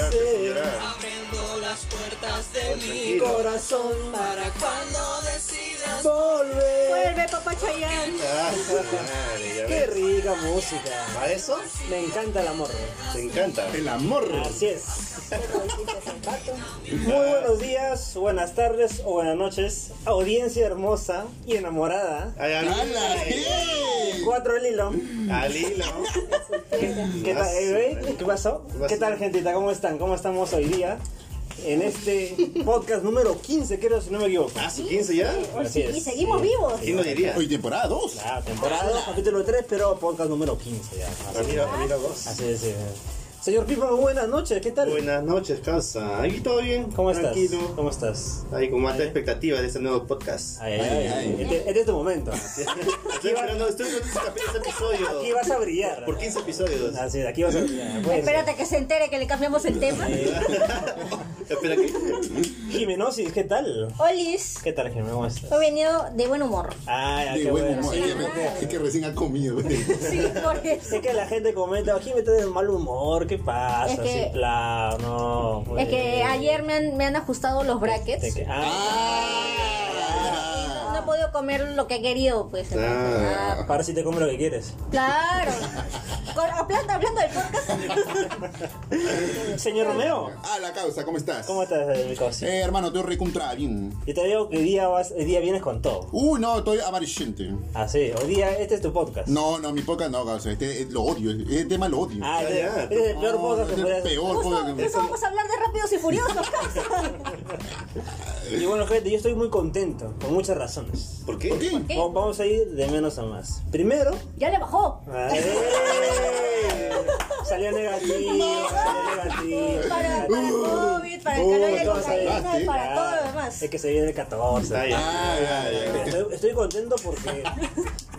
Abriendo las puertas de Oh, mi corazón para cuando decidas Volve. Vuelve, papá Chayanne. Qué rica música. ¿A eso? Me encanta el amor. Te encanta. El amor. Así es. Muy buenos días, buenas tardes o buenas noches, audiencia hermosa y enamorada. Ay. Cuatro el hilo. al hilo. ¿Qué tal, eh? ¿Qué pasó? ¿Qué tal, gentita? ¿Cómo están? ¿Cómo estamos hoy día? En este podcast número 15, creo, si no me equivoco. Ah, ¿sí, 15 ya? Así Y es. seguimos vivos. ¿Quién lo diría? Hoy temporada 2. La temporada 2, capítulo 3, pero podcast número 15 ya. Así, mira, mira vos. así es. eh. Señor Pipa, buenas noches, ¿qué tal? Buenas noches, casa. Ahí todo bien. ¿Cómo estás? Tranquilo. ¿Cómo estás? Ahí con alta expectativa de este nuevo podcast. Ay, ay, Ay, ay. Este, este es tu momento. Estoy esperando, estoy esperando este este episodio. Aquí vas a brillar. Por 15 episodios. Así es, aquí vas a brillar. Espérate que se entere que le cambiamos el tema. Espera que. Jimenosis, ¿qué tal? Olis, ¿Qué tal, Jimeno? ¿Cómo estás? he venido de buen humor. Ay, ay, De qué buen bueno. humor. Sí, Es que- porque- Es que recién ha comido. Sí, por eso. Es que la gente comenta, aquí me trae mal humor, ¿qué pasa? Es que- Así, plano, no. Es que pues. ayer me han, me han ajustado los brackets. que- Ah. He podido comer lo que he querido, pues. entonces, Ah. ah, Para si te come lo que quieres. Claro. Con- hablando, hablando del podcast. Señor Romeo, Ah, la causa, ¿cómo estás? ¿cómo estás, eh, mi cosa? Eh, hermano, estoy recontra bien. Yo te digo que hoy día, vas, hoy día vienes con todo. Uh, no, estoy amarillente. Así, hoy día este es tu podcast. No, no, mi podcast no, causa. Este eh, lo odio. Este tema lo odio. Ah, Ah, ya. este es el peor No, podcast que es el podrías peor Justo, podcast que- justo vamos a hablar de rápidos y furiosos, causa. Y bueno, gente, yo estoy muy contento, por muchas razones. ¿Por qué? ¿Por qué? qué? Va- Vamos a ir de menos a más. Primero, Ya le bajó. ¡ay! salió negativo, salió negativo. Para, para COVID, para el calor y ¿cómo sabes? cocaína para Ah, todo lo demás. Es que se viene el 14. Ah, ya. Ah, ya, ya. Estoy, estoy contento porque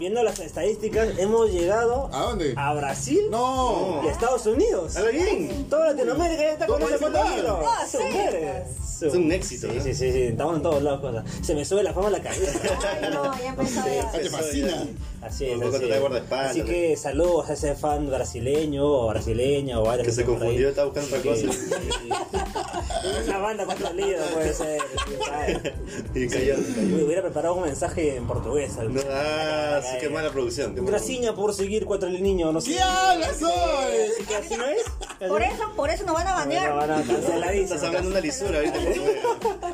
viendo las estadísticas hemos llegado ¿A dónde? a Brasil No. y a Estados Unidos. Habla bien. Toda Latinoamérica ya está con ese contenido. Ah, Su sí. madre. Es un éxito, Sí, ¿no? sí, sí, sí, estamos en todos lados. Cosas. Se me sube la fama a la cabeza. Ay, no, ya empezó ya. Ah, te fascina. Así es, así, es. que saludos a ese fan brasileño o brasileña o varios Que se confundió, estaba buscando otra Sí, cosa. sí, sí. Una banda contra líder puede ser. Y cayó, Me cayó. hubiera preparado un mensaje en portugués. No, ah, sí, qué mala producción. mala Graciña por seguir cuatro el niño, no sé. ¿Qué hablas hoy? Así que así no es. Por eso, por eso nos van a banear. van a canceladísimo. Estás hablando de una lisura ahorita.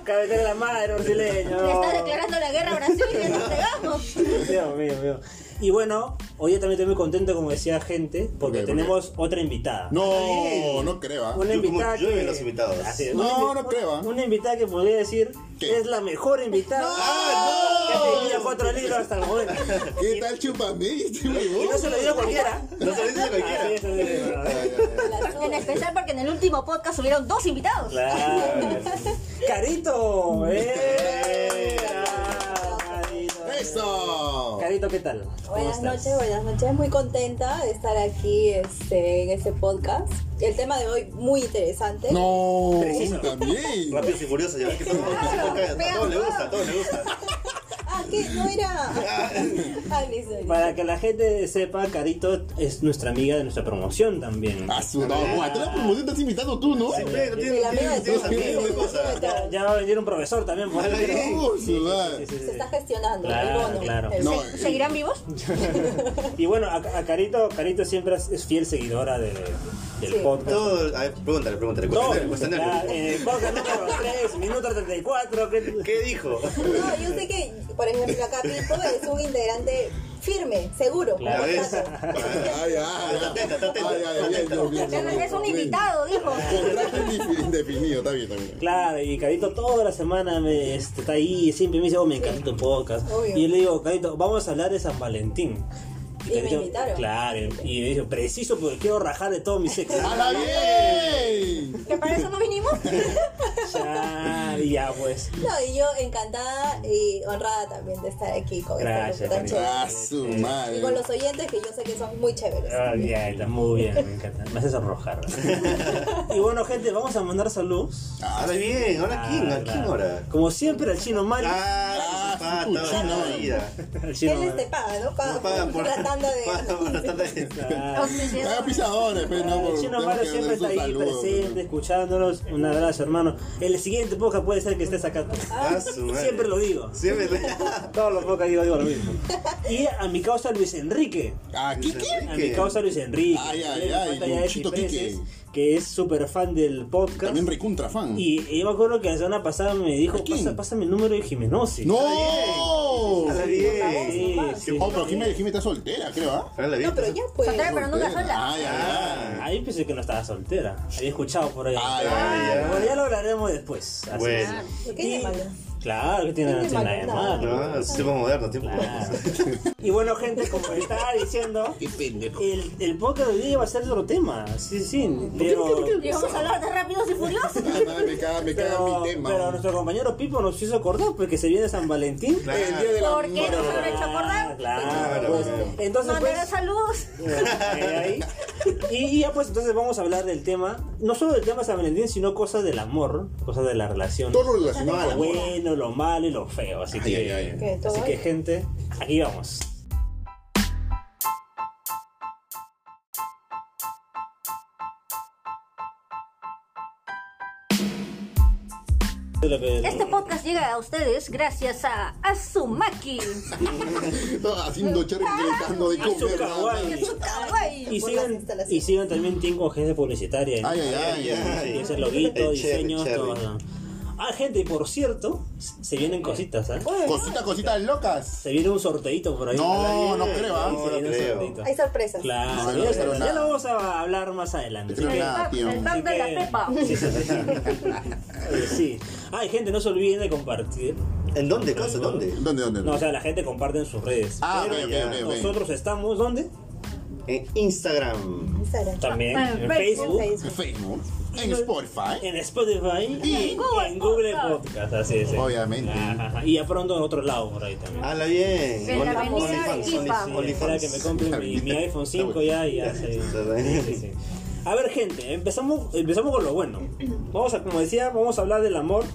Cabecera de la madre brasileño. Le está declarando la guerra a Brasil y ya nos pegamos. Dios mío, mío. Y bueno, hoy yo también estoy muy contento, como decía gente, porque ¿Por qué? ¿Por tenemos otra invitada. No, no creo. ¿ah? Una Yo como invitada que... los invitados. Así No, no creo, ¿ah? Una invitada que podría decir ¿Qué? es la mejor invitada ¡Ah, que no! tenido cuatro libros hasta el momento. ¿Qué tal chupame? Este Y no se lo dio cualquiera. No se lo dice cualquiera. Así. En especial porque en el último podcast hubieron dos invitados. Claro. Carito. ¡Eh! Carito. ¡Eso! Carito, ¿qué tal? ¿Cómo Buenas noches, buenas noches. Muy contenta de estar aquí este, en este podcast. El tema de hoy muy interesante. No, Preciso. también. Rápidos y furiosos, ya ves que todo, a todos les gusta, a todos les gusta. Ah, ¿qué? No era. Ah, listo, listo. Para que la gente sepa, Carito es nuestra amiga de nuestra promoción también. A su no, a toda la promoción estás invitando tú, ¿no? Sí, pero la amiga de todos, amigos, Ya, va a venir un profesor también. Por ahí. Se está gestionando Claro, el bono. claro. El- No, ¿Se- ¿Seguirán vivos? Y bueno, a, a Carito, Carito siempre es fiel seguidora de, del Sí. podcast. Todo, a ver, pregúntale, pregúntale. Todo, Cuestionario, cuestionario. la- en el podcast número 3, minuto 34. ¿qué- ¿Qué dijo? No, yo sé que, por ejemplo, acá Pipo es un integrante firme, seguro. Claro. Ay, ay, ay. Es un invitado, dijo. Contrato indefinido, está bien, está bien. Claro, y Carito toda la semana me, este, está ahí, siempre me dice, oh, me encanta tu podcast. Obvio. Y yo le digo, Carito, vamos a hablar de San Valentín. Y me invitaron. Claro, y me dijo, preciso porque quiero rajar de todos mis ex. ¡A la bien! ¿Que para eso no vinimos? Ya, ya pues. No, y yo encantada y honrada también de estar aquí con Gracias, este tan chévere. ¡A su Y con madre! los oyentes que yo sé que son muy chéveres. Ah, ya, está muy bien, me encanta. Me haces arrojar. y bueno, gente, vamos a mandar saludos. Ahora bien, ¿ahora quién? ¿A quién ahora? Como siempre, al chino Mario. Ah, ¡A paga tu toda chino. la vida. El chino, Él te paga, ¿no? Paga No pagan por, por de... Claro. Haga pisadores, pero no por El chino que siempre está ahí presente, pero- escuchándonos. Un abrazo, hermano. El siguiente podcast puede ser que estés acá. Ah. Siempre lo digo. Siempre. Todos los podcasts digo, digo lo mismo. Y a mi causa Luis Enrique. Ah, Kike. A mi causa Luis Enrique. Ay, ay, ay, Luchito Quique. Que es súper fan del podcast. También recontra fan. Y, y yo me acuerdo que la semana pasada me dijo, ¿A? Pasa, pásame el número de Jimenosis. ¡No! Bien. Sí, sí. Oh, pero está soltera, creo, ¿ah? No, pero ya pues. Soltera, pero nunca Soltera. sola. Ay, ay, ay. Ahí pensé que no estaba soltera. Había escuchado por ahí. Ah, ya. Bueno, ya lo hablaremos después. Claro que tiene, ¿Qué no nada de malo? No, es tiempo moderno, tiempo Claro. moderno. Y bueno, gente, como estaba diciendo, Qué pendejo. el, el podcast de hoy día va a ser otro tema. Sí, sí. Pero, Y vamos a hablar de rápidos y furiosos. me caga, me caga pero, mi tema. pero nuestro compañero Pipo nos hizo acordar porque se viene San Valentín. El día de la ¿Por qué nos han hecho acordar? Claro, Claro, pues. claro. Entonces, pues. saludos. eh, ahí. Y, ya pues entonces vamos a hablar del tema, no solo del tema de San Valentín, sino cosas del amor, cosas de la relación. Todo relacionado al amor. bueno, lo malo y lo feo. Así Ay, que, ay, ay. ¿Qué? ¿Todo así que gente, aquí vamos. Este podcast llega a ustedes gracias a Azumaki. Haciendo cherry gritando de comer. Y sigan, y sigan también Team con agencia publicitaria. ¿eh? Ay, ay, ay. ese loguito, diseños, todo. Ah, gente, y por cierto, se vienen cositas, ¿eh? Cositas, cositas locas. Se viene un sorteito por ahí. No, no creo, ¿ah? Sí, se No, no viene un creo. sorteito. Hay sorpresas. Claro, No, no ya lo vamos a hablar más adelante. Que- nada, tío. El de la Pepa. Sí, sí, sí. Sí. Ay, gente, no se olviden de compartir. ¿En dónde, cosa? ¿Dónde? ¿Dónde, dónde? No, o sea, la gente comparte en sus redes. Ah, Pero ok, ya, ok, ok, ok. nosotros estamos, ¿dónde? En Instagram. Instagram. También Ah, en en Facebook, Facebook. En Facebook, en Spotify. en Spotify y Google en Google Podcast. Podcast, así es. Obviamente. Ajá, ajá. Y ya pronto en otro lado por ahí también. Habla bien. En la Only- avenida que me compre mi, mi iPhone 5 ya y ya sí, sí, sí. A ver, gente, empezamos, empezamos con lo bueno. Vamos a, como decía, vamos a hablar del amor.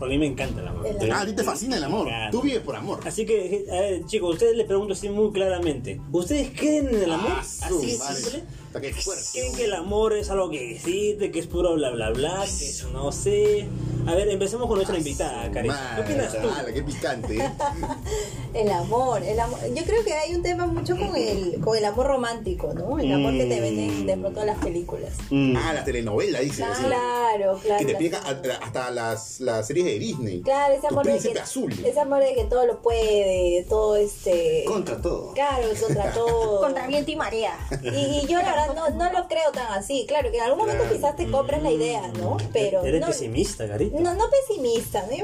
A mí me encanta el amor. El Ah, a ti te fascina el amor. Tú vives por amor. Así que, a ver, chicos, ustedes les pregunto así muy claramente. ¿Ustedes creen en el amor? Ah, así simple. Fuerte. ¿Creen que el amor es algo que existe, que es puro bla bla bla, que es no sé? A ver, empecemos con nuestra invitada, Carita. ¿Qué opinas tú? Ala, qué picante. ¿eh? El amor, el amor. Yo creo que hay un tema mucho con el, con el amor romántico, ¿no? El amor que te venden de pronto en las películas. Mm. Ah, la telenovela, dice. así. Claro, claro. Que te explica hasta las, las series de Disney. Claro, ese Tu amor de que, azul. ese amor de que todo lo puede, todo este... Contra todo. Claro, contra todo. Contra viento y marea. Y, y yo la verdad no, no lo creo tan así. Claro, que en algún momento Claro. quizás te compras la idea, ¿no? Pero Eres no, pesimista, Carita. No, no pesimista, ¿no?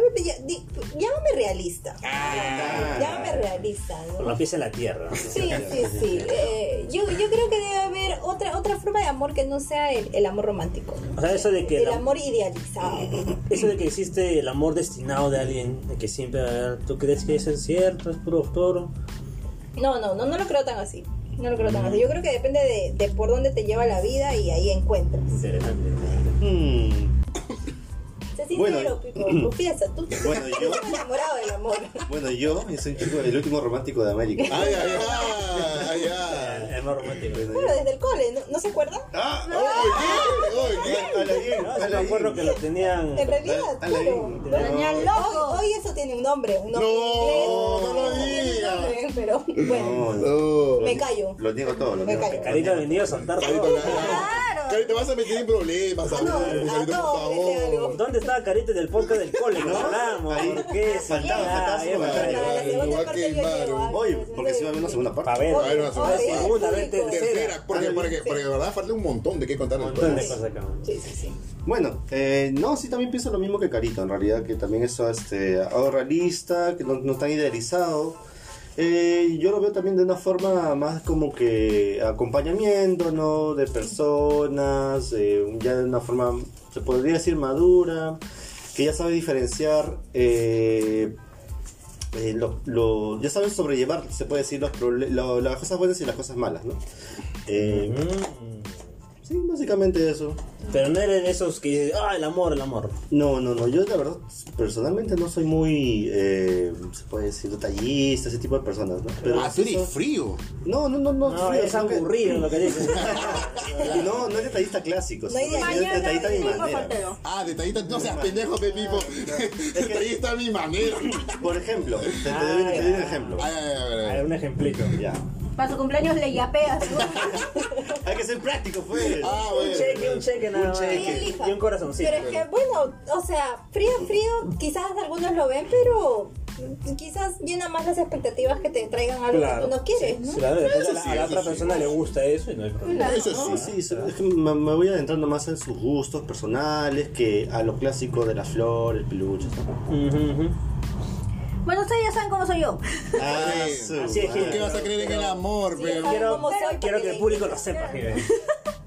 Llámame realista. Ah. Llámame realista, ¿no? Con los pies en la tierra. Sí, sí, sí. Eh, yo, yo creo que debe haber otra otra forma de amor que no sea el, el amor romántico. O sea, eso de que El la- amor idealizado. Eso de que existe el amor destinado de alguien, de que siempre va a haber, ¿tú crees que eso es cierto? ¿Es puro toro? No, no, no, no lo creo tan así. No lo creo tan así. Yo creo que depende de, de por dónde te lleva la vida y ahí encuentras. Interesante. Mm. Sé sincero, Bueno. Pipo, confiesa, tú Bueno, tú yo- enamorado del amor. Bueno, yo, yo soy un chico, el último romántico de América. Ay, ay, ay, ay, ay. El amor romántico. Bueno, Bueno, desde el cole, ¿no, ¿no se acuerdan? ¡Ah! Oye, oye, Habla bien, No, sí habla me acuerdo bien. que lo tenían. En realidad, Dale, claro. dale. Pero- Doña Loco. Hoy, hoy eso tiene un nombre, un nombre No, inglés, no tiene un diga. nombre, pero bueno, No, no. Oh. me callo. Lo niego todo, lo niego. Carita ha venido a todo. la- Carita, te vas a meter en problemas, Ah, no, Carita, no, por favor. ¿Dónde estaba Carita del podcast del cole? No hablamos. Ahí. ¿Por qué? Faltaba, faltaba su comentario. Oye, porque si va a haber una segunda parte. A ver, A ver, una segunda parte. segunda, tercera. Tercera, porque, porque, porque de verdad falta un montón de qué contar Un montón de cosas acá. Sí, sí, sí. Bueno, eh, no, sí también pienso lo mismo que Carito, en realidad, que también es este, algo realista, que no, no tan idealizado. Eh, yo lo veo también de una forma más como que acompañamiento, ¿no? De personas, eh, ya de una forma, se podría decir madura, que ya sabe diferenciar, eh, lo, ya sabe sobrellevar, se puede decir, los lo- las cosas buenas y las cosas malas, ¿no? Sí, básicamente eso. Pero no eres de esos que dicen, ah, el amor, el amor. No, no, no. Yo la verdad, personalmente no soy muy, eh, se puede decir, detallista, ese tipo de personas, ¿no? Pero Ah, tú eres soy- frío. No, no, no, no. No, frío, es sino que- aburrido lo que dices. No, no es detallista clásico. No es detallista a mi manera. Ah, detallista, no seas pendejo, Pepipo. Detallista a mi manera. Por ejemplo, te, te doy, te doy un ejemplo. A ver, un ejemplito. Ya. Para su cumpleaños le yapeas. Hay que ser práctico, pues. Ah, Un bueno. cheque, un cheque nada más. cheque. Y un corazoncito. Pero es que, bueno, o sea, frío, frío, quizás algunos lo ven, pero quizás llena más las expectativas que te traigan algo que tú no quieres, ¿no? Claro, después a la, Eso sí, a la eso otra sí. persona le gusta eso y no hay problema. Eso No, sí. sí, sí, es que me, me voy adentrando más en sus gustos personales que a lo clásico de las flores, peluches. ¿no? Ujú, ujú. Bueno, ustedes ya saben cómo soy yo. Ah, Sí, así es. ¿Qué vas a creer en el amor, Sí, pero? ¿saben Quiero, quiero que el público lo sepa. Jiménez.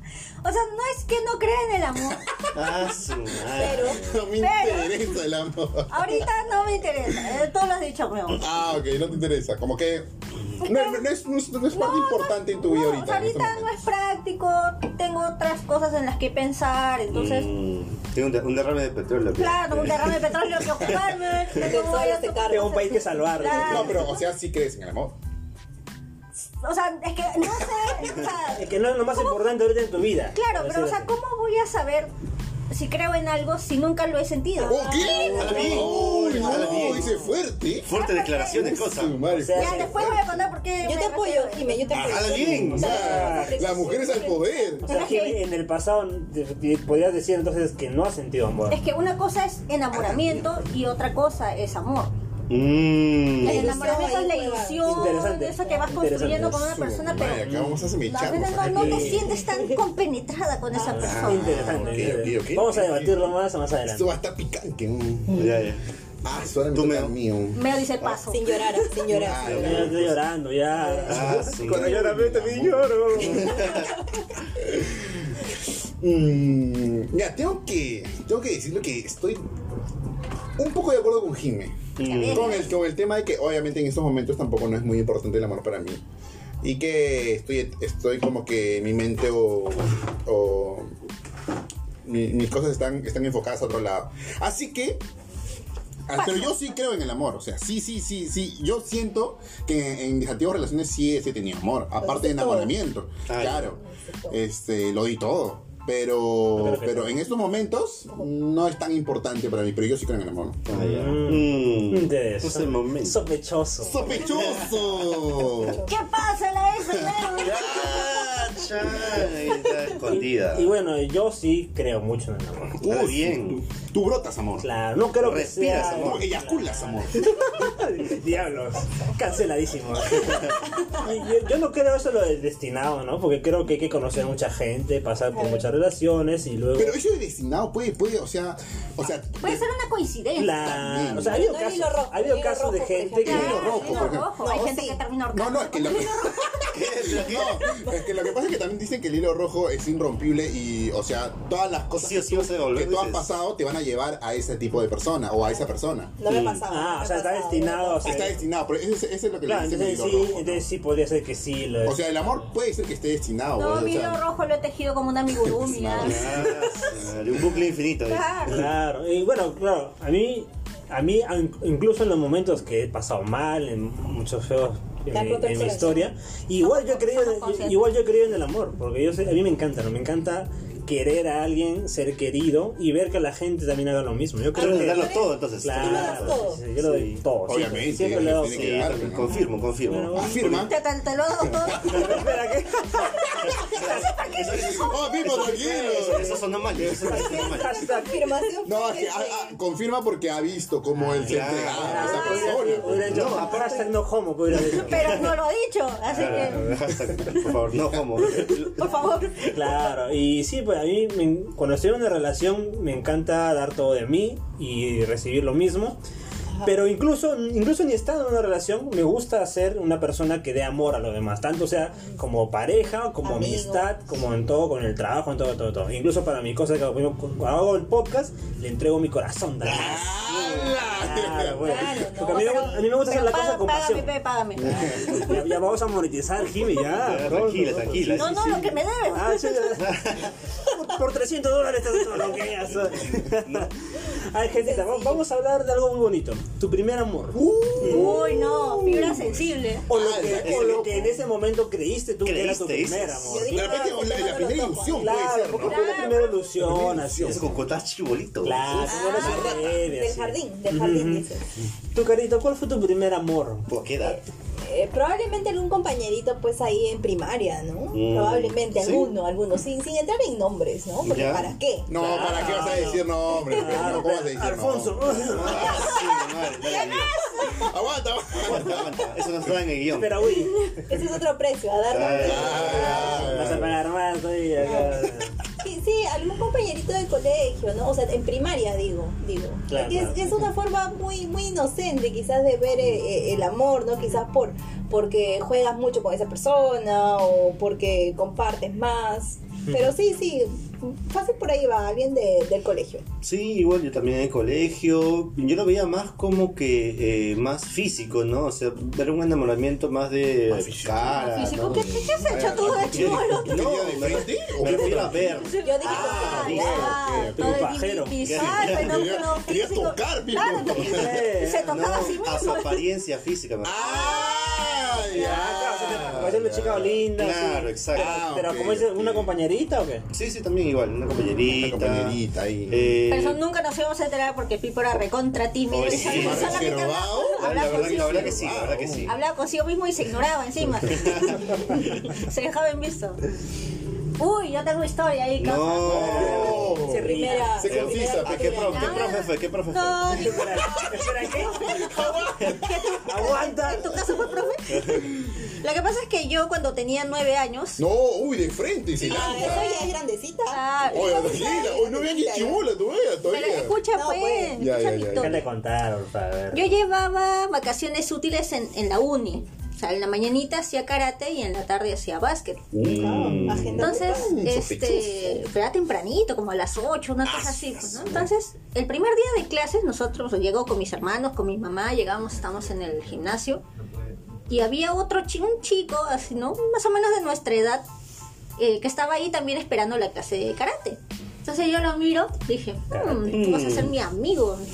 O sea, no es que no crea en el amor. Ah, su madre. Pero, No me Pero- interesa el amor. Ahorita no me interesa. eh, Tú lo has dicho, weón. Ah, ok, no te interesa. Como que no, no- no es, no es- no es parte importante en tu vida No, ahorita. o sea, en este ahorita no momento. es práctico. Tengo otras cosas en las que pensar. Entonces, Mm, tengo un, de- un derrame de petróleo. aquí. claro, un derrame de petróleo que ocuparme. que tengo un país que salvar. Claro. No, pero, o sea, sí crees en el amor. O sea, es que no sé. O sea, Es que no es lo más importante ahorita en tu vida. claro, pero o sea, así. ¿cómo voy a saber si creo en algo si nunca lo he sentido? ¿Oh, qué? No, dice fuerte. Fuertes declaraciones, cosa. Su madre. O sea, Ya, después voy a contar por qué. yo te apoyo, refiero. Jimé, yo te apoyo. Habla bien. O sea, las mujeres al poder. O sea, que en el pasado podrías decir entonces que no has sentido amor. Es que una cosa es enamoramiento y otra cosa es amor. Mm. El enamoramiento es la ilusión, eso que vas construyendo con una persona, pero acá vamos a no, no te sientes tan compenetrada con esa Ah, persona. Vamos a debatirlo más, más Esto adelante. va a estar picante. mm. Ya, ya. Ah, me Tú me- a mí. mm. Me dice paso. Sin llorar, sin llorar. Ah, sin Ya llorar. estoy llorando, ya. Ah, su Cuando lloro. Mm, ya, tengo que, tengo que decirlo que estoy un poco de acuerdo con Jimmy. Con el, con el tema de que obviamente en estos momentos tampoco no es muy importante el amor para mí. Y que estoy, estoy como que mi mente o, o mi- mis cosas están, están enfocadas a otro lado. Así que... ah, Pero yo sí creo en el amor, o sea, sí, sí, sí, sí. Yo siento que en mis antiguas relaciones sí, sí tenía amor, aparte de diste todo. enamoramiento. Ah, claro, este, lo di todo. Pero, pero en estos momentos no es tan importante para mí, pero yo sí creo en el amor. Ah, ya. Mm. Mm. Interesante. Es el momento. Sospechoso. ¡Sospechoso! ¿Qué pasa la chay, está escondida. Y bueno, yo sí creo mucho en el amor. Está bien. Tú, tú brotas, amor. Claro, no creo que Respiras, sea... amor. Tú eyaculas, amor. Diablos, canceladísimo. yo, yo no creo eso lo del destinado, ¿no? Porque creo que hay que conocer mucha gente, pasar por muchas relaciones y luego... Pero eso de destinado puede, puede, o sea, o sea, Puede ser una coincidencia. Claro, o sea, ha habido No casos, rojo, ha habido casos de rojo, gente que... hilo rojo, Hilo por ejemplo. rojo. Hay No, gente sí. que termina No, no, es que lo que, no, es que lo que pasa es que también dicen que el hilo rojo es irrompible y, o sea, todas las cosas Sí sí que tú has pasado te van a llevar a ese tipo de persona o a esa persona. No me ha pasado. Ah, no o sea, está destinado, no o sea, Está destinado, pero eso, es lo que Claro, le dicen el entonces sí, rojo. entonces sí podría ser que sí lo. O sea, el amor puede ser que esté destinado. No, mi hilo rojo lo he tejido como una amigurumi. ¿Ah? Ah, un bucle infinito. ¿eh? Claro. Claro, y bueno, claro, a mí, a mí incluso en los momentos que he pasado mal, en muchos feos en, en mi historia, igual yo he creído, Somos en- conscientes. igual yo he creído en el amor, porque yo sé- a mí me encanta, ¿no? me encanta querer a alguien, ser querido y ver que la gente también haga lo mismo. Yo creo Quiero que darlo todo, entonces. Claro, lo das todo. sí, sí, yo lo doy todo. Obviamente, siempre le doy Sí, que ¿no? confirmo, confirmo. Bueno, Afirma. Te, te, te lo hago todo. Espera, ¿qué? Oh, Eso, tranquilo. eso sonó mal. Eso sonó mal. Afirmación No, es que, ah, ah, confirma porque ha visto cómo él se claro. entregaba a esa persona. dicho, hashtag no homo, que hubiera dicho. Pero no lo he dicho. Así que, Claro, hashtag, por favor, no homo. por favor. Claro, y sí, pues a mí me- cuando estoy en una relación me encanta dar todo de mí y recibir lo mismo. Pero incluso, incluso ni estando en una relación, me gusta ser una persona que dé amor a los demás. Tanto sea como pareja, como Amigo. amistad, como en todo, con el trabajo, en todo, todo, todo. Incluso para mi cosa que hago, cuando hago el podcast, le entrego mi corazón. también. Claro, bueno. Claro, no, Porque a mí, me- pero- a mí me gusta hacer la cosa con paga- pasión. págame, págame. Ya, ya vamos a monetizar, Jimmy, ya. Tranquila, tranquila. No, no, sí. lo que me debes. Ah, sí, por, por 300 dólares haces todo lo que. Ay, gentita, va- vamos a hablar de algo muy bonito. Tu primer amor. Uy, no, fibra sensible. O lo, que, o lo que en ese momento creíste tú que era tu primer amor. De repente, ah, la, primera ilusión Claro, puede ser, porque ¿no? fue la primera ilusión, así es. con cotas chibolito. Claro, Ah, del así. jardín, del jardín, dices. Tu carito, ¿cuál fue tu primer amor? ¿Por qué edad? Eh, probablemente algún compañerito pues ahí en primaria, ¿no? Mm, probablemente ¿sí? alguno, alguno, sin, sin entrar en nombres, ¿no? Porque Ya. ¿para qué? No, ¿para qué vas a decir nombre? Claro, No, ¿Cómo vas a decir Alfonso. Ah, no? Aguanta, aguanta. Aguanta, aguanta. Eso no está en el guion. Espera, uy. Ese es otro precio, a dar Vas a pagar más, sí, algún compañerito de colegio, ¿no? O sea, en primaria digo, digo. Claro, es, claro. es una forma muy muy inocente quizás de ver eh, eh, el amor, ¿no? Quizás por porque juegas mucho con esa persona o porque compartes más. Pero sí, sí, fácil por ahí va, alguien de, del colegio. Sí, igual yo también en el colegio. Yo lo veía más como que eh, más físico, ¿no? O sea, ver un enamoramiento más de Más cara. Físico, ¿no? ¿qué, qué, has hecho tú de chivolo? ¿Tú querías de frente o Me qué refiero a ver. Yo dije, Ah, ah, digo, ya. ok, Pero Todo pajero. no, Quería- no, tocar, mismo. Claro, se tocaba No, así a su mismo. apariencia física. me Ah, Ah, una chica linda. Claro, exacto. Ah, Pero, ok, como dice, ok. ¿una compañerita o qué? Sí, sí, también igual. Una compañerita. Una compañerita ahí. Eh, Pero eso nunca nos íbamos a enterar porque Pipo era recontra tímido. Oye, y sí, solamente más hablaba- reservado. la, hablaba la verdad, consigo la verdad que mismo. sí, la verdad que sí. Hablaba consigo mismo y se ignoraba encima. se dejaba en visto. Uy, yo tengo historia ahí. No. Se Se primera confiesa, ¿A qué, profe, qué profe fue? ¿Qué profe fue? No, ni- Espera, espera, ¿qué? Aguanta. ¿En tu caso fue profe? Lo que pasa es que yo cuando tenía nueve años. No, uy, de frente y se Ah, lanza. eso ya es grandecita. Ah, Oye, tranquila, hoy no había ni chibola todavía, pero todavía. escucha, No, pues, pues. Ya, escucha ya, mi ya, ya. historia. Déjale contar, por favor. Yo llevaba vacaciones útiles en, en la uni. O sea, en la mañanita hacía karate y en la tarde hacía básquet. Mm. Entonces, este, pero era tempranito, como a las 8, una cosa así, pues, ¿no? Entonces, el primer día de clases, nosotros llegó con mis hermanos, con mi mamá, llegamos, estamos en el gimnasio, y había otro un chico, así, ¿no? Más o menos de nuestra edad, eh, que estaba ahí también esperando la clase de karate. Entonces yo lo miro, dije, "Mm, tú vas a ser mi amigo.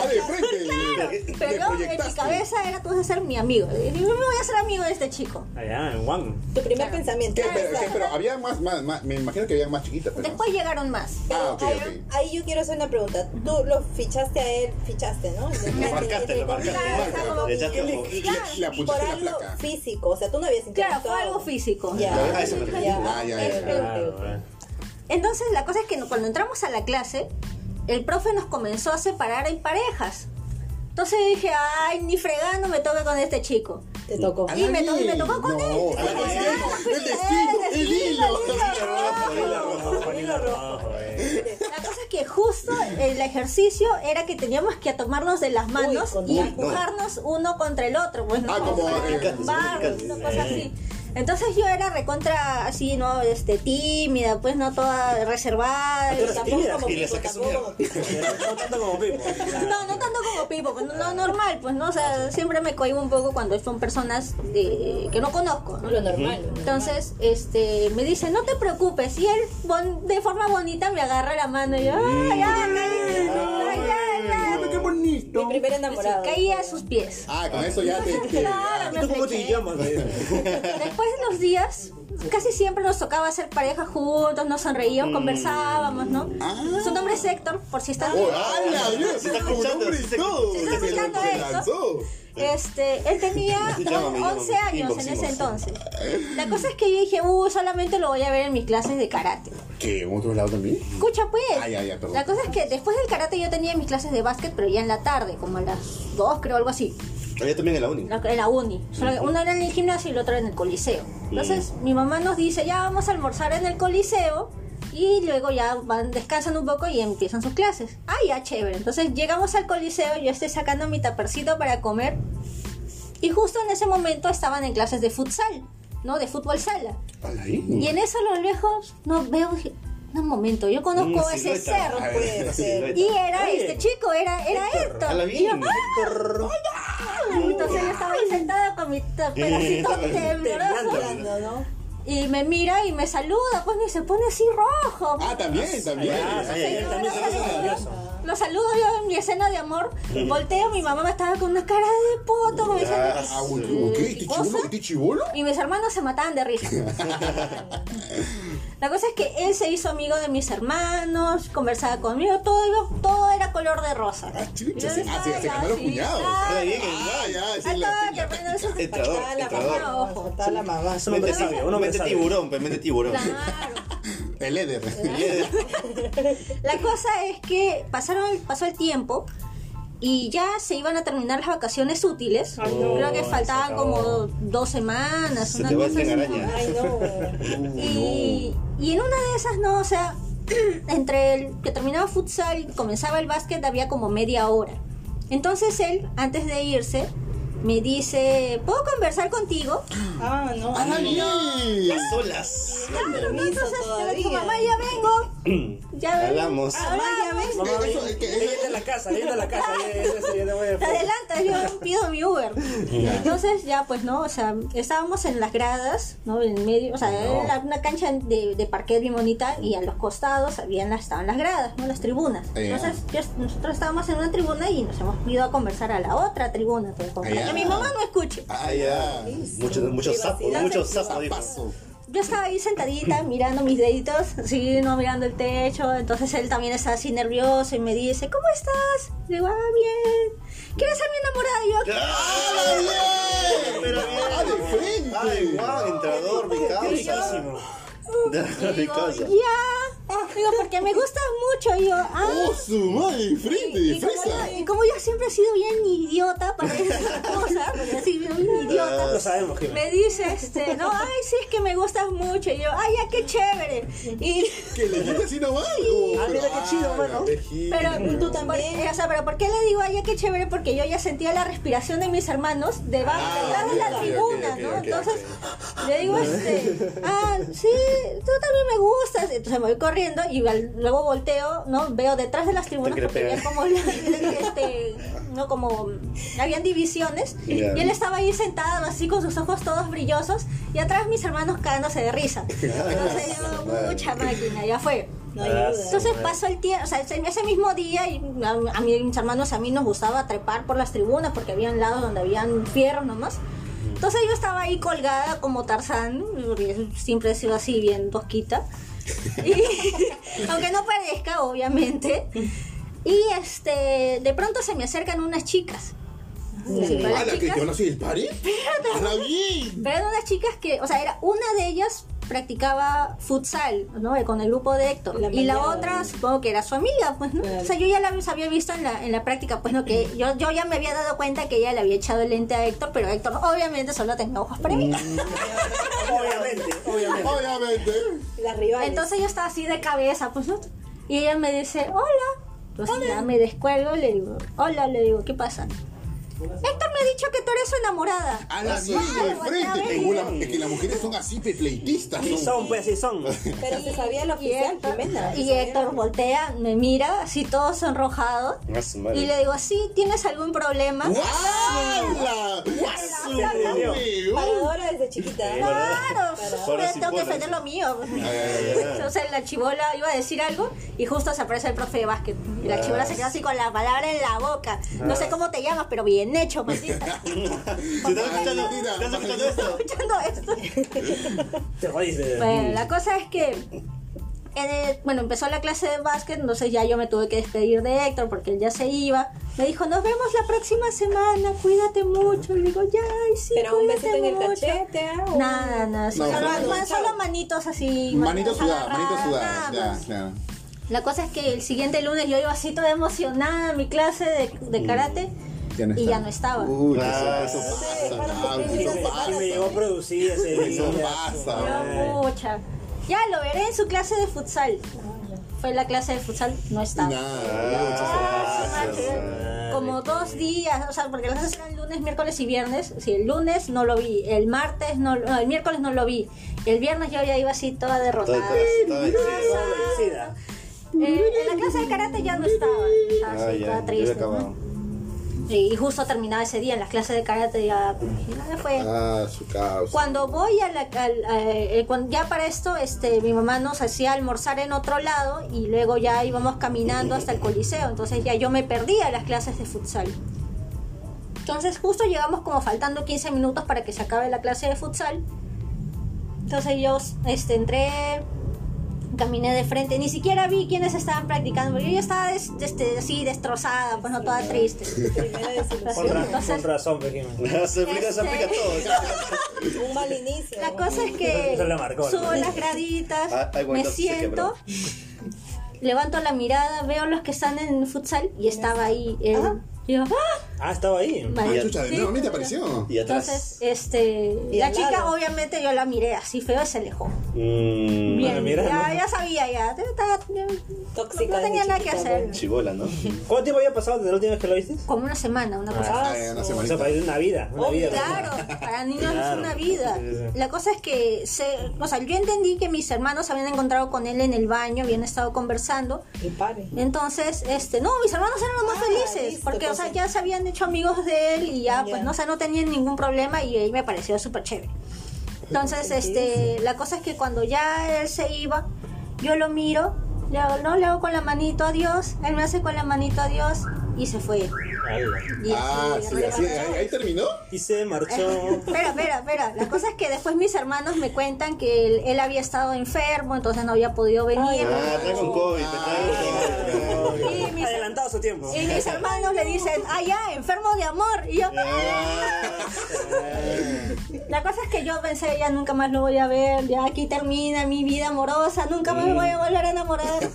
Ah, de frente. le- Pero le en mi cabeza era tú vas a ser mi amigo. Y digo, yo me voy a ser amigo de este chico. Allá, en Juan. Tu primer pensamiento. ¿Qué? Pero, ¿qué? pero había más, más, más, me imagino que había más chiquitas, pero. Después llegaron más. Pero Ah, ok, ahí, ok. ahí yo quiero hacer una pregunta. Tú lo fichaste a él, fichaste, ¿no? Lo marcaste, marcaste. Claro, Le Le, le, le por apuntaste la algo placa. físico, o sea, tú no habías Claro, interactuado. fue algo físico. Ya. Ah, ya, ya, Entonces la cosa es que cuando entramos a la clase, el profe nos comenzó a separar en parejas. Entonces dije, ay, ni fregando me toque con este chico. Te tocó. Y me, la to- y me tocó con No, él. a la pues, El destino, el el destino, hilo. el eh. La cosa es que justo el ejercicio era que teníamos que tomarnos de las manos con- y uy, empujarnos uno contra el otro. Pues, ¿no? Ah, como, eh, tumbarnos, una cosa así. Entonces yo era recontra así, ¿no? Este, tímida, pues no toda reservada. Y- tímida, como y Pipo, tampoco como Pipo. No tanto como Pipo. No, no tanto como Pipo, pues, no, no, normal, pues, ¿no? O sea, siempre me cohibo un poco cuando son personas de, que no conozco, ¿no? Lo normal. lo Entonces, este, me dice, no te preocupes, y él bon- de forma bonita me agarra la mano y yo, ay, ay, ay, ay, ay, ay. Bonito. Mi primer enamorado. Caí a sus pies. Ah, con eso ya te. te- Claro, ¿Y tú cómo te llamas? Después de los días, casi siempre nos tocaba hacer pareja juntos, nos sonreíamos, conversábamos, ¿no? Ah. Su nombre es Héctor, por si están... Oh, Se está escuchando, se- todo. se está Se escuchando se esto. Este, él tenía Llámame, 11 llámame. años Inbox, en ese entonces. La cosa es que yo dije, uh, solamente lo voy a ver en mis clases de karate. ¿Qué? ¿En otro lado también? Escucha pues. Ya, ya, perdón. La cosa es que después del karate yo tenía mis clases de básquet, pero ya en la tarde, como a las 2 creo, algo así. Ella también en la uni. En la- la uni. Solo- Uno era en el gimnasio y el otro en el coliseo. Entonces mi mamá nos dice, ya vamos a almorzar en el coliseo Y luego ya van, descansan un poco y empiezan sus clases. Ah, ya, chévere. Entonces llegamos al coliseo, yo estoy sacando mi tapercito para comer. Y justo en ese momento estaban en clases de futsal, ¿no? De fútbol sala. Y en eso a lo lejos, no veo, dije, un momento, yo conozco Una ese cerro. Ah, puede una ser. silueta. Y era Oye. este chico, era, era A Héctor. Y yo, bien. ¡ay! Entonces yo estaba ahí sentada con mi pedacito tembloroso. ¿no? Y me mira y me saluda, pues y se pone así rojo. Ah, también, también. Ah, también nervioso. Lo saludo yo en mi escena de amor. Volteo, mi mamá me estaba con una cara de poto. como diciendo, Ah, Ah, ¿qué? ¿Este ¿Cosa? chivolo? Y mis hermanos se mataban de risa. La cosa es que él se hizo amigo de mis hermanos, conversaba conmigo, todo, iba- todo era color de rosa. Ah, chucha, se- ah, se- estaba se los cuñados. ah, bien, Ah, ya, esa es la todo, piña. que Entrador, Faltaba la mamá, faltaba la mamá. Es un hombre Mente- sabio, un hombre Mente sabio. tiburón, pues, mente tiburón. Claro. El Eder. La cosa es que pasaron, pasó el tiempo y ya se iban a terminar las vacaciones útiles. Ay, no. Creo que faltaban como dos semanas, Se una cosa así. araña. Ay, no. Y, y en una de esas, no, o sea, entre el que terminaba futsal y comenzaba el básquet había como media hora. Entonces él, antes de irse, me dice, ¿puedo conversar contigo? Ah, no. ¡Ah, bien! Las olas. Entonces le digo, todavía. mamá, ya vengo. Ya vengo. Hablamos. Ah, ya vengo. Mamá, Eso, es que- ella la casa, ella la casa. Te adelantas, yo pido mi Uber. Entonces ya pues no, o sea, estábamos en las gradas, ¿no? En medio, o sea, No. era una cancha de, de parquet bien bonita y a los costados habían las, estaban las gradas, ¿no? Las tribunas. Ya. Entonces yo- nosotros estábamos en una tribuna y nos hemos ido a conversar a la otra tribuna, pues, que mi mamá no escuche. Ah, ya. Muchos muchos sapos, muchos. Yo estaba ahí sentadita mirando mis deditos, así, no mirando el techo. Entonces él también estaba así nervioso y me dice, ¿cómo estás? Le digo, ah, bien. ¿Quieres ser mi enamorada? Y yo, ¡Ah, bien! Pero bien. ¡Ah, de frente! Ay, guau, entrador, mi digo, causa. ya. Digo, porque me gustas mucho. Y yo, ah. ¡Oh, su madre! De frente, Y, de y como yo, y como yo siempre he sido bien idiota para esas cosas, porque así bien idiota, Lo sabemos, Jimena. me dice, este, no, ay, sí, es que me gustas mucho. Y yo, ay, ya, qué chévere. Y, Que le dijiste así nomás. como, Ah, mira pero, qué chido, mano. Pero tú también. por- o sea, pero ¿por qué le digo, ay, ya, qué chévere? Porque yo ya sentía la respiración de mis hermanos debajo Ah, de la tribuna, ok, ¿no? ok, Entonces, le digo, este, ah, sí, tú también me gustas. Entonces me voy corriendo y al- luego volteo, ¿no? Veo detrás de las tribunas porque había como, este, no como, habían divisiones. Ya. Y él estaba ahí sentado así con sus ojos todos brillosos y atrás mis hermanos cagándose de risa. Entonces yo, mucha máquina, ya fue. No. Entonces pasó el tiempo, o sea, ese mismo día y a, a mí, mis hermanos, a mí nos gustaba trepar por las tribunas porque habían lados donde habían fierros nomás. Entonces yo estaba ahí colgada como Tarzán, porque siempre he sido así bien tosquita. Y, aunque no parezca, obviamente. Y este, de pronto se me acercan unas chicas. Sí, pero Ah, las la que chicas- yo no soy el pari. ¡Ah, bien! pero eran unas chicas que, o sea, era una de ellas practicaba futsal, ¿no? Con el grupo de Héctor. La y la otra, supongo que era su amiga, pues, ¿no? Claro. O sea, yo ya la había visto en la, en la práctica, pues, ¿no? Que yo, yo ya me había dado cuenta que ella le había echado el lente a Héctor, pero Héctor obviamente solo tenía ojos para mí. Obviamente, obviamente. Obviamente. Las rivales. Entonces yo estaba así de cabeza, pues, ¿no? Y ella me dice, hola. Entonces ya me descuelgo y le digo, hola, le digo, ¿qué pasa? Héctor me ha dicho que tú eres su enamorada. A la Sí, de frente. una- Es que las mujeres son así pleitistas. Sí son. son, pues, sí son. Pero se sabía lo Y oficial, Héctor, se y Héctor voltea, me mira, así todo sonrojado. A su madre. Y le digo, sí, ¿tienes algún problema? ¡Guala! ¡Guasu! Weón! Paradora desde chiquita. ¿eh? Claro, Ahora yo sí tengo que defender sí. lo mío. ay, ay. Entonces la chivola iba a decir algo y justo se aparece el profe de básquet. Y la Ah. chivola se queda así con la palabra en la boca. No sé cómo te llamas, pero bien hecho, maldita. ¿Se estás escuchando? ¿Estás escuchando esto? Escuchando esto. Te jodiste. Bueno, la cosa es que bueno, empezó la clase de básquet, entonces ya yo me tuve que despedir de Héctor porque él ya se iba. Me dijo, nos vemos la próxima semana, cuídate mucho. Y digo, ya, ay, sí, Pero un cuídate besito en el mucho". cachete, ¿ah? O- Nada, nada, solo, solo- ma- solo manitos así. Manitos sudadas, manitos sudadas. Ya, claro. La cosa es que el siguiente lunes yo iba así toda emocionada a mi clase de, de karate Ya no y ya no estaba. Uy, Ah, eso, eso sí, pasa, cumplir eso Y pasa. me llegó a producir ese Eso pasa. Pucha. Ya lo veré en su clase de futsal. Fue la clase de futsal, no estaba. Nada. Ah, Como dos días, o sea, porque las clases eran lunes, miércoles y viernes. Sí, el lunes no lo vi, el martes no, no, el miércoles no lo vi, el viernes yo ya iba así toda derrotada. todo vencido. Vencida. Eh, en la clase de karate ya no estaba, estaba Ah, así, ya, toda ya triste. Y justo terminaba ese día en las clases de karate ya, ya fue. Ah, su causa. Cuando voy a la, al- a- eh, cuando- ya para esto, este, mi mamá nos hacía almorzar en otro lado y luego ya íbamos caminando hasta el coliseo, entonces ya yo me perdía las clases de futsal. Entonces justo llegamos como faltando 15 minutos para que se acabe la clase de futsal. Entonces yo este, entré, caminé de frente, ni siquiera vi quiénes estaban practicando, porque yo ya estaba des- este, así destrozada, pues no toda triste. Con, ra- Entonces- con razón, Vegima. se aplica, se aplica todo. Un mal inicio. La cosa es que subo las graditas, Ah, me siento, levanto la mirada, veo los que están en futsal y estaba ahí. él. Ah. Y yo, ¡ah! Ah, estaba ahí. Vale. Ah, chucha, Sí. nuevamente apareció. Y atrás. Entonces, este, Y la chica lado. obviamente yo la miré así feo y se alejó. Mm, Bien, mira, ya, ¿no? ya sabía ya, estaba- Tóxica no tenía de nada que hacer. chibola, ¿no? ¿Cuánto tiempo había pasado desde la última vez que lo viste? Como una semana, una cosa Ah, Ah, ya, una O semanita. sea, para una vida. Una Obvio. vida. Claro, para niños Claro. es una vida. La cosa es que, se, o sea, yo entendí que mis hermanos se habían encontrado con él en el baño, habían estado conversando. Y pare. Entonces, este, no, mis hermanos eran los más Ah, felices, listo, porque, o sea, ya se habían hecho amigos de él y ya, pues, no, o sea, no tenían ningún problema y ahí me pareció súper chévere. Entonces, este, la cosa es que cuando ya él se iba, yo lo miro, le hago, no, le hago con la manito adiós, él me hace con la manito adiós y se fue. Y Ah, sí, así, ahí, ahí terminó. Y se marchó. Espera, espera, espera. La cosa es que después mis hermanos me cuentan que él, él había estado enfermo, entonces no había podido venir. Ah, está con COVID. Y mis, Adelantado su tiempo. y mis hermanos le dicen, ah, ya, enfermo de amor. Y yo, la cosa es que yo pensé, ya nunca más lo voy a ver, ya aquí termina mi vida amorosa, nunca más me voy a volver a enamorar.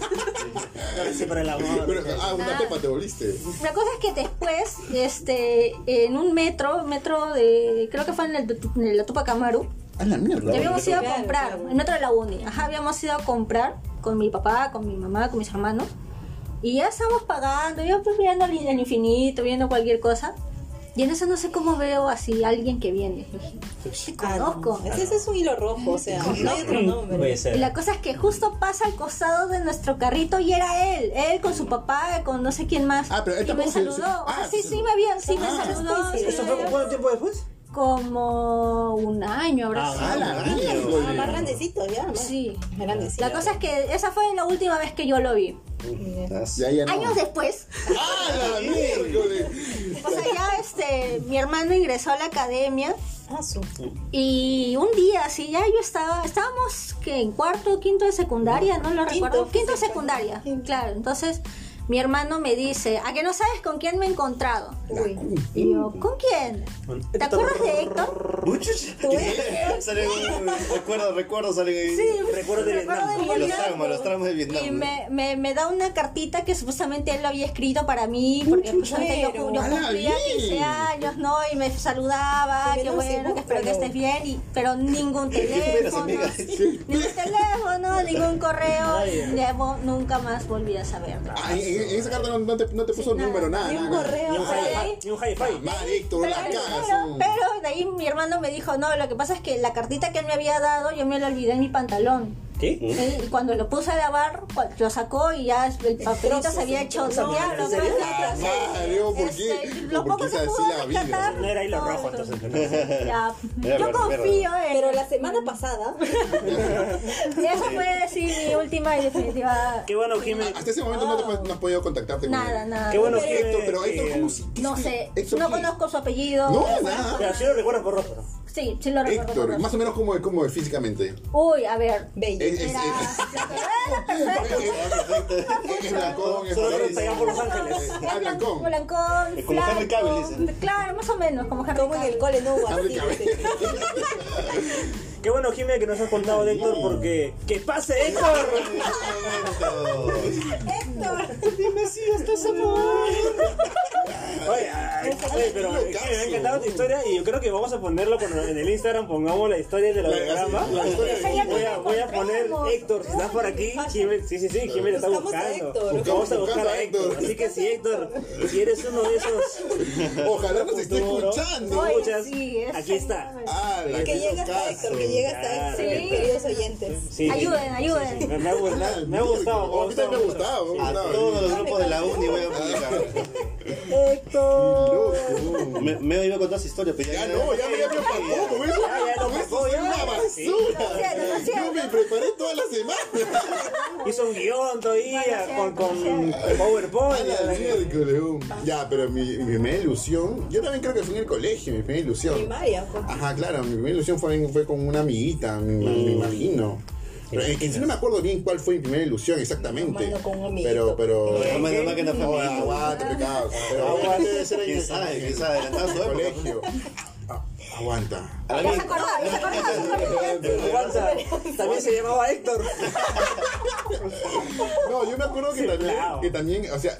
Sí, por el amor. Pero, ah, una Ah. pepa te volviste. La cosa es que después, este, en un metro, metro de, creo que fue en el, en el Tupac Amaru, la mierda. Ya habíamos ido a comprar, el metro de la uni. Ajá, habíamos ido a comprar con mi papá, con mi mamá, con mis hermanos. Y ya estábamos pagando, yo pues viendo el, el infinito, viendo cualquier cosa. Y en eso no sé cómo veo así alguien que viene. Te Ah, no. conozco. Ese, ese es un hilo rojo, o sea, no hay otro nombre. Y la cosa es que justo pasa al costado de nuestro carrito y era él, él con su papá, con no sé quién más. Ah, pero él y me se- saludó. se- o sea, ah, sí, sí me había, sí me Ah, saludó. ¿Eso fue cuánto tiempo después? Como un año habrá Ah, sido. Más grandecito ya, ¿no? Sí. Más grandecito. La cosa es que esa fue la última vez que yo lo vi. Ya, ya no. Años después, Ah, la mierda. o sea, ya este, mi hermano ingresó a la academia Ah, su. y un día, así ya yo estaba, estábamos que en cuarto quinto de secundaria, no lo Quinto, recuerdo, quinto de secundaria, Quinto. claro, entonces mi hermano me dice, ¿a que no sabes con quién me he encontrado? Uy. Y yo, ¿con quién? ¿Te acuerdas de Héctor? Recuerdo, recuerdo salen ahí. Sí, Recuerdo de Vietnam. de Los traumas, los traumas de Vietnam. Y me, me, me da una cartita que supuestamente él lo había escrito para mí, porque justamente yo, yo ¡Hala, cumplía bien! 15 años, ¿no? Y me saludaba, Y dio bueno, que espero que estés bien, y, pero ningún teléfono, ningún teléfono, ningún correo. Luego nunca más volví a saber. En, esa carta no, no te, no te puso nada, número, nada. Ni un nada. correo. Ni un hi-fi. Ni un hi-fi. La pero, pero de ahí mi hermano me dijo, no, lo que pasa es que la cartita que él me había dado yo me la olvidé en mi pantalón. ¿Qué? Y cuando lo puse a lavar, lo sacó y ya el papelito se había hecho trozos. diablo. ¿En serio? Ah, madre, ¿por qué? Este, lo ¿Por poco se pudo rescatar. No era hilo no, rojo, entonces. Ya, yo confío en. Pero la semana pasada, Esa fue sí mi última y definitiva. Qué bueno, Jiménez. Hasta ese momento no, te, no has podido contactarte con Nada, él. nada. Qué bueno. Héctor, pero Héctor, ¿cómo No es- sé, no ¿qué? conozco su apellido. No, nada. Pero sí lo recuerdas por rostro. Sí, sí lo recuerdo. Héctor, más o menos como, como físicamente. Uy, a ver. bello. Es, es, Era. es, es blancón, blancón. Ah, como Henry Cavill. Claro, más o menos, como Henry Como en el cole no Qué bueno, Jiménez, que nos has contado de Héctor porque... ¡Que pase, Héctor! Dime si estás amor. Oye, ay, oye, pero que me ha encantado tu historia y yo creo que vamos a ponerlo en el Instagram, pongamos la historia del La- holograma. la historia ya Voy a, voy a poner. Héctor, si estás por aquí, Jiménez, sí, sí, sí, Jiménez está Buscamos a buscando. Héctor. Vamos a buscar a Héctor. Héctor. Así que si Héctor, si eres uno de esos Ojalá nos esté futuro, escuchando. Oye, escuchas, sí, ese aquí está. Ah, la Que hasta Héctor, que llega hasta Sí. queridos oyentes. Sí, Ayuden, ayuden. Me, me ha, gustado, me ha gustado. A mí también me ha gustado. A todos los grupos de la uni voy a publicar. Héctor. Me, me iba a contar esa historia, pero Ya no, ya me ya me opacó, con eso. Ya, ya soy ya. una basura. No no Yo me preparé toda la semana. Hizo un guion todavía con. PowerPoint. Ya, pero mi, mi primera ilusión, yo también creo que fue en el colegio, mi primera ilusión. Primaria. Ajá, claro, mi primera ilusión fue, fue con una amiguita, me, me imagino. Pero es que sí no me acuerdo bien cuál fue mi primera ilusión exactamente. Mano con un amiguito. Pero, pero. No, que fue pecado. Pero Aguanta. debe ser ahí ¿Quién en- sabe? en ¿Quién el- sabe? Adelantado su en el época. colegio. Ah, Aguanta. Aguanta. También se llamaba Héctor. No, yo me acuerdo que Sí, también, claro. que también, o sea,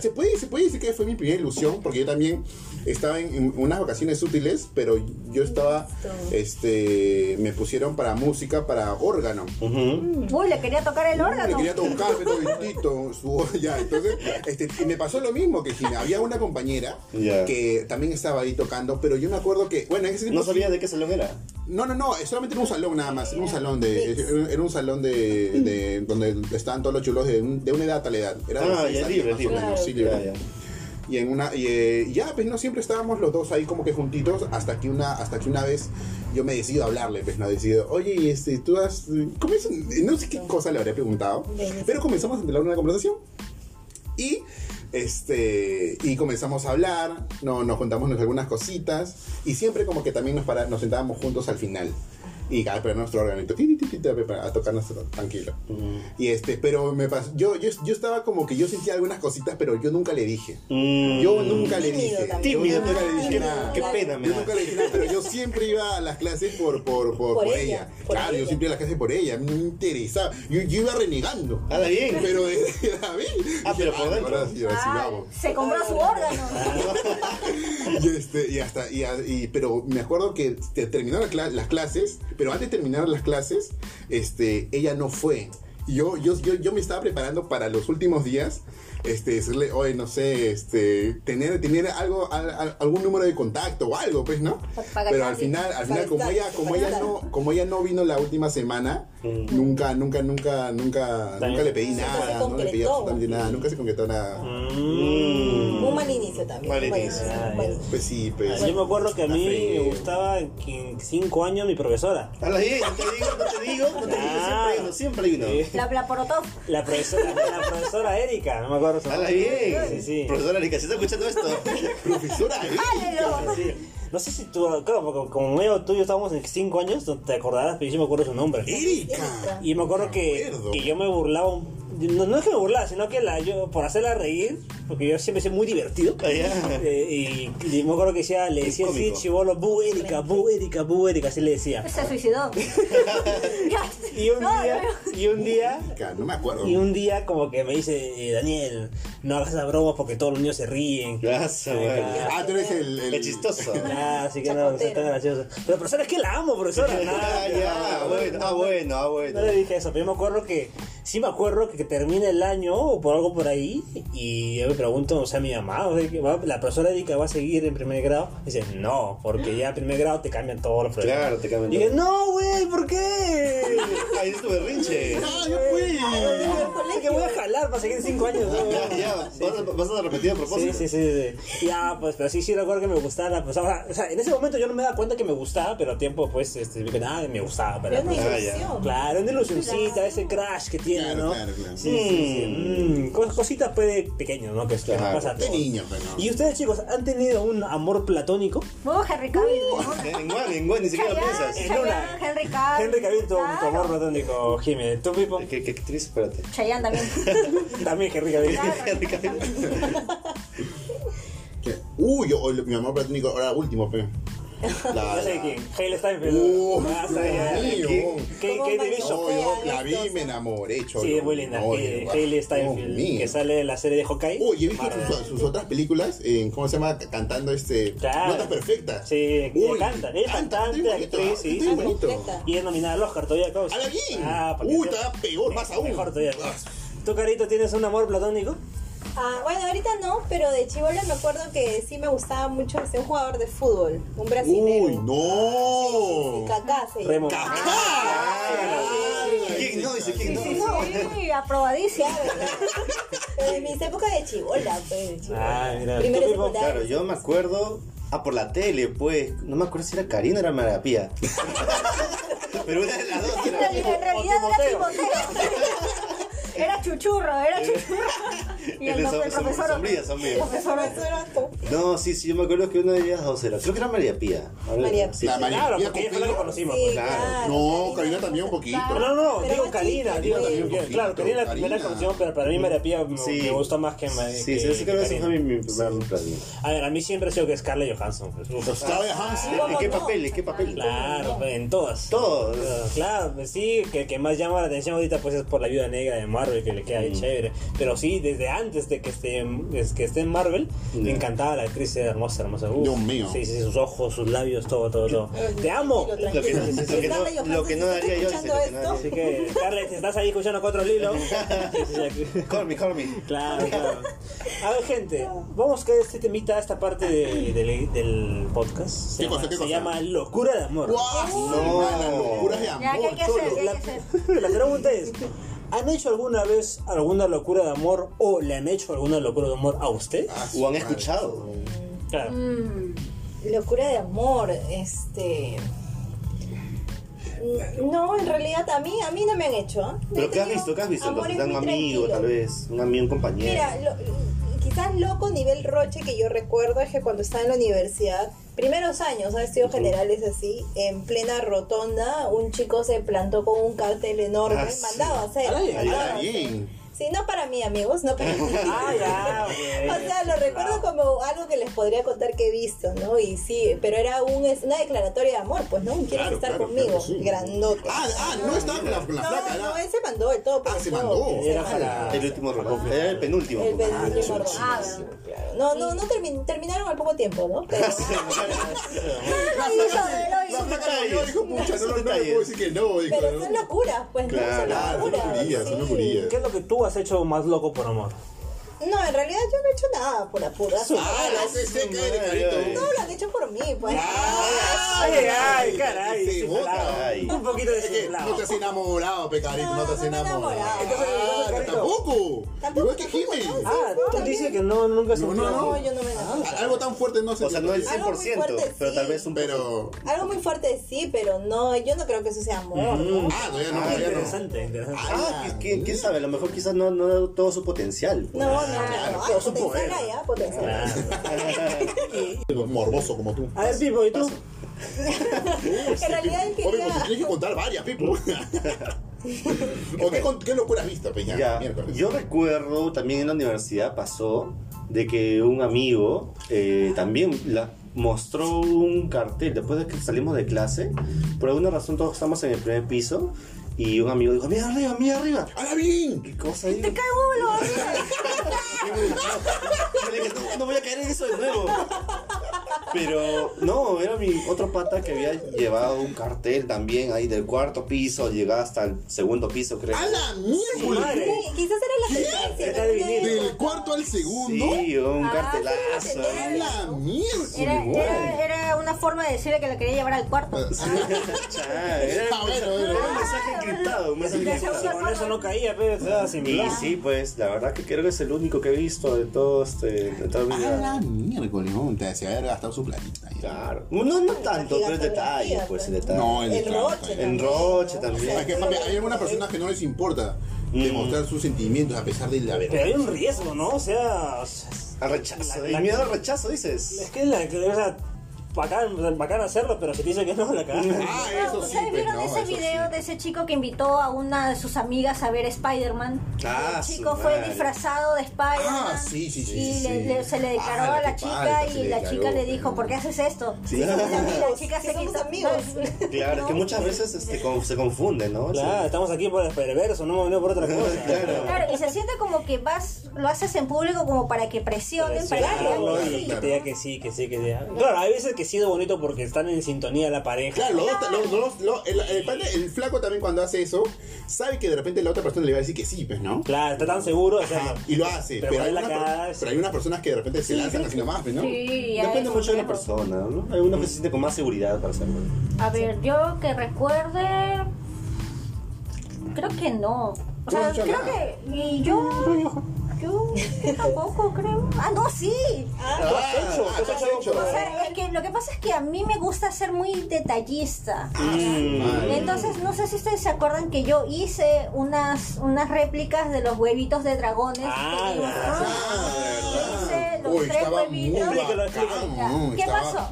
se puede, se puede decir que fue mi primera ilusión, porque yo también estaba en, en unas vacaciones útiles, pero yo estaba, este, me pusieron para música, para órgano. Ujú. Uy, le quería tocar el Le órgano. quería tocar, pero distinto, su ya, entonces, este, y me pasó lo mismo que Gina, había una compañera que también estaba ahí tocando, pero yo me acuerdo que, bueno, en ese tiempo No sabía de qué salón era. no, no, no, solamente era un salón nada más, era un salón de, era un salón de, de donde estaban todos los chulos de, un- de una edad a tal edad. Era Ah, ya sí, libre. Y en una, y, eh, ya, pues no siempre estábamos los dos ahí como que juntitos, hasta que una, hasta que una vez yo me decido a hablarle, pues no decido, oye, este, tú has, no sé qué cosa le habría preguntado, pero comenzamos a tener una conversación. Y este y comenzamos a hablar, no, nos contamos algunas cositas y siempre como que también nos, para, nos sentábamos juntos al final. Y a esperar nuestro organito ti, ti, ti, ti, a tocar nuestro tranquilo. Y este, pero me pasó, yo, yo, yo estaba como que yo sentía algunas cositas, pero yo nunca le dije. Mm. Yo nunca le Tímido dije. también. Yo Tímido, nunca le dije qué- nada. qué pena me Yo nunca le dije nada, pero yo siempre iba a las clases por, por, por, Por por ella, ella. por Claro, yo ella. siempre iba a las clases por ella. Me interesaba. Yo, yo iba renegando. Hala bien. Pero vez. Ah, pero por dentro. ahora sí, Ah, se compró su órgano. Y, este, y hasta, y, y- pero me acuerdo que te- terminaron la cla- las clases, pero antes de terminar las clases, este, ella no fue. Yo, yo, yo, yo me estaba preparando para los últimos días, este, decirle, oye, no sé, este, tener, tener algo, al- al- algún número de contacto o algo, pues, ¿no? Para Pero al final, al final, como ella, como ella no, como ella no vino la última semana, nunca, nunca, nunca, nunca, nunca le pedí nada, no le pedí absolutamente nada, nunca se concretó nada. Mm. Un mal inicio también. Mal un mal inicio. Pues sí, pues. Yo me acuerdo que a mí me gustaba en 5 años mi profesora. Te digo, no te digo, no te digo. Siempre hay uno, siempre hay uno. Sí. La, la porotó. La profesora, la profesora Erika, no me acuerdo nombre. bien. Sí, sí. Profesora Erika, ¿se está escuchando esto? Profesora. Sí. No sé si tú, claro, porque como medio tú y yo estábamos en 5 años, no te acordarás, pero yo sí me acuerdo su nombre. Erika. Y me acuerdo que, acuerdo. que yo me burlaba, un- no, no es que me burlaba, sino que la, yo, por hacerla reír, porque yo siempre soy muy divertido. Allá. eh, y, y me acuerdo que decía, le decía así, chivolo, bu Erika, bu Erika, bu Erika, así le decía. Se suicidó. Y un No, día, no. y un día, Erika, No me acuerdo. y un día como que me dice, eh, Daniel, no hagas esa broma porque todos los niños se ríen. Gracias. Ah, tú eres el. el... Qué chistoso. Ah, así que no, no tan gracioso. Pero profesora, es que la amo, profesora. Ah, ya, no, bueno, no, ah, no, bueno, ah, No bueno. le dije eso, pero yo me acuerdo que, sí me acuerdo que, que termina el año o por algo por ahí y yo me pregunto, o sea, mi mamá, o sea, que va- la profesora Erika va a seguir en primer grado. dice, no, porque ya en primer grado te cambian todos los profesores. Claro, te cambian Y todo. no, güey, ¿por qué? Ahí es tu berrinche. Ah, ya fui. Es que voy a jalar para seguir cinco años. ¿no? Ya, ya, vas a, vas a repetir a Sí, propósito. sí, sí, sí. Ya, pues, pero sí, sí recuerdo que me gustaba. Pues, ahora, o sea, en ese momento yo no me daba cuenta que me gustaba, pero a tiempo, pues, este, que nada, me gustaba. Pero, una ya. ilusión. Claro, una ilusioncita, ese crash que tiene, Claro, ¿no? claro, claro. Sí, sí, sí. Mm, cos- cositas pues, de pequeños, ¿no? Que, que nos Claro. pasa a De todos. niño, pero no. ¿Y ustedes, chicos, han tenido un amor platónico? Oh, Henry Cavill. ¿no? En Juan, en Juan, ni siquiera piensas. En una. Henry Cavill. Henry Cavill, tu, amor platónico, Jiménez. ¿Tú, Pipo? ¿Qué, qué actriz? Espérate. Chayanne también. También Henry Cavill. ¿Qué? Uy, yo, mi amor platónico, ahora último, pe. La, Ya sé la- quién. Hale Steinfeld. Uh, Ah, está bien, ya. Dios mío. Kate ¿Cómo Kate manejo? Bishop. No, yo la vi y me enamoré, cholo. Sí, es muy linda. No, Eh, mío. Steinfeld, que sale de la serie de Hawkeye. Uy, he visto sus, sus otras películas, en, ¿cómo se llama? Cantando este. Claro. Notas perfectas. Sí, ella Uy, canta. Ella es canta, cantante, actriz, sí. está sí. Y es nominada al Oscar todavía, causa. ¡Hala bien! Ah, Uy, está peor, más aún. Mejor todavía. Ah, ¿Tú, Carito, tienes un amor platónico? Ah, bueno, ahorita no, pero de chivola me acuerdo que sí me gustaba mucho un jugador de fútbol, un brasileño. Uy, no. Kaká se llama. Remo. ¿Quién no? Dice quién no. Sí, aprobadísima. Pero en mis épocas de chivola, pues. de chibola. Ah, mira. Claro, yo me acuerdo. Ah, por la tele, pues. No me acuerdo si era Karina o era María Pía. Pero una de las dos En era. realidad, en realidad O era Timoteo. Era chuchurro, era chuchurro. Y El el, el profesor. som- sombría, sombría. No, sí, sí, yo me acuerdo que una de ellas dos era. Creo que era María Pía. María sí, La sí. María Claro, Pía porque ella fue la que conocimos. Sí, pues. claro. No, Karina también un poquito. No, no, Pero digo Karina, chica, digo pues. Karina. Poquito, Claro, Karina la primera Karina. conocimos, pero para mí María Pía me, Sí. me gustó más que María. Sí, sí, sí, creo que ese fue mi, primer platillo. A ver, a mí siempre ha sido que Scarlett Johansson. pues. Uf, Scarlett Johansson. ¿En ¿Cómo qué papel? ¿En qué papel? Claro, pues, en todas. Todos. Claro, pues sí, que el que más llama la atención ahorita pues es por la viuda negra de Marvel, que le queda Mm. chévere. Pero sí, desde antes de que esté, es que esté en Marvel, me Ya. encantaba la actriz, era hermosa, hermosa. Uf. Dios mío. Sí, sí, sus ojos, sus labios, todo, todo, todo. ¡Te amo! Lo que, no- lo que no, lo que daría estás yo Así que, Scarlett, si estás ahí escuchando cuatro sí. Call me, call me. Claro, claro. A ver, gente, vamos que este temita, esta parte de- del- del podcast. Se, ¿Qué llama, cosa, qué se cosa? llama Locura de Amor. ¡Guau! No. Las locuras de Ya, ¿qué amor. hay que hacer? cholo. ¿Qué hay La, que hacer? la pregunta es, ¿han hecho alguna vez alguna locura de amor o le han hecho alguna locura de amor a usted? Ah, O han escuchado. Claro. Mm, locura de amor, este. Mm, No, en realidad a mí, a mí no me han hecho. ¿ah? Pero ¿qué has visto? ¿Qué has visto? Entonces, un muy amigo, tal vez. Un amigo, un compañero. Mira, lo- quizás loco nivel roche que yo recuerdo es que cuando estaba en la universidad, primeros años, ¿sabes? Estudios generales así, en plena rotonda, un chico se plantó con un cartel enorme, Ah, sí. mandado a hacer. Ay, mandado a hacer. bien. Sí, no para mí, amigos, no para mí. Ah, ya. O sea, lo recuerdo como algo que les podría contar que he visto, ¿no? Y sí, pero era un, es una declaratoria de amor, pues, ¿no? ¿Quieres Claro, estar claro, conmigo? claro, sí. Grandote. Ah, ah, no estaba con la, con la no, no, él se mandó el todo. por Ah, se mandó. pues, Era para- El último rollo. Era el penúltimo. El pues. penúltimo. Ah, Claro. No, no, no termin- terminaron al poco tiempo, ¿no? Pero, Ah, no, Son no le detalles. puedo decir que no, ¿no? son locuras, pues, Claro, no son Claro, son locuras. locurillas, son sí. locurillas. ¿Qué es lo que tú has hecho más loco por amor? No, en realidad yo no he hecho nada por apuro. Ah, la sé, sé que eres, carito. No lo han hecho por mí, pues. Ah, Ay, ay, caray. Se sí. Ay. Un poquito de Es no te has enamorado, pecarito, no te has No, no enamorado. Entonces, Ah, tampoco. Tampoco, Igual que no, Ah, tú dices que no, nunca has No, no. No, yo no me enamoro. Ah, Algo tan fuerte no sé. O sea, no el Algo muy 100%, fuerte, pero tal vez un. Pero. Algo muy fuerte sí, pero no, yo no creo que eso sea amor, ¿no? Ah, todavía no, todavía no. Interesante, interesante. Ah, ¿qui- ¿quién, quién sabe? A lo mejor quizás no, no todo su potencial. No, no, no, claro, potencial. Morboso como tú. A ver, Pipo, ¿y tú? En realidad él quería... pues tienes que contar varias, Pipo. ¿O qué, qué locura has visto, Peña? Ya, yo recuerdo también en la universidad pasó de que un amigo eh, también la, mostró un cartel después de que salimos de clase. Por alguna razón todos estamos en el primer piso y un amigo dijo, mira arriba, mira arriba. ¡Hala bien! ¿Qué cosa ahí? Te cago, lo Yo le dije, no, no voy a caer en eso de nuevo. Pero no, era mi otro pata que había llevado un cartel también ahí del cuarto piso, llegaba hasta el segundo piso, creo. ¡Hala miércoles! madre. Sí, quizás era la tendencia. Del cuarto al segundo. Sí, un Ah, cartelazo. sí, ahí. ¡Hala miércoles! Era, era, era una forma de decirle que la quería llevar al cuarto. Cha, Era Ah, bueno, bueno. era un mensaje encriptado, un mensaje Ya, ya, encriptado. ya. Con eso no caía, pero estaba sin Y bla. sí, pues la verdad que creo que es el único que he visto de todo este de toda mi ¡A vida. la miércoles! Ya. Claro. No, no tanto, pero es detalle, pues el detalle. No, el El roche. claro. En Roche también. Es que, hay algunas personas que no les importa Mm. demostrar sus sentimientos a pesar de la Pero verdad. hay un riesgo, ¿no? O sea, Al rechazo. La- ¿Y la- miedo al rechazo dices? es que la, sea, bacán, bacán hacerlo, pero si te dice que no, la cagaste. Ah, eso sí, ¿Ustedes pues, vieron no, ese eso video sí. de ese chico que invitó a una de sus amigas a ver Spider-Man? Ah, el chico fue madre. disfrazado de Spider-Man. Ah, sí, sí, sí, Y sí, le- le- se le declaró Ah, a la chica y la chica le dijo, ¿por qué haces esto? Sí. Y la chica se quitó. amigos. Claro, No. que muchas veces este, con- se confunden, ¿no? Claro, Sí. estamos aquí por el perverso, no, no por otra cosa. Claro. Claro, y se siente como que vas, lo haces en público como para que presionen, para que diga que sí, que sí, que sí. Claro, hay veces que es bonito porque están en sintonía la pareja. Claro, los dos- los- los- los- el, el el flaco también cuando hace eso, sabe que de repente la otra persona le va a decir que sí, pues, ¿no? Claro, está tan seguro de hacerlo. Ajá, y lo hace. Pero Pero, hay la una per- cara, sí. pero hay unas personas que de repente se lanzan así nomás, pues, ¿no? Sí, ya Depende es mucho de la complejo. persona, ¿no? Hay uno que se siente con más seguridad para hacerlo. A ver, yo que recuerde. Creo que no. O sea, creo nada. que. Y yo. Yo, yo tampoco creo. Ah, no, sí. Ah, ¿Qué has hecho? ah, ¿Qué ¿qué has has hecho? hecho? O sea, es que lo que pasa es que a mí me gusta ser muy detallista. Mm. Entonces, no sé si ustedes se acuerdan que yo hice unas, unas réplicas de los huevitos de dragones. Ah. Ah. ¿Qué Estaba- pasó?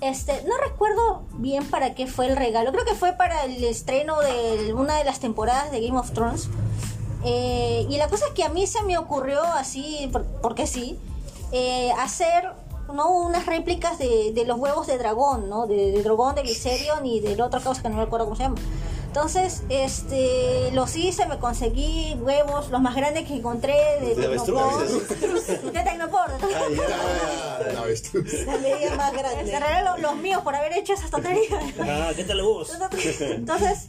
Este, no recuerdo bien para qué fue el regalo. Creo que fue para el estreno de una de las temporadas de Game of Thrones. Eh, y la cosa es que a mí se me ocurrió así, por- porque sí, eh, hacer ¿no? unas réplicas de, de los huevos de dragón, ¿no? De, de dragón, de Viserion y del otro cosa que no me acuerdo cómo se llama. Entonces, este, los hice, me conseguí huevos, los más grandes que encontré de, De Tecnopor. De Tecnopor. la más grande. Cerraré los, los míos por haber hecho esas tonterías. Ah, ¿qué tal vos? Entonces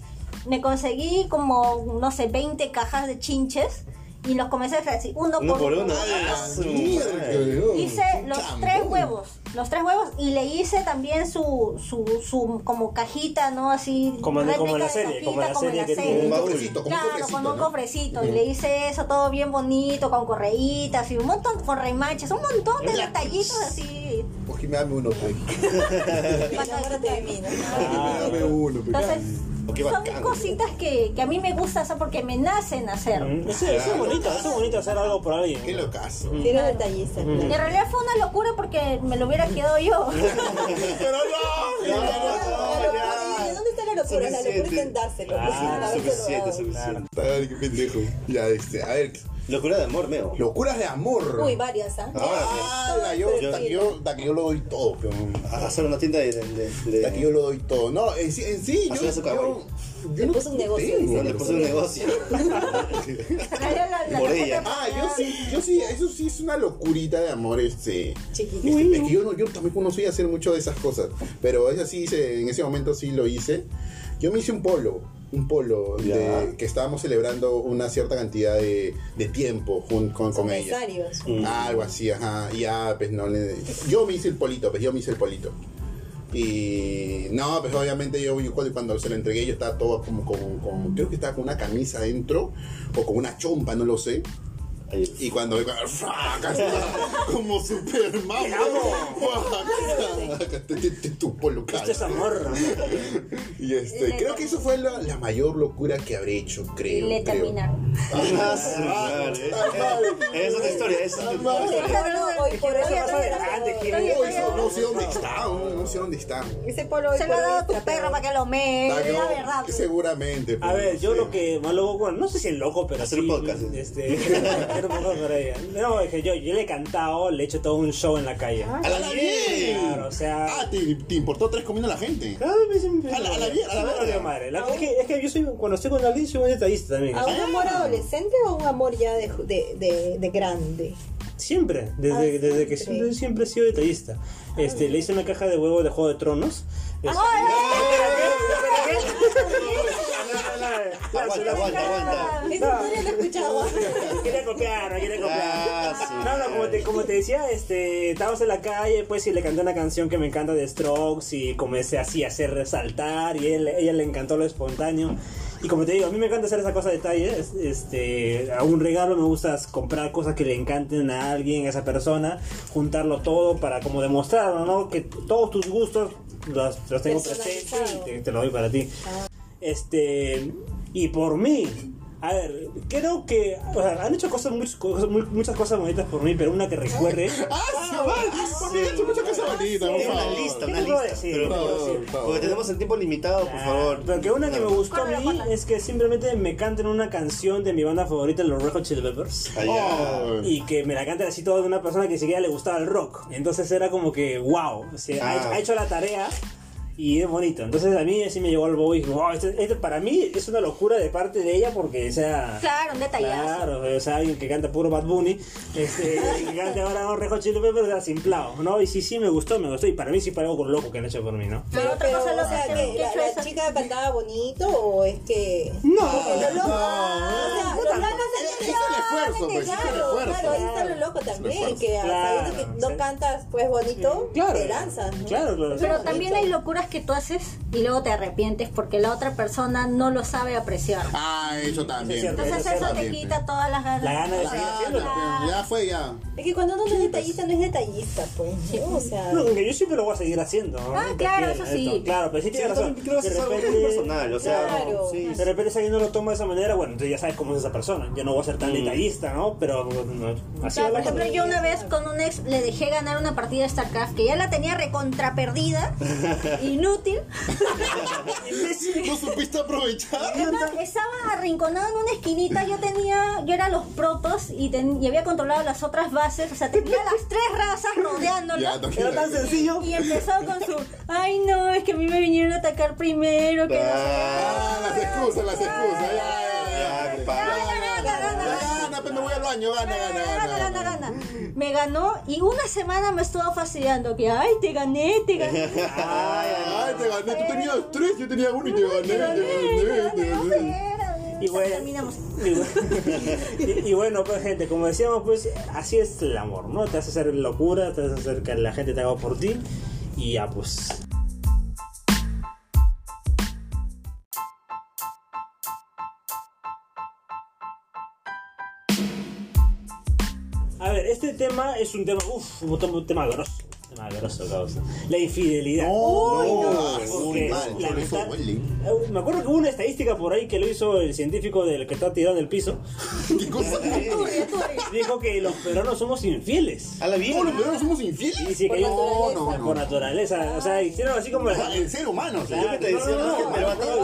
me conseguí como, no sé, 20 cajas de chinches y los comencé a hacer así, uno, Uno por por uno. uno. Ah, Ah, weón. Hice los Chambón. tres huevos, los tres huevos y le hice también su, su, su como cajita, ¿no? Así, Como en- como en la serie, como en la cajita, serie que serie. Como un cofrecito, como un Claro, cofrecito. como un ¿no? cofrecito. Y le hice eso todo bien bonito, con correitas y un montón, con remaches, un montón de detallitos así. Pues que me dame uno, pues. Enamórate de mí, ¿no? Ah, Dame uno, pues. Entonces, qué son bacán. cositas que, que a mí me gusta hacer porque me nacen hacer. Mm, Eso, eso es bonito, eso es bonito hacer algo por alguien. Qué locazo. Si eres detallista. Y en realidad fue una locura porque me lo hubiera quedado yo. Pero no, No, no, La locura, ¿y ¿Dónde está la locura? La locura es Suficiente. intentárselo. Ah, Suficiente, suficiente. Ay, qué pendejo. Ya, este, a ver. Locura de amor, Meo. Locuras de amor. Uy, varias, ¿ah? Ah, la yo, Pero la que yo, la que yo lo doy todo, pero. A hacer una tienda de. de, de- La que yo lo doy todo. No, en sí, en sí yo. Hacer su kawaii. yo, Le no puso un negocio, tengo, dice. Le puse un negocio. La- la Por ella. Ah, yo sí, yo sí, eso sí es una locurita de amor, este. Chiquito. Este, es que yo, no, yo tampoco no soy hacer mucho de esas cosas, pero eso sí hice, en ese momento sí lo hice. Yo me hice un polo, un polo de- que estábamos celebrando una cierta cantidad de, de tiempo con, con ella. Mm. Algo así, ajá. Y ya, pues no le. Yo me hice el polito, pues yo me hice el polito. Y no, pues obviamente yo, yo cuando, cuando se lo entregué yo estaba todo como con, con- creo que estaba con una camisa adentro o con una chompa, no lo sé. Ahí. Y cuando ve como Superman. Tu polo Esto es amor. Y este, creo que eso fue la, la mayor locura que habré hecho, creo. le creo. terminaron. Ah, su madre. Es otra historia, es otra historia. No, sé dónde está, no, no sé dónde está. Ese polo hoy Se lo ha dado a tu perro para que lo mee, Ah, la verdad. pues. Seguramente. A ver, no yo lo que más loco, no sé si es loco, pero Hacer sí, podcast. este, ella. No, es que yo, yo le he cantado, le he hecho todo un show en la calle. ¡A la bien! Claro, o sea- Ah, te, te importó tres comiendo a la gente. Claro, me- A la- a la bien, a la me verga. valió madre. La- es, que, es que yo soy, cuando estoy con alguien, soy un detallista también. ¿A un amor adolescente o un amor ya de, de, de, de grande? Siempre, desde, Ah, desde que siempre. siempre, he sido detallista. Este, le hice una caja de huevo de Juego de Tronos. Este, Aguanta, aguanta, aguanta. Esa historia la escuchaba. Quería copiar, no quería copiar. Ah, sí. No, no, como te, como te decía, este, estábamos en la calle, pues, y le canté una canción que me encanta de Strokes y comencé así a hacer resaltar y él, ella le encantó lo espontáneo. Y como te digo, a mí me encanta hacer esa cosa de detalles. Este, a un regalo me gusta comprar cosas que le encanten a alguien, a esa persona, juntarlo todo para como demostrarlo, ¿no? Que todos tus gustos los, los tengo presentes y te, te lo doy para ti. Este, y por mí, A ver, creo que o sea, han hecho cosas, muy- cosas- muy- muchas cosas bonitas por mí, pero una que recuerde. ¡Ah, chaval! Porque he hecho muchas cosas bonitas, por una favor. lista, una ¿Qué te puedo lista. decir? pero- ¿Qué te puedo decir? Por favor. porque tenemos el tiempo limitado, por Ah, favor. Pero que una que me gustó a mí es que simplemente me canten una canción de mi banda favorita, los Red Hot Chili Peppers. Allá. Oh. Y que me la canten así todo de una persona que ni siquiera le gustaba el rock. Entonces era como que, wow, o sea, ha, Ah. hecho, ha hecho la tarea y es bonito. Entonces a mí sí me llegó al bobo y dije, wow, esto, esto para mí es una locura de parte de ella porque, o sea... Claro, un detallazo. Claro, o sea, alguien que canta puro Bad Bunny, este, que cante ahora un Red Hot Chili Peppers, o sea, simplado, ¿no? Y sí, sí, me gustó, me gustó. Y para mí sí fue algo con loco que han hecho por mí, ¿no? Pero, otra pero, cosa lo o sea, que- la, chica cantaba bonito o es que. No, lo loco. no, o sea, lo loco Hizo el esfuerzo, pues, Claro, esfuerzo. claro, ahí está lo loco también, que sabiendo que no sí. cantas pues bonito, Claro, te lanzas. ¿no? claro, claro. Pero es también hay locuras que tú haces y luego te arrepientes porque la otra persona no lo sabe apreciar. Ah, eso también. Entonces Eso eso te quita todas las ganas. La gana de seguir ya, haciéndolo. ya, ya fue, ya. Es que cuando uno no es detallista, no es detallista, pues. ¿no? O sea. No, que yo siempre lo voy a seguir haciendo. ¿no? Ah, claro, eso sí. esto. Claro, pero sí tienes razón. creo que De es algo muy repente, personal, o sea, Claro. sí. de repente si alguien no lo toma de esa manera, bueno, entonces ya sabes cómo es esa persona. Yo no voy a ser tan detallista, ¿no? Pero no, así Claro, por ejemplo, yo una vez con un ex le dejé ganar una partida de StarCraft que ya la tenía recontra perdida, inútil. ¿No supiste aprovechar? Estaba arrinconado en una esquinita, yo tenía, yo era los protos y, ten- y había controlado las otras bases, o sea, tenía las tres razas rodeándolo. Ya. Era tan sencillo. Y empezó con su, ay no, es que a mí me vinieron a atacar primero, que no sé Ah, las excusas, las excusas. Ya, ya, Ya, ya. compadre. Gana, gana, gana. Gana, pues me voy al baño, gana, gana, Gana, gana. gana, gana. Me ganó y una semana me estuvo fastidiando que, ay, te gané, te gané. Ay, te gané. Tú tenías tres, yo tenía uno y te gané, te gané, te gané. Y bueno, Terminamos. y, bueno- y- y bueno, pues gente, como decíamos, pues así es el amor, ¿no? Te hace hacer locura, te hace hacer que la gente te haga por ti y ya pues. Este tema es un tema, uff, un tema- grosso. Causa. La infidelidad. No, no, muy mal, la mitad-. Eh, Me acuerdo que hubo una estadística por ahí que lo hizo el científico del que está tirado en el piso. ¿Qué cosa? Dijo que los peruanos somos infieles. A la ¿Cómo los peruanos somos Y infieles? dice que Por hay- naturaleza. no, por naturaleza. O sea, hicieron así como. Ah, El ser humano. Yo que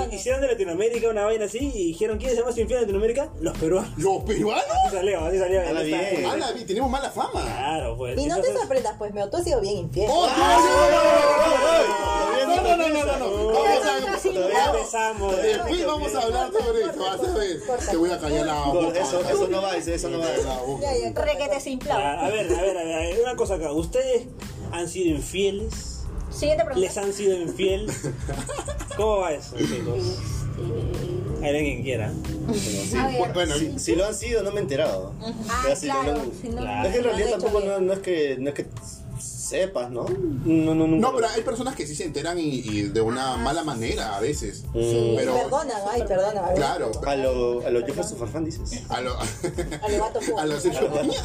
Que Hicieron de Latinoamérica una vaina así y dijeron: ¿Quiénes son más infieles de Latinoamérica? Los peruanos. ¿Los peruanos? Así salió, así salió. Habla Ahí está. bien. Ala, vi, tenemos mala fama. Claro, pues. Y no te sorprendas, pues, Meo, tú has sido bien infiel. ¡Oh! No, no, no, no, no, no. Vamos a... empezamos. Después vamos a hablar sobre eso, vas a ver. Te voy a callar la boca. Eso, eso no va, eso no va. Corta, Requete sin A plan. a ver, a ver, a ver, a una cosa acá. ¿Ustedes han sido infieles? Siguiente ¿Les pregunta. han sido infiel? ¿Cómo va eso, chicos? Hay alguien quiera. A ver. Bueno, Si, si lo han sido, no me he enterado. Ah, Pero si no claro. si no- Claro. Es que en realidad tampoco no es que no es que sepas, ¿no? No, no, nunca. No, pero hay personas que sí se enteran y, y de una mala manera a veces. Sí, Pero- perdonan, ay, perdonan. a. Claro. A lo, a lo Jefferson Farfán dices. A lo, A lo gato a lo Sergio Peña.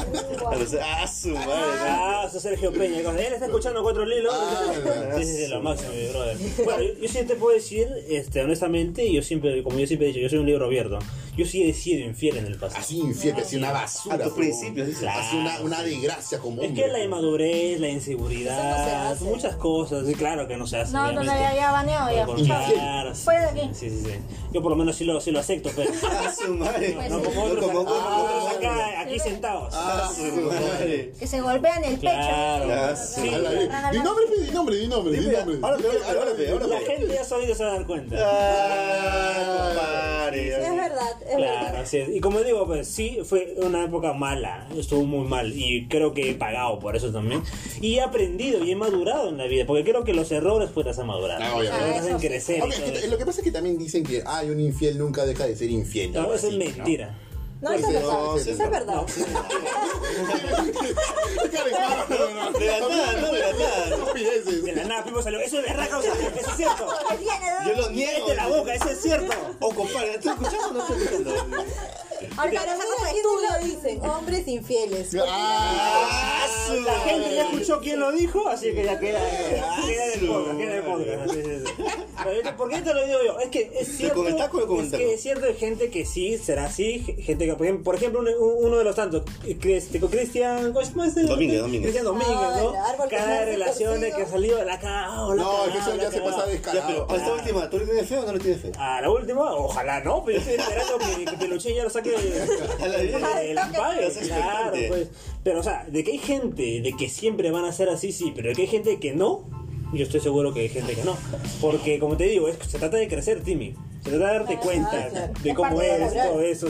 A lo, ah, su madre. Ah, es Sergio Peña. Él está escuchando cuatro lilos. Ah, sí, sí, sí, lo máximo, mi brother. Bueno, yo, yo sí te puedo decir, este, honestamente, yo siempre, como yo siempre he dicho, yo soy un libro abierto. Yo sí he sido infiel en el pasado. Así infiel, así una basura. A tus principios. Así una, una desgracia como Es que la inmadurez, la inseguridad, hace. muchas cosas, sí, claro que no se hace. No, no, no, ya, ya baneado ya. Claro, sí. Fuera de aquí. Sí, sí, sí. Yo por lo menos sí lo, sí lo acepto, pero Ah, su madre. no como otros, como otros otros. acá, aquí sentados. Ah, su madre. Que se golpean el pecho. Claro. Sí. sí. Di- nombre, di nombre, di nombre, di nombre. ahora te, ahora te, La te. gente ya solito se va a dar cuenta. Ah, compadre. Es verdad, es Claro, verdad. así es. Y como digo, pues sí, fue una época mala, estuvo muy mal y creo que he pagado por eso también. Y he aprendido y he madurado en la vida, porque creo que los errores pues te hacen madurar. Ah, obviamente. Hacen sí. crecer. y Ok, todo es que eso. lo que pasa es que también dicen que ay, un infiel nunca deja de ser infiel. No, algo eso es así, ¿no? mentira. No, eso es No, verdad. sí, Eso es verdad. No, no, no. De la nada, no, de la nada. Estupideces. De la nada, Pipo salió. Eso es verdad, causa. Eso es cierto. Yo lo niego. Cállate la boca, eso es cierto. Oh, compadre, ¿estás escuchando o no estás escuchando? Tu aquí estudio. dicen, hombres infieles. Ah, La gente ya escuchó quién lo dijo, así que ya queda, queda en el su podcast, queda en el podcast. Sí, sí, sí. Pero yo- ¿Por qué te lo digo yo? Es que es cierto. es que es cierto, hay gente que sí será así, gente que, por ejemplo, por ejemplo uno, uno de los tantos, con Cristian, ¿cómo es el- Domínguez, Domínguez. Cristian Domínguez, Ah, ¿no? Cada relación de que ha salido, la cagado, la ha No, es que cagado, eso la ya se pasa descarado. a esta última, ¿tú le tienes fe o no le tienes fe? A la última, ojalá no, pero yo estoy esperando que, que Peluche ya lo saque A la vida. del Es claro, pues. Pero, o sea, de que hay gente de que siempre van a ser así, sí, pero de que hay gente que no, yo estoy seguro que hay gente que no. Porque, como te digo, es, se trata de crecer, Timmy. Se trata de darte Ah, cuenta de Es cómo lograr. todo eso,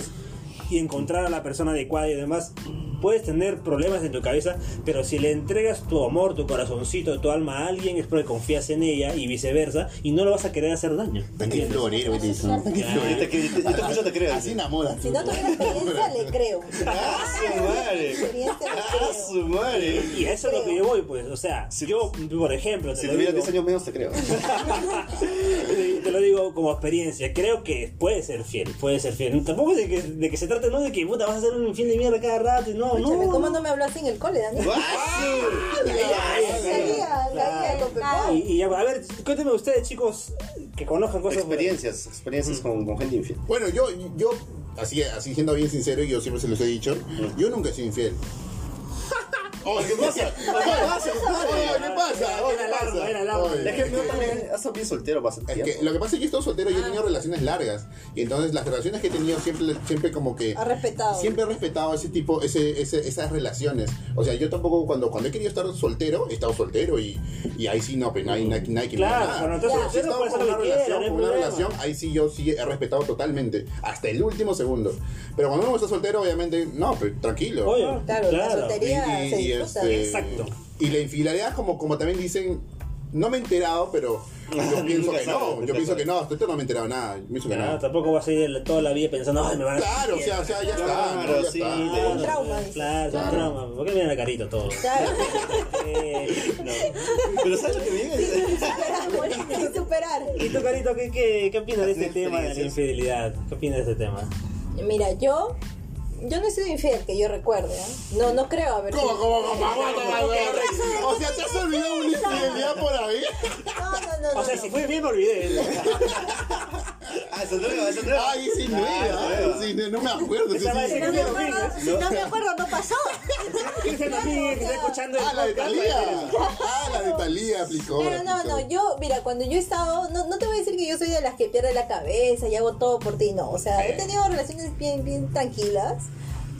y encontrar a la persona adecuada y demás. Puedes tener problemas en tu cabeza, pero si le entregas tu amor, tu corazoncito, tu alma a alguien, es porque confías en ella y viceversa, y no lo vas a querer hacer daño. Tan florero, ¿viste? Tan que Yo florero. te, te, creo. Así enamora. Si no tuviera experiencia, le creo. ¡Ah, su madre! ¡Ah, su madre! Y a eso es lo que yo voy, pues. O sea, yo, por ejemplo, te, Si tuviera digo, 10 años menos, te creo. te lo digo como experiencia. Creo que puede ser fiel, puede ser fiel. Tampoco de que, de que se trate, no de que puta vas a hacer un fin de mierda cada rato. y No, Escúchame, no. ¿cómo no me habló así en el cole, Daniel? ¡Ah, Sabía, sabía con Pepón. Y, ya, a ver, cuéntenme ustedes, chicos, que conozcan cosas. Experiencias, experiencias con, con gente infiel. Bueno, yo, yo así, así siendo bien sincero, y yo siempre se los he dicho, yo nunca he sido infiel. Oh, ¿qué pasa? ¿Qué pasa? ¿Qué pasa? Oh, ¿Qué pasa? era largo. Es que yo también he estado bien soltero bastante Es que tiempo. lo que pasa es que he estado soltero y he tenido relaciones largas. Y entonces las relaciones que he tenido siempre, siempre como que... Ha respetado. Siempre he respetado ese tipo, ese, ese- esas relaciones. O sea, yo tampoco cuando, cuando he querido estar soltero, he estado soltero y, y ahí sí no, pues no hay, no hay- no hay que Claro, nada. soltero si he estado puedes con hacer una relación, con una ahí sí yo sí he respetado totalmente. Hasta el último segundo. Pero cuando uno está soltero, obviamente, no, pues tranquilo. Oye, Claro, la soltería Y- y- y este, Exacto. Y la infidelidad, como, como también dicen, no me he enterado, pero yo pienso que no. Yo pienso que no, ahorita no me he enterado nada. Yo pienso que no. tampoco vas a ir toda la vida pensando, ay, me van a. Claro, o sea, o sea, ya está. Claro, ¿no? ya sí, está. le- Un trauma, dice. Claro, es un trauma. ¿Por qué me da carito todo? Claro. Eh, no. Pero ¿sabes lo que viene? Sin superar. ¿Y tú, Carito, qué, qué, qué opinas de este tema de la infidelidad? ¿Qué opinas de este tema? Mira, yo. Yo no he sido infiel, que yo recuerde. ¿eh? No, no creo haber ¿Cómo, cómo, cómo? Aguanta, aguanta. O sea, ¿te has olvidado una infidelidad por ahí? No, no, no. O sea, no, si no. fue bien, me olvidé. Ah, esa nueva, esa nueva. Ay, sí, no Ah, era. nueva. Sí, no, no me acuerdo. Esa va a sí, ser Si sí. no me acuerdo, si no me acuerdo, no pasó. Cristian Domínguez, está escuchando el Ah, la de Talía. Ah, la de Talía aplicó. Pero no, no, yo, mira, cuando yo he estado, no, no te voy a decir que yo soy de las que pierde la cabeza y hago todo por ti, no. O sea, he tenido relaciones bien, bien tranquilas,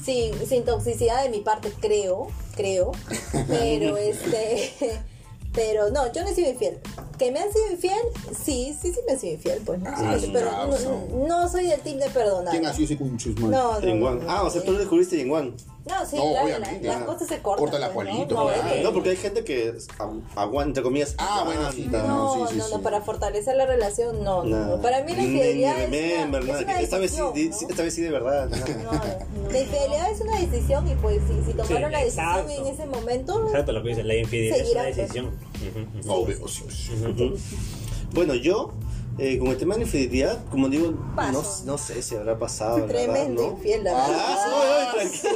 sin, sin toxicidad de mi parte, creo, creo. Pero este, pero no, yo no he sido infiel. ¿Que me han sido infiel? Sí, sí, sí me han sido infiel, pues no. Ah, pero no, no, no soy del team de perdonar. ¿Quién ha sido ese cunchus, man? No, no, no, Ah, o sea, tú lo descubriste en Juan. No, sí, No, claro, las ah. cosas se cortan. Corta la pues, ¿no? Juanito, No, claro. No, porque hay gente que agu- aguanta, entre comillas. Ah, bueno, sí, no, No, sí, sí, no, sí. para fortalecer la relación, no, no. Para mí la infidelidad es una, es una esta vez sí, sí, esta vez sí de verdad. No, no. La infidelidad es una decisión y pues si, si tomaron Sí, la decisión exacto. en ese momento, Exacto lo que dice, la infidelidad es una pues. decisión. Bueno, yo, eh, con el tema de la infidelidad, como digo, no, no sé si habrá pasado. la verdad, tremendo ¿no? infiel, la verdad. Ah, sí,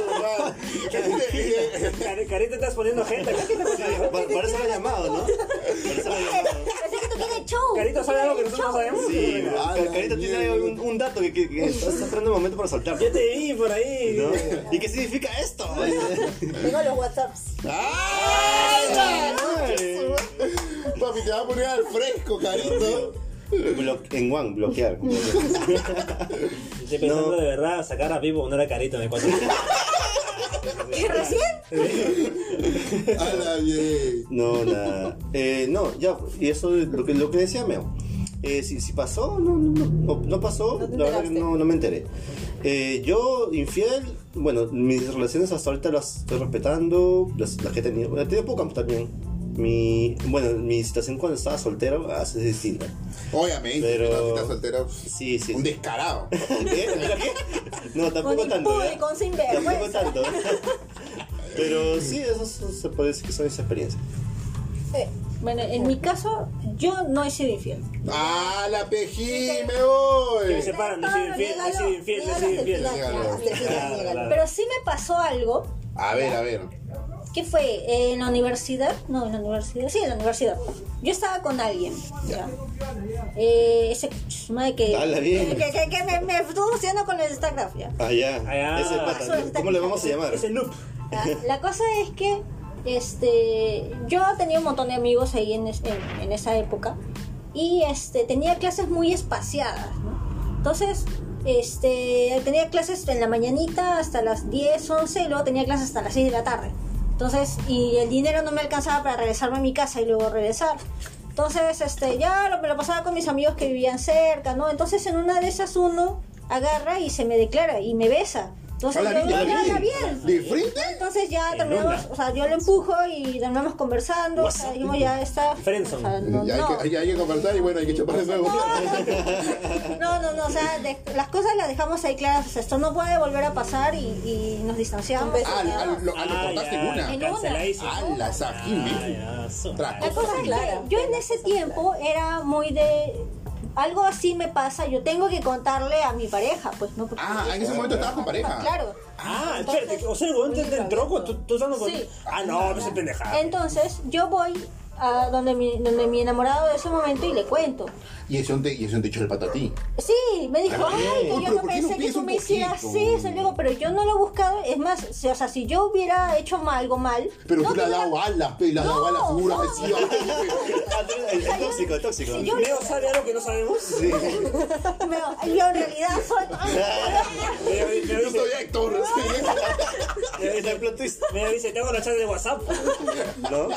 Carita, estás poniendo gente. Pa- Para eso lo he llamado, ¿no? Para eso lo he llamado. Pensé que tú tienes show. Carito sabe algo que nosotros no sabemos. Sí, Ah, Carita tiene un, un dato que, que, que está, esperando el momento para soltar. Yo te vi por ahí. ¿no? ¿Y qué significa esto? Tengo los WhatsApps. ¡Ay, Madre. Papi, te va a poner al fresco, carito. Blo- en One, bloquear. Estoy pensando No. de verdad sacar a Pipo poner a Carito en el cuatro. ¿Y recién? A la bien. No, nada. Eh, no, ya, y eso es lo que, lo que decía Meo. Eh, si, si pasó, no, no, no, no pasó, la verdad que no, no me enteré. Eh, yo, infiel, bueno, mis relaciones hasta ahorita las estoy respetando, las, las que he tenido. He tenido pocas también. Mi, bueno, mi situación cuando estaba soltero ah, es distinta. Obviamente, Pero- estás soltero, Sí, sí. un sí. descarado. ¿Qué? ¿Mira qué? No, tampoco Con tanto. ¿ya? impúdico, sin Tampoco vergüenza. tanto. Pero sí, eso se puede decir que son mis experiencias. Eh, Bueno, en mi caso, yo no he sido infiel. ¡Ah, la pejí! ¡Me voy! Que me separan, no he sido infiel, no he sido infiel, no he sido infiel. Pero sí me pasó algo A ver, a ver. ¿Qué fue? ¿En la universidad? No, en la universidad. Sí, en la universidad. Yo estaba con alguien. Ya. Eh, ese madre que, bien. que, que, que me, me estuvo haciendo con el StarCraft. Ya. Ah, ya. Ah, Ese pata. ¿Cómo le vamos a llamar? Ese loop. Ya, La cosa es que este, yo tenía un montón de amigos ahí en, es- en- en esa época y este, tenía clases muy espaciadas. ¿no? Entonces, este, tenía clases en la mañanita hasta las 10, 11 y luego tenía clases hasta las 6 de la tarde. Entonces, y el dinero no me alcanzaba para regresarme a mi casa y luego regresar. Entonces, este, ya lo, me lo pasaba con mis amigos que vivían cerca, ¿no? Entonces, en una de esas uno agarra y se me declara y me besa. Entonces, yo, bien, "Ya, ya, bien. bien". ¿De frente? Entonces ya En terminamos, una. o sea, yo lo empujo y terminamos conversando, o sea, dijimos ya está. o Friendzone. sea, no, ya, hay no. que, hay, que- hay que conversar y bueno, hay que chapar el nuevo. No, no, no, o sea, de- las cosas las dejamos ahí claras, o sea, esto no puede volver a pasar y, y nos distanciamos. Ah, ah, lo, ah, lo cortaste en una. En. Ah, ya, su- Trato. La cosa es que yo en ese tiempo era muy de algo así me pasa, yo tengo que contarle a mi pareja, pues no porque Ah, en ese momento estabas con pareja. Claro. Ah, espérate, o sea, el te te entró con- tú, tú estando con. Sí. Ah, no, no se pendejada. Entonces, yo voy a donde mi, donde mi enamorado de ese momento y le cuento. Y eso te, y eso te echó el pato a ti. Sí, me dijo, Ah, ay, que yo ¿por no pensé que tú me hicieras lo digo, pero yo no lo he buscado, es más, si- o sea, si yo hubiera hecho mal- algo mal, Pero no tú le has dado alas, pe, le has dado alas. Ah, el tóxico, tóxico. Si yo- Leo sabe algo que no sabemos. Sí. me- yo en realidad soy... Yo dice, soy twist, Leo dice, tengo la chat de WhatsApp. ¿no?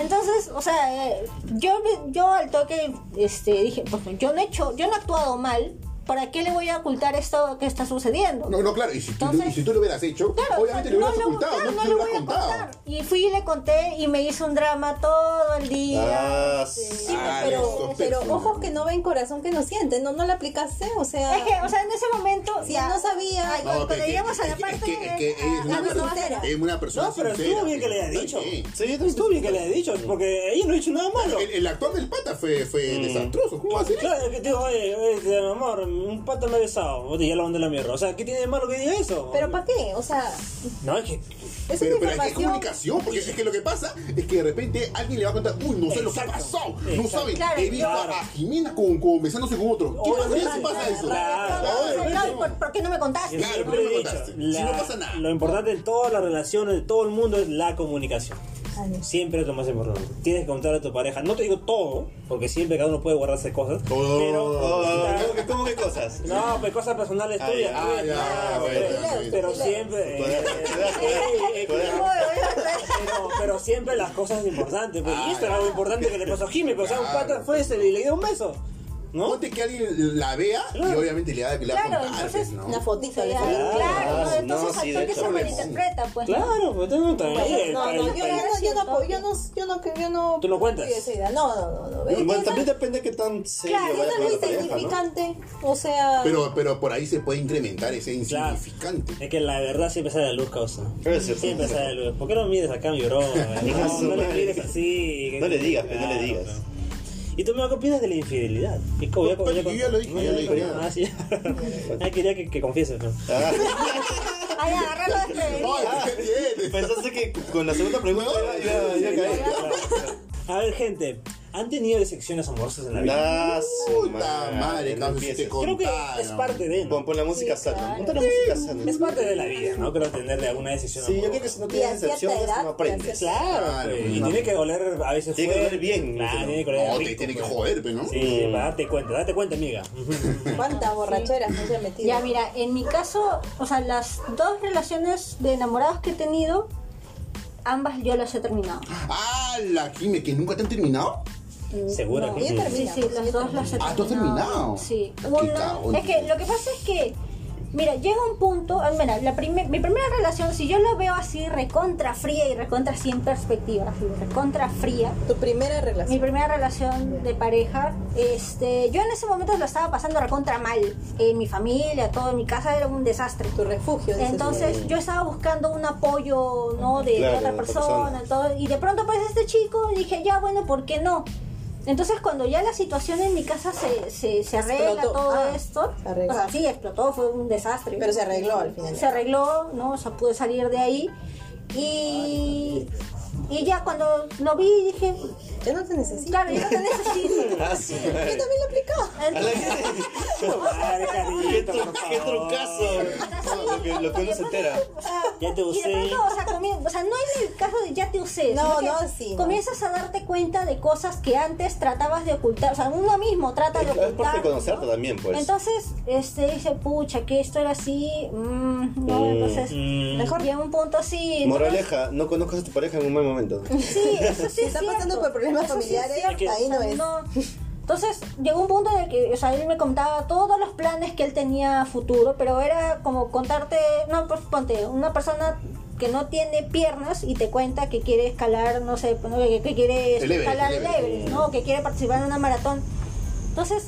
Entonces, o sea, eh, yo, yo al toque este, dije, pues yo no he hecho, yo no he actuado mal, ¿para qué le voy a ocultar esto que está sucediendo? No, no, claro, y si tú, Entonces- y si tú lo hubieras hecho, Claro, obviamente o sea, lo hubieras no ocultado, claro, no, no te le lo voy hubieras a contado. contar. Y fui y le conté y me hizo un drama todo el día. Ah, este, Sí, Ah, pero, pero ojos que no ven, corazón que no sienten. No, no la aplicaste, o sea. Es que, o sea, en ese momento. Si ya, no sabía. Ay, No, cuando llegamos a la parte. es que- es que es una no, persona- no, es una persona No, pero estuvo bien que le haya dicho. Sí, Estuvo bien que le haya dicho, porque ella no ha dicho nada malo. El, actor del pata fue, fue Mm. desastroso. ¿Cómo va a ser? Claro, es que te digo, oye, amor, un pato me ha besado. Oye, ya lo mandé a la mierda. O sea, ¿qué tiene de malo que diga eso? Pero ¿para qué? O sea, No, es que. es Pero, pero hay que información. comunicación, porque es que lo que pasa es que de repente alguien le va a contar, uy, no sé lo que ha Exacto. pasado, no Exacto. sabe, Claro, he visto claro. a Jimena con, con besándose con otro. ¿Qué pasa si pasa eso? claro, ¿por, por qué no me contaste? Claro, pero he no dicho, contaste. Si no pasa nada. Lo importante en todas las relaciones, de todo el mundo, es la comunicación. Ay, Siempre es lo más importante. Tienes que contarle a tu pareja. No te digo todo, porque siempre cada uno puede guardarse cosas. Oh. pero. Oh, ¿cómo, que, ¿Cómo que cosas? No, pues cosas personales Ah, tuyas. ya. tuyas, Ah, ya, claro, bueno, pero- siempre. pero, siempre las cosas importantes. Pues, Ah, y esto era algo importante que le pasó a Jimmy. Pero, o sea, un pata fue ese y le dio un beso. ¿No? Ponte que alguien la vea y Claro. obviamente le que va a Claro, contar, entonces, pues, ¿no? Una fotito de Claro, claro, Ah, ¿no? entonces no, sí, toque hecho, se malinterpreta, pues. ¿no? Claro, pues tú también. No, no, yo, yo, no, yo, no, yo, no, yo, no, yo no. ¿Tú lo cuentas? doy esa idea. No, no, no. no. Bueno, también depende de qué tan serio Claro, con no es ¿no? insignificante. O sea. Pero, pero por ahí se puede incrementar ese Claro. insignificante. Es que la verdad siempre sale a la luz, causa. Siempre sale a luz. ¿Por qué no mides acá mi bro? No, no le mires así. No le digas, pues, no le digas. ¿Y tú me qué opinas de la infidelidad? ¿Y cómo- Pues, yo ya lo dije, ¿No ya lo dije, ya? Ah, sí. Ah, quería que, que confieses. ¿no? Ah, Ay. Ay, ¿qué tienes? pensaste que con la segunda pregunta ya, ya, ya caí. A ver, gente, ¿han tenido decepciones amorosas en la vida? Puta madre, no cabrón, si te Creo que contaron. es parte de, ¿no? Pon, pon la música Sí, sana. claro. Ponte la música sana. Es parte de la vida, ¿no? Creo tener de alguna decisión Sí, yo amorosa. creo que si no tienes cierta decepciones edad, no aprendes. y a Claro, Claro, pues, y no. tiene que doler a veces Tiene que fuerte. doler bien, Claro, ¿no? tiene que doler No, rico, te tiene que pues. joder, ¿no? Sí, sí, para darte cuenta, date cuenta, amiga. ¿Cuántas borracheras no se ha metido? Ya, mira, en mi caso, o sea, las dos relaciones de enamorados que he tenido, ambas yo las he terminado. Ah, la Jime, que nunca te han terminado. Segura No, que sí. Sí, sí, las dos las he terminado. Ah, ¿tú has terminado? Sí. Cagón. es que lo que pasa es que, mira, llega un punto, mira, la primer- mi primera relación, si yo lo veo así, recontra fría y recontra en perspectiva, recontra fría, Tu primera mi relación. primera relación de pareja, este, yo en ese momento lo estaba pasando recontra mal. En mi familia, todo en mi casa era un desastre. Tu refugio. Entonces yo estaba buscando un apoyo, ¿no? De, Claro, otra de otra persona, todo, y de pronto aparece este chico y dije, ya, bueno, ¿por qué no? Entonces cuando ya la situación en mi casa se, se, se arregla Explotó. todo Ah, esto, o sea, sí, explotó, fue un desastre. Pero se arregló al final. Se arregló, ¿no? O sea, pude salir de ahí. Y, y ya cuando lo vi dije, Ya no te necesito. claro, yo no te necesito. Ah, sí. Yo también lo aplicó. Qué, tru- qué trucazo. Lo que, lo que uno se entera. sea, Ya te y de usé. pronto, o sea, comien- o sea, no en el caso de ya te usé, No, no, sí, no. comienzas a darte cuenta de cosas que antes tratabas de ocultar, o sea, uno mismo trata de Es parte ocultar. de conocerte ¿no? también, pues. Entonces, este, dice, pucha, que esto era así, mm, no, Mm. entonces, Mm. mejor llega un punto así. entonces- Moraleja, no conozcas a tu pareja en un mal momento. Sí, eso sí es está pasando por problemas Eso sí es familiares, cierto, ahí no es. Entonces llegó un punto en el que, o sea, él me contaba todos los planes que él tenía a futuro, pero era como contarte, no, pues ponte, una persona que no tiene piernas y te cuenta que quiere escalar, no sé, pues, ¿no? que, que quiere El Everest, escalar el el Everest. ¿no? Que quiere participar en una maratón. Entonces,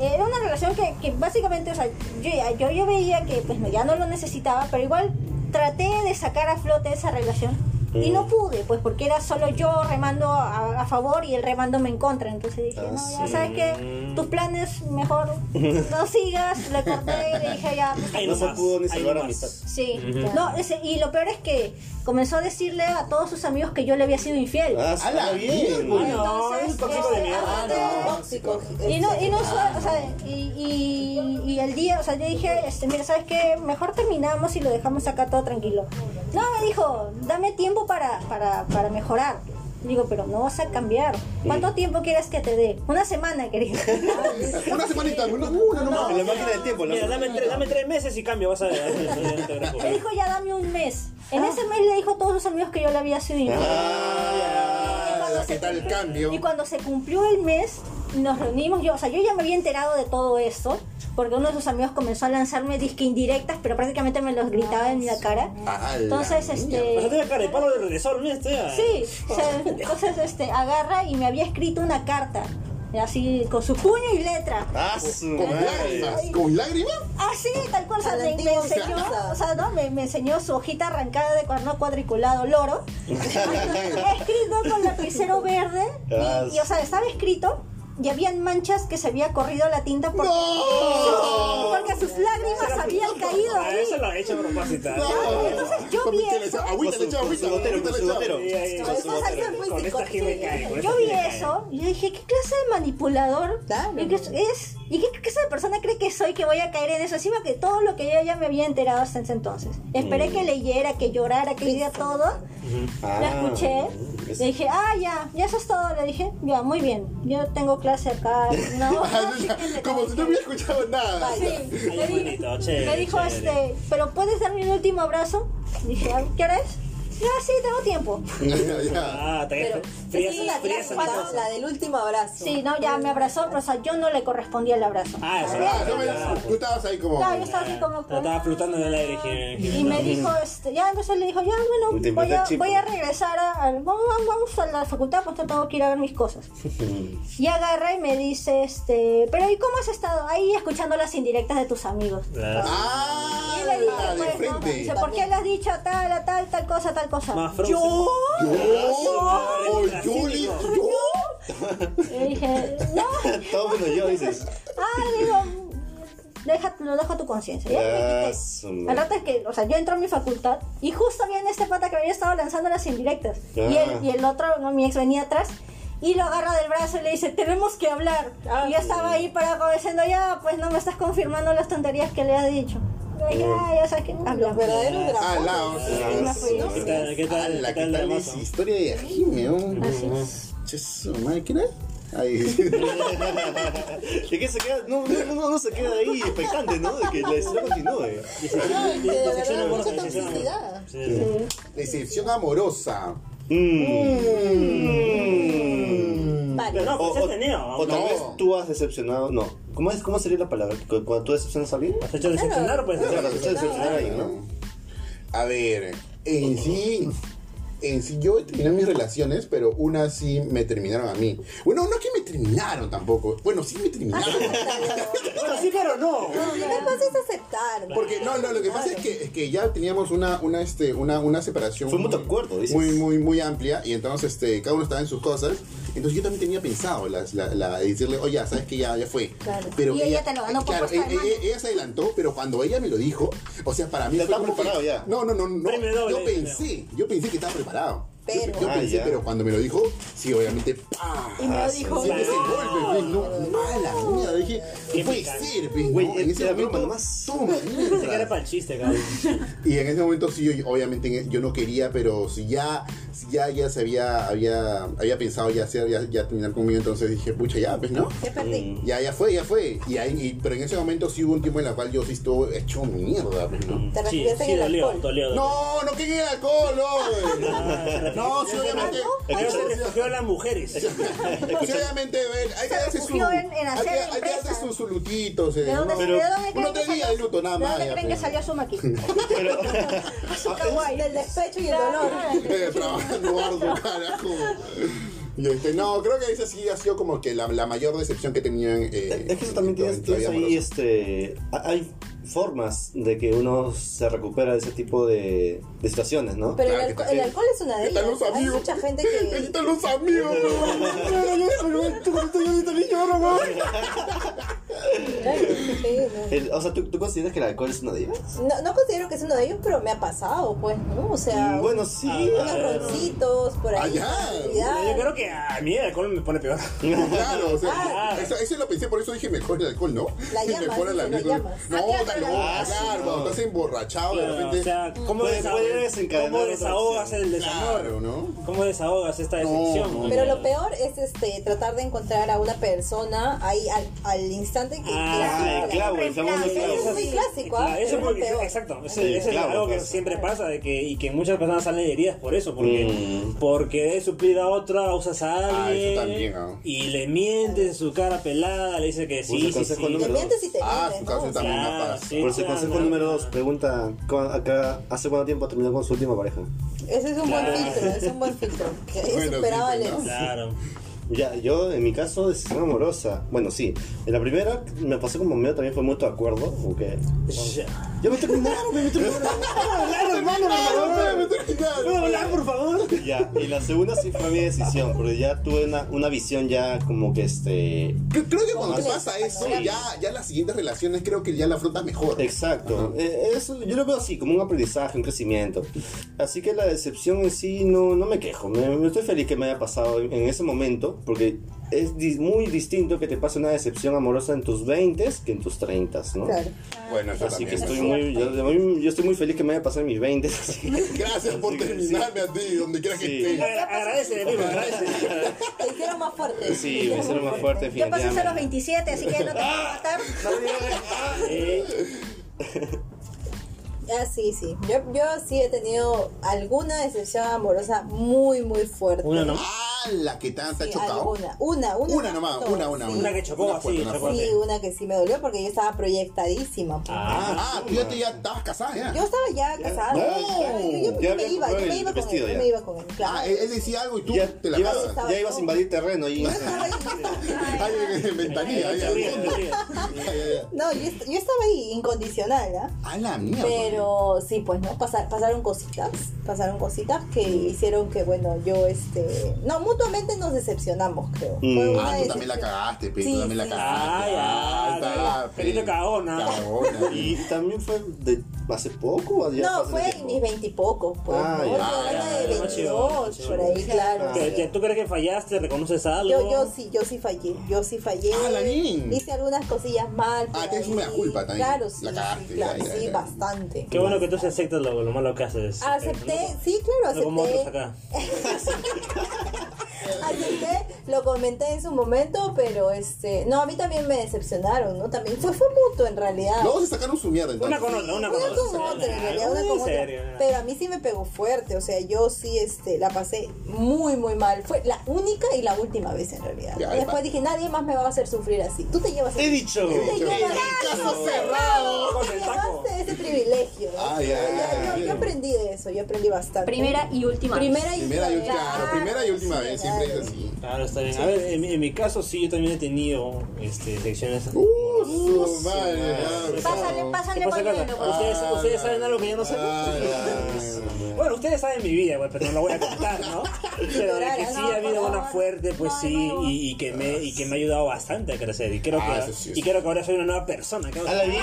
era una relación que, que básicamente, o sea, yo, yo, yo veía que pues no, ya no lo necesitaba, pero igual traté de sacar a flote esa relación. Y no pude, pues porque era solo yo remando a, a favor y él remándome en contra. Entonces dije, Ah, no, ya sí. sabes que tus planes mejor no sigas. Le corté y le dije, ya, pues, Ahí No se pudo ni salvar amistad. Sí, no, ese- y lo peor es que comenzó a decirle a todos sus amigos que yo le había sido infiel. Ah, sí, ¡Hala! bien. Ah, no, es un tóxico de mierda. aparte- Tóxico. Y no, y no solo, o sea, y, y, y el día, o sea, yo dije, este, mira, ¿sabes qué? Mejor terminamos y lo dejamos acá todo tranquilo. No, me dijo, dame tiempo para, para, para mejorar. Digo, pero no vas a cambiar. ¿Cuánto tiempo quieres que te dé? Una semana, querido. Una semanita, una, una nomás. En la máquina del tiempo. la- Mira, dame, tres- dame tres meses y cambio, vas a ver. Me dijo, ya dame un mes. En ese mes le dijo a todos sus amigos que yo le había sido infiel. Ah, ¿qué tal el cambio? Y cuando se cumplió el mes, nos reunimos. Yo, o sea, yo ya me había enterado de todo esto, porque uno de sus amigos comenzó a lanzarme disque indirectas, pero prácticamente me los gritaba en la cara. Ah, Entonces, este. Pues tiene cara de palo de mira, Sí, o sea, entonces este, agarra y me había escrito una carta, así con su puño y letra. Ah, su Con lágrimas, con lágrimas. Así, tal cual, o sea, me, me enseñó, o sea, ¿no? me, me enseñó su hojita arrancada de cuaderno cuadriculado loro, escrito con lapicero verde, Ah, y, y, o sea, estaba escrito y habían manchas que se había corrido la tinta porque, ¡No! porque sus lágrimas habían caído Ah, ahí. eso lo he hecho a propósito. Entonces yo vi eso. Agüita, le agüita. No, Yo vi eso y yo dije, ¿qué clase de manipulador? Claro. ¿Y qué es? ¿Y qué clase de persona cree que soy que voy a caer en eso? Encima que todo lo que yo ya me había enterado hasta ese entonces. Esperé que leyera, que llorara, que diera todo. Ah, La escuché. es- Le dije, ah, ya, ya eso es todo. Le dije, ya, muy bien. Yo tengo clase acá. No, le Como si no hubiera escuchado nada. Sí, Ay, le, di- bonito, chévere, le dijo chévere. este, pero puedes darme un último abrazo. Dije, "Ah, ¿qué hora es? Ya, sí, tengo tiempo. Ya, ya. Ah, está Pero fría, es una fría esa clásica, cosa. la del último abrazo. Sí, no, ya me abrazó, pero o sea, yo no le correspondía el abrazo. Ah, eso Ah, no me- Tú estabas ahí como. Claro, yo estaba así como Estaba flotando en el aire. que- Y me dijo, este, ya, entonces le dijo, ya, bueno, Te voy a, voy a regresar a, al- vamos, vamos a la facultad, pues yo tengo que ir a ver mis cosas. Y agarra y me dice, este, pero ¿y cómo has estado ahí escuchando las indirectas de tus amigos? Ah, Y le dije, pues, ¿no? Dice, ¿por qué le has dicho tal, a tal, tal cosa, tal cosa? Más frozen. Yo, Oh, Yuli, yo. le dije, no, Todo menos yo, dices. ah, digo, deja, lo dejo a tu conciencia. Ah, madre. rato es que, o sea, yo entro a mi facultad y justo viene este pata que había estado lanzando las indirectas. Y, Ah. el, y el otro, no, mi ex venía atrás y lo agarra del brazo y le dice, tenemos que hablar. y yo estaba ahí para como diciendo, ya, pues no me estás confirmando las tonterías que le has dicho. Ya, ya sabes que Los verdaderos Ah, dragones. la, no ¿Qué tal? ¿Qué tal? ¿Qué ¿Qué tal, tal esa historia de Ajime? Así ¿quién es? Ahí. ¿De qué se queda? No, no, no, no se queda ahí expectante, ¿no? De que la historia continúe. Decepción amorosa, mucha Pero no, O, pues o- tenido. o tal No. vez tú has decepcionado. No. ¿Cómo, es, ¿Cómo sería la palabra? Cu- Cuando tú decepcionas a alguien. Has hecho decepcionar, pues. Claro, tú decepcionar a alguien, ¿no? A ver, en sí, en sí yo terminé mis relaciones, pero unas sí me terminaron a mí. Bueno, no que me terminaron tampoco. Bueno, sí me terminaron. Bueno, sí, pero no. No, lo que pasa es aceptar. Porque no, no, lo que pasa es que, es que ya teníamos una, una, este, una, una separación. Fue mutuo muy- acuerdo, dices. Muy, muy, muy amplia. Y entonces este, cada uno estaba en sus cosas. Entonces yo también tenía pensado la, la, la- decirle, oye, sabes que ya, ya fue. Claro. Pero Y ella te lo ganó por claro, puesta de ella, mano. ella- ella se adelantó, pero cuando ella me lo dijo, o sea, para mí fue estaba como que- preparado ya. No, no, no, no. Yo pensé, yo pensé que estaba preparado. Yo- Pero- yo, Ah, pensé, ya. pero cuando me lo dijo, sí, obviamente, ¡pah! Y me Ah, lo sí, dijo. Sí, ese golpe, pues, no, mala mierda, dije, Qué ¿qué puede ser, pues, Güey? En ese momento, nomás. toma, Pensé que era mierda. para el chiste, cabrón. Y en ese momento sí, yo, obviamente yo no quería, pero si ya, ya, ya se había, había, había pensado ya hacer, ya, ya terminar conmigo, entonces dije, pucha, ya, pues, ¿no? Ya perdí. Ya, ya fue, ya fue. Y ahí, y- pero en ese momento sí hubo un tiempo en el cual yo sí estuve hecho mierda, pues, ¿no? Te Sí, sí, en el dolió, alcohol. dolió. dolió. No, no que en el alcohol, no. No, sí, obviamente. Pero se refugió a las mujeres. Sí, obviamente, hay que Se darse su, en- en hay hacer que, hay que darse su, su lutito, sí, ¿De dónde, ¿no? ¿de Pero- dónde creen uno que te diga salió? de luto, nada ¿De dónde más, creen que salió? Pero, Su kawaii. Del despecho y el dolor. Eh, trabajando arduo, carajo. Y este, no, creo que esa sí ha sido como que la, la mayor decepción que tenían. Eh, es que eso también tienes, ahí, este, ha- hay formas de que uno se recupera de ese tipo de, de situaciones, ¿no? Pero Claro, el, también- el alcohol es una de ¿Qué tal ellas. los Hay amigos? mucha gente ¿Qué que. tal los amigos? El- o sea, ¿tú, tú consideras que el alcohol es una de ellas? No, no considero que es uno de ellos, pero me ha pasado, pues, ¿no? O sea, Mm, bueno, sí. unos Ah, roncitos por ahí. Ah, ya. tranquilidad. Yo creo que a mí el alcohol me pone peor. Claro, o sea, Ah. eso, eso lo pensé, por eso dije mejor el alcohol, ¿no? La llamas, mejor el. No, Ah, claro, claro. cuando estás emborrachado de repente. o sea, ¿cómo, Puede- desa- puede desencadenar ¿cómo desahogas el desamor? Claro, ¿no? ¿Cómo desahogas esta decepción? no. Pero lo peor es este tratar de encontrar a una persona ahí al, al instante que Ah, el clavo, el famoso Eso clavo. es muy clásico, ¿ah? Eso Es lo porque, peor. exacto, eso, Sí, eso es algo que pues. siempre pasa de que, y que muchas personas salen heridas por eso, porque, Mm. porque de suplir a otra usas a Ah, alguien eso también, ah. y le mientes en su cara pelada, le dice que sí, sí, sí. Número mientes y te Ah, su caso también. Sí. Por ese claro, consejo no, número dos, pregunta, ¿cu- acá, ¿hace cuánto tiempo terminó con su última pareja? Ese es un Claro. buen filtro, es un buen filtro. Que Bueno, ¿no? Claro. Ya, yo en mi caso, decisión amorosa. Bueno, sí. En la primera me pasó como medio también fue mutuo acuerdo. Porque. Ya. Ya me terminaron, me terminaron. ¿Puedo hablar, por favor? Ya, y la segunda sí fue mi decisión, porque ya tuve una, una visión ya como que este. Creo que cuando te Sí. pasa eso, ya, ya las siguientes relaciones creo que ya la afrontas mejor. Exacto. Eh, eso, yo lo veo así, como un aprendizaje, un crecimiento. Así que la decepción en sí no, no me quejo. Me, me estoy feliz que me haya pasado en, en ese momento, porque es muy distinto que te pase una decepción amorosa en tus 20 que en tus 30, ¿no? Claro. Bueno, eso Así que estoy muy, yo, yo- estoy muy feliz que me haya pasado en mis 20. así que- Gracias por que terminarme a ti, donde quiera que Sí. estés. Agra- Agradece, amigo, agradece. Te hicieron más fuerte. Sí, me hicieron más fuerte, Yo pasé a los definitivamente. 27, así que no te puedo matar. Ah, sí, sí. Yo, yo sí he tenido alguna decepción amorosa muy, muy fuerte. Una nomás. Ah, la que ha Sí, chocado. alguna. Una, una. Una nomás, no, una, una, sí. una. Una que chocó Una así, fuerte, una. Sí, una que sí me dolió porque yo estaba proyectadísima. pues. Ah, Ah, tú ya, te, ya estabas casada ya. Yo estaba ya casada. No. Yo, yo- yo Ya me iba, yo me iba con él. vestido Yo ya. me iba con él, claro. Ah, él, él decía algo y tú Ya, te la ibas- ya ibas a invadir terreno Ay, ventanilla. No, yo, est- yo estaba ahí incondicional, ¿ah? A la mierda. Pero sí, pues no, Pasa- pasaron cositas, pasaron cositas que hicieron que, bueno, yo, este, no, mutuamente nos decepcionamos, creo. Mm. Fue una Ah, tú también la cagaste, pe, Sí, tú también la sí. cagaste. Ah, ya, Ahí está, ya. Pelito pe. cagona. Cagona. Y también fue de hace poco. o ya No, fue en mis veintipocos, pues, Ah, ¿no? ya. Yo Ah, ya, de ya, 22, ya, por ahí, claro. ¿Que- sí. que ¿Tú crees que fallaste? ¿Reconoces algo? Yo, yo sí, yo sí fallé, yo sí fallé. Ah, la. Hice algunas cosillas mal. Ah, tienes una culpa también. Claro, sí, La cagaste, sí, claro, sí, bastante. Qué bueno que tú aceptas lo, lo malo que haces. Acepté, ¿no? sí, claro, No como otros acepté. acá. Acepté, lo comenté en su momento, pero este, no, a mí también me decepcionaron, ¿no? También fue, fue mutuo en realidad. Luego se sacaron su mierda entonces. Una con otra, una con Una con otra, en realidad, una con otra. Pero a mí sí me pegó fuerte, o sea, yo sí este, la pasé muy, muy mal. Fue la única y la última vez en realidad. Ya, Después pa- dije, nadie más me va a hacer sufrir así. Tú te llevas He dicho. Tú te llevas Caso cerrado. Con el taco. ese privilegio. Ah, ya, Yo- yo, ya. yo aprendí de eso, yo aprendí bastante. Primera y última. Primera y Primera y última vez. primera y última vez, siempre es así. Claro, está bien. A ver, en, mi- en mi caso sí, yo también he tenido este, secciones. Uh, su madre, Sí, Pásale, pásale ¿Qué pasa, pañuelo, Carla? por ¿Ustedes, favor. ¿Ustedes saben algo que yo no sé? Ay, Bueno, ustedes saben mi vida, pues, pero no lo voy a contar, ¿no? Pero de que sí No, ha habido por una favor. fuerte, pues No, sí, no. y, y que me, y que me ha ayudado bastante a crecer. Y creo, Ah, que, eso sí, y eso creo que ahora soy una nueva persona. creo que- ¡A la bien!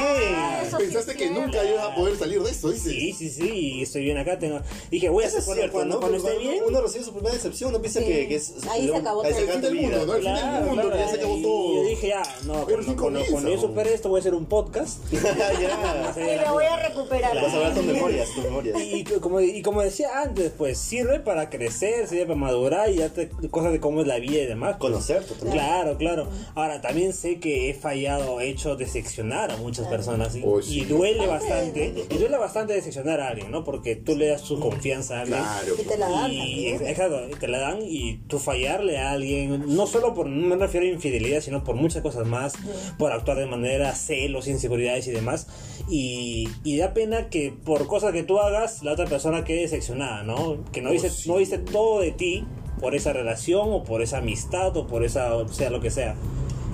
Eso sí Pensaste es que cierto. nunca ibas a poder salir de eso, dices. Sí, sí, sí, y estoy bien acá. Tengo... Dije, voy a Eso hacer es cuando, cierto, cuando, ¿no? cuando Porque esté bien. Uno recibe su primera decepción, uno piensa Sí. que, que es. Ahí se acabó ahí todo. se El fin del mundo, ¿no? El fin del Claro, mundo, claro, ya se acabó y todo. yo dije, ya, no, Pero cuando, sí cuando yo ¿no? supere esto voy a hacer un podcast. ya. Y lo voy a recuperar. Vas a ver tus memorias, tus memorias. Y, y como, y como decía antes, pues sirve para crecer, sirve para madurar y darte cosas de cómo es la vida y demás. pues. Conocerte también. Claro, claro. Ahora, también sé que he fallado, he hecho decepcionar a muchas personas y, Oh, sí. y duele bastante. Y duele bastante decepcionar a alguien, ¿no? Porque tú le das su confianza a alguien. Claro. Y te la dan Y, exacto, te la dan y tú fallarle a alguien, no solo por, no me refiero a infidelidad, sino por muchas cosas más, por actuar de manera celos, inseguridades y demás. Y, y da pena que por cosas que tú hagas, la otra persona quede decepcionada, ¿no? Que no dice, sí. no dice todo de ti por esa relación o por esa amistad o por esa, o sea, lo que sea.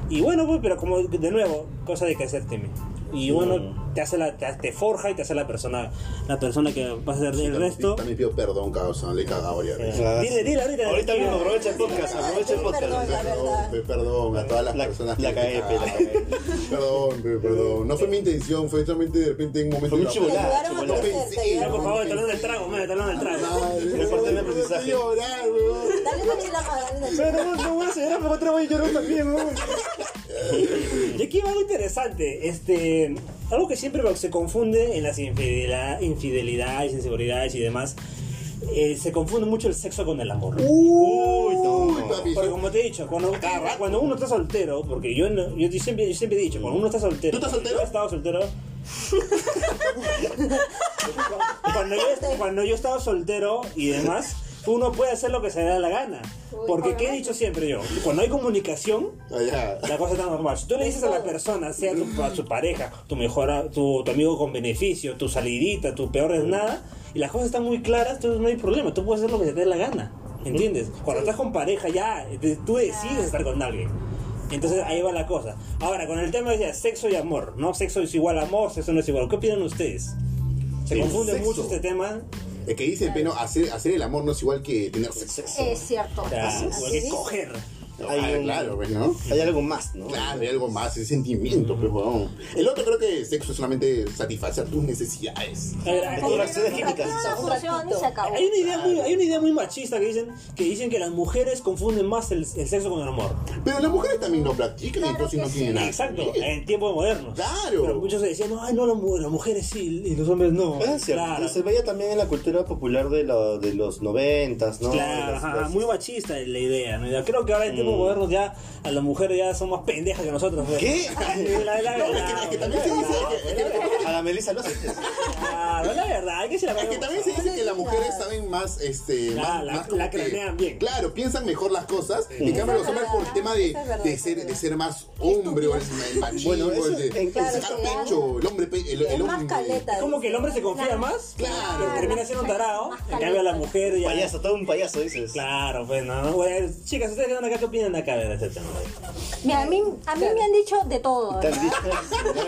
Y bueno, pues, pero como de nuevo, cosa de crecer, Timmy. Y bueno, te hace la, te, te forja y te hace la persona, la persona que va a ser el resto. También pido perdón, causa, le he cagado ya. Dile, dile ahorita. Ahorita mismo, aprovecha el podcast, aprovecha el Perdón, podcast. Perdón, pe- perdón a todas las La- personas la cagué, cagué. Perdón, pe, perdón. No fue mi intención, fue solamente de repente en un momento. Fue un chibolada, pensé, por favor, talón del trago, me talón del trago. Es parte del aprendizaje. Dale una chela más, dale una chela. Pero no, no voy a llorar, otra también, ¿no? Y aquí va algo interesante, este, algo que siempre se confunde en las infidelidad, infidelidades, inseguridades y demás, eh, se confunde mucho el sexo con el amor. Uy, no. papi. Porque como te he dicho, cuando, cuando uno está soltero, porque yo, no- yo siempre, yo siempre he dicho, cuando uno está soltero, ¿Tú estás soltero? Yo he estado soltero. cuando, yo, cuando yo estaba soltero y demás, uno puede hacer lo que se le da la gana. Porque, ¿qué he dicho siempre yo? Cuando hay comunicación, Allá. la cosa está normal. Si tú le dices a la persona, sea tu, a su pareja, tu mejor, tu, tu amigo con beneficio, tu salidita, tu peor es nada, y las cosas están muy claras, entonces no hay problema. Tú puedes hacer lo que se te dé la gana. ¿Entiendes? Cuando estás con pareja, ya de- tú decides estar con alguien. Entonces ahí va la cosa. Ahora, con el tema de sexo y amor, ¿no? Sexo es igual a amor, sexo no es igual. ¿Qué opinan ustedes? Se confunde sexo. mucho este tema. Es que dice, pero hacer, hacer el amor no es igual que tener sexo. Es cierto. O sea, Así- igual así que es. coger. Hay Ah, un- claro, pues, ¿no? Hay algo más, ¿no? Claro, hay algo más, es sentimiento, pues, weón. El otro creo que sexo es solamente satisfacer tus necesidades. Hay- químicas. Una se. Hay idea muy, hay una idea muy machista que dicen que dicen que las mujeres confunden más el, el sexo con el amor. Pero las mujeres también lo practican, Claro entonces no sí. tienen nada. Exacto, en tiempos modernos. Claro. Pero muchos decían, no, ay, no, las mu- las mujeres sí y los hombres no. Es cierto, Claro, se veía también en la cultura popular de, lo- de los noventas, ¿no? Claro, las- ajá, las- muy machista la idea, ¿no? Creo que ahora en tiempos Modernos ya a las mujeres ya son más pendejas que nosotros. pues. ¿Qué? La, la, la, No, es que- es que también se dice que- A la Melissa lo haces. Claro, la verdad, hay que decir la Es que también se dice que las mujeres saben más, este, La- más, más cranean bien. Claro, piensan mejor las cosas. En cambio, los hombres por el tema de, ser, de ser más hombre o el, el machismo, Bueno, eso el de Claro, sacar pecho, el hombre, el, hombre. caleta. Como que el hombre se confía más, Claro. pero termina siendo un tarado. En la mujer ya. Payaso, todo un payaso, dices. Claro, pues no, chicas, ustedes que están acá, ¿qué opinan de acá de este tema? Mira, a mí, a mí me han dicho de todo.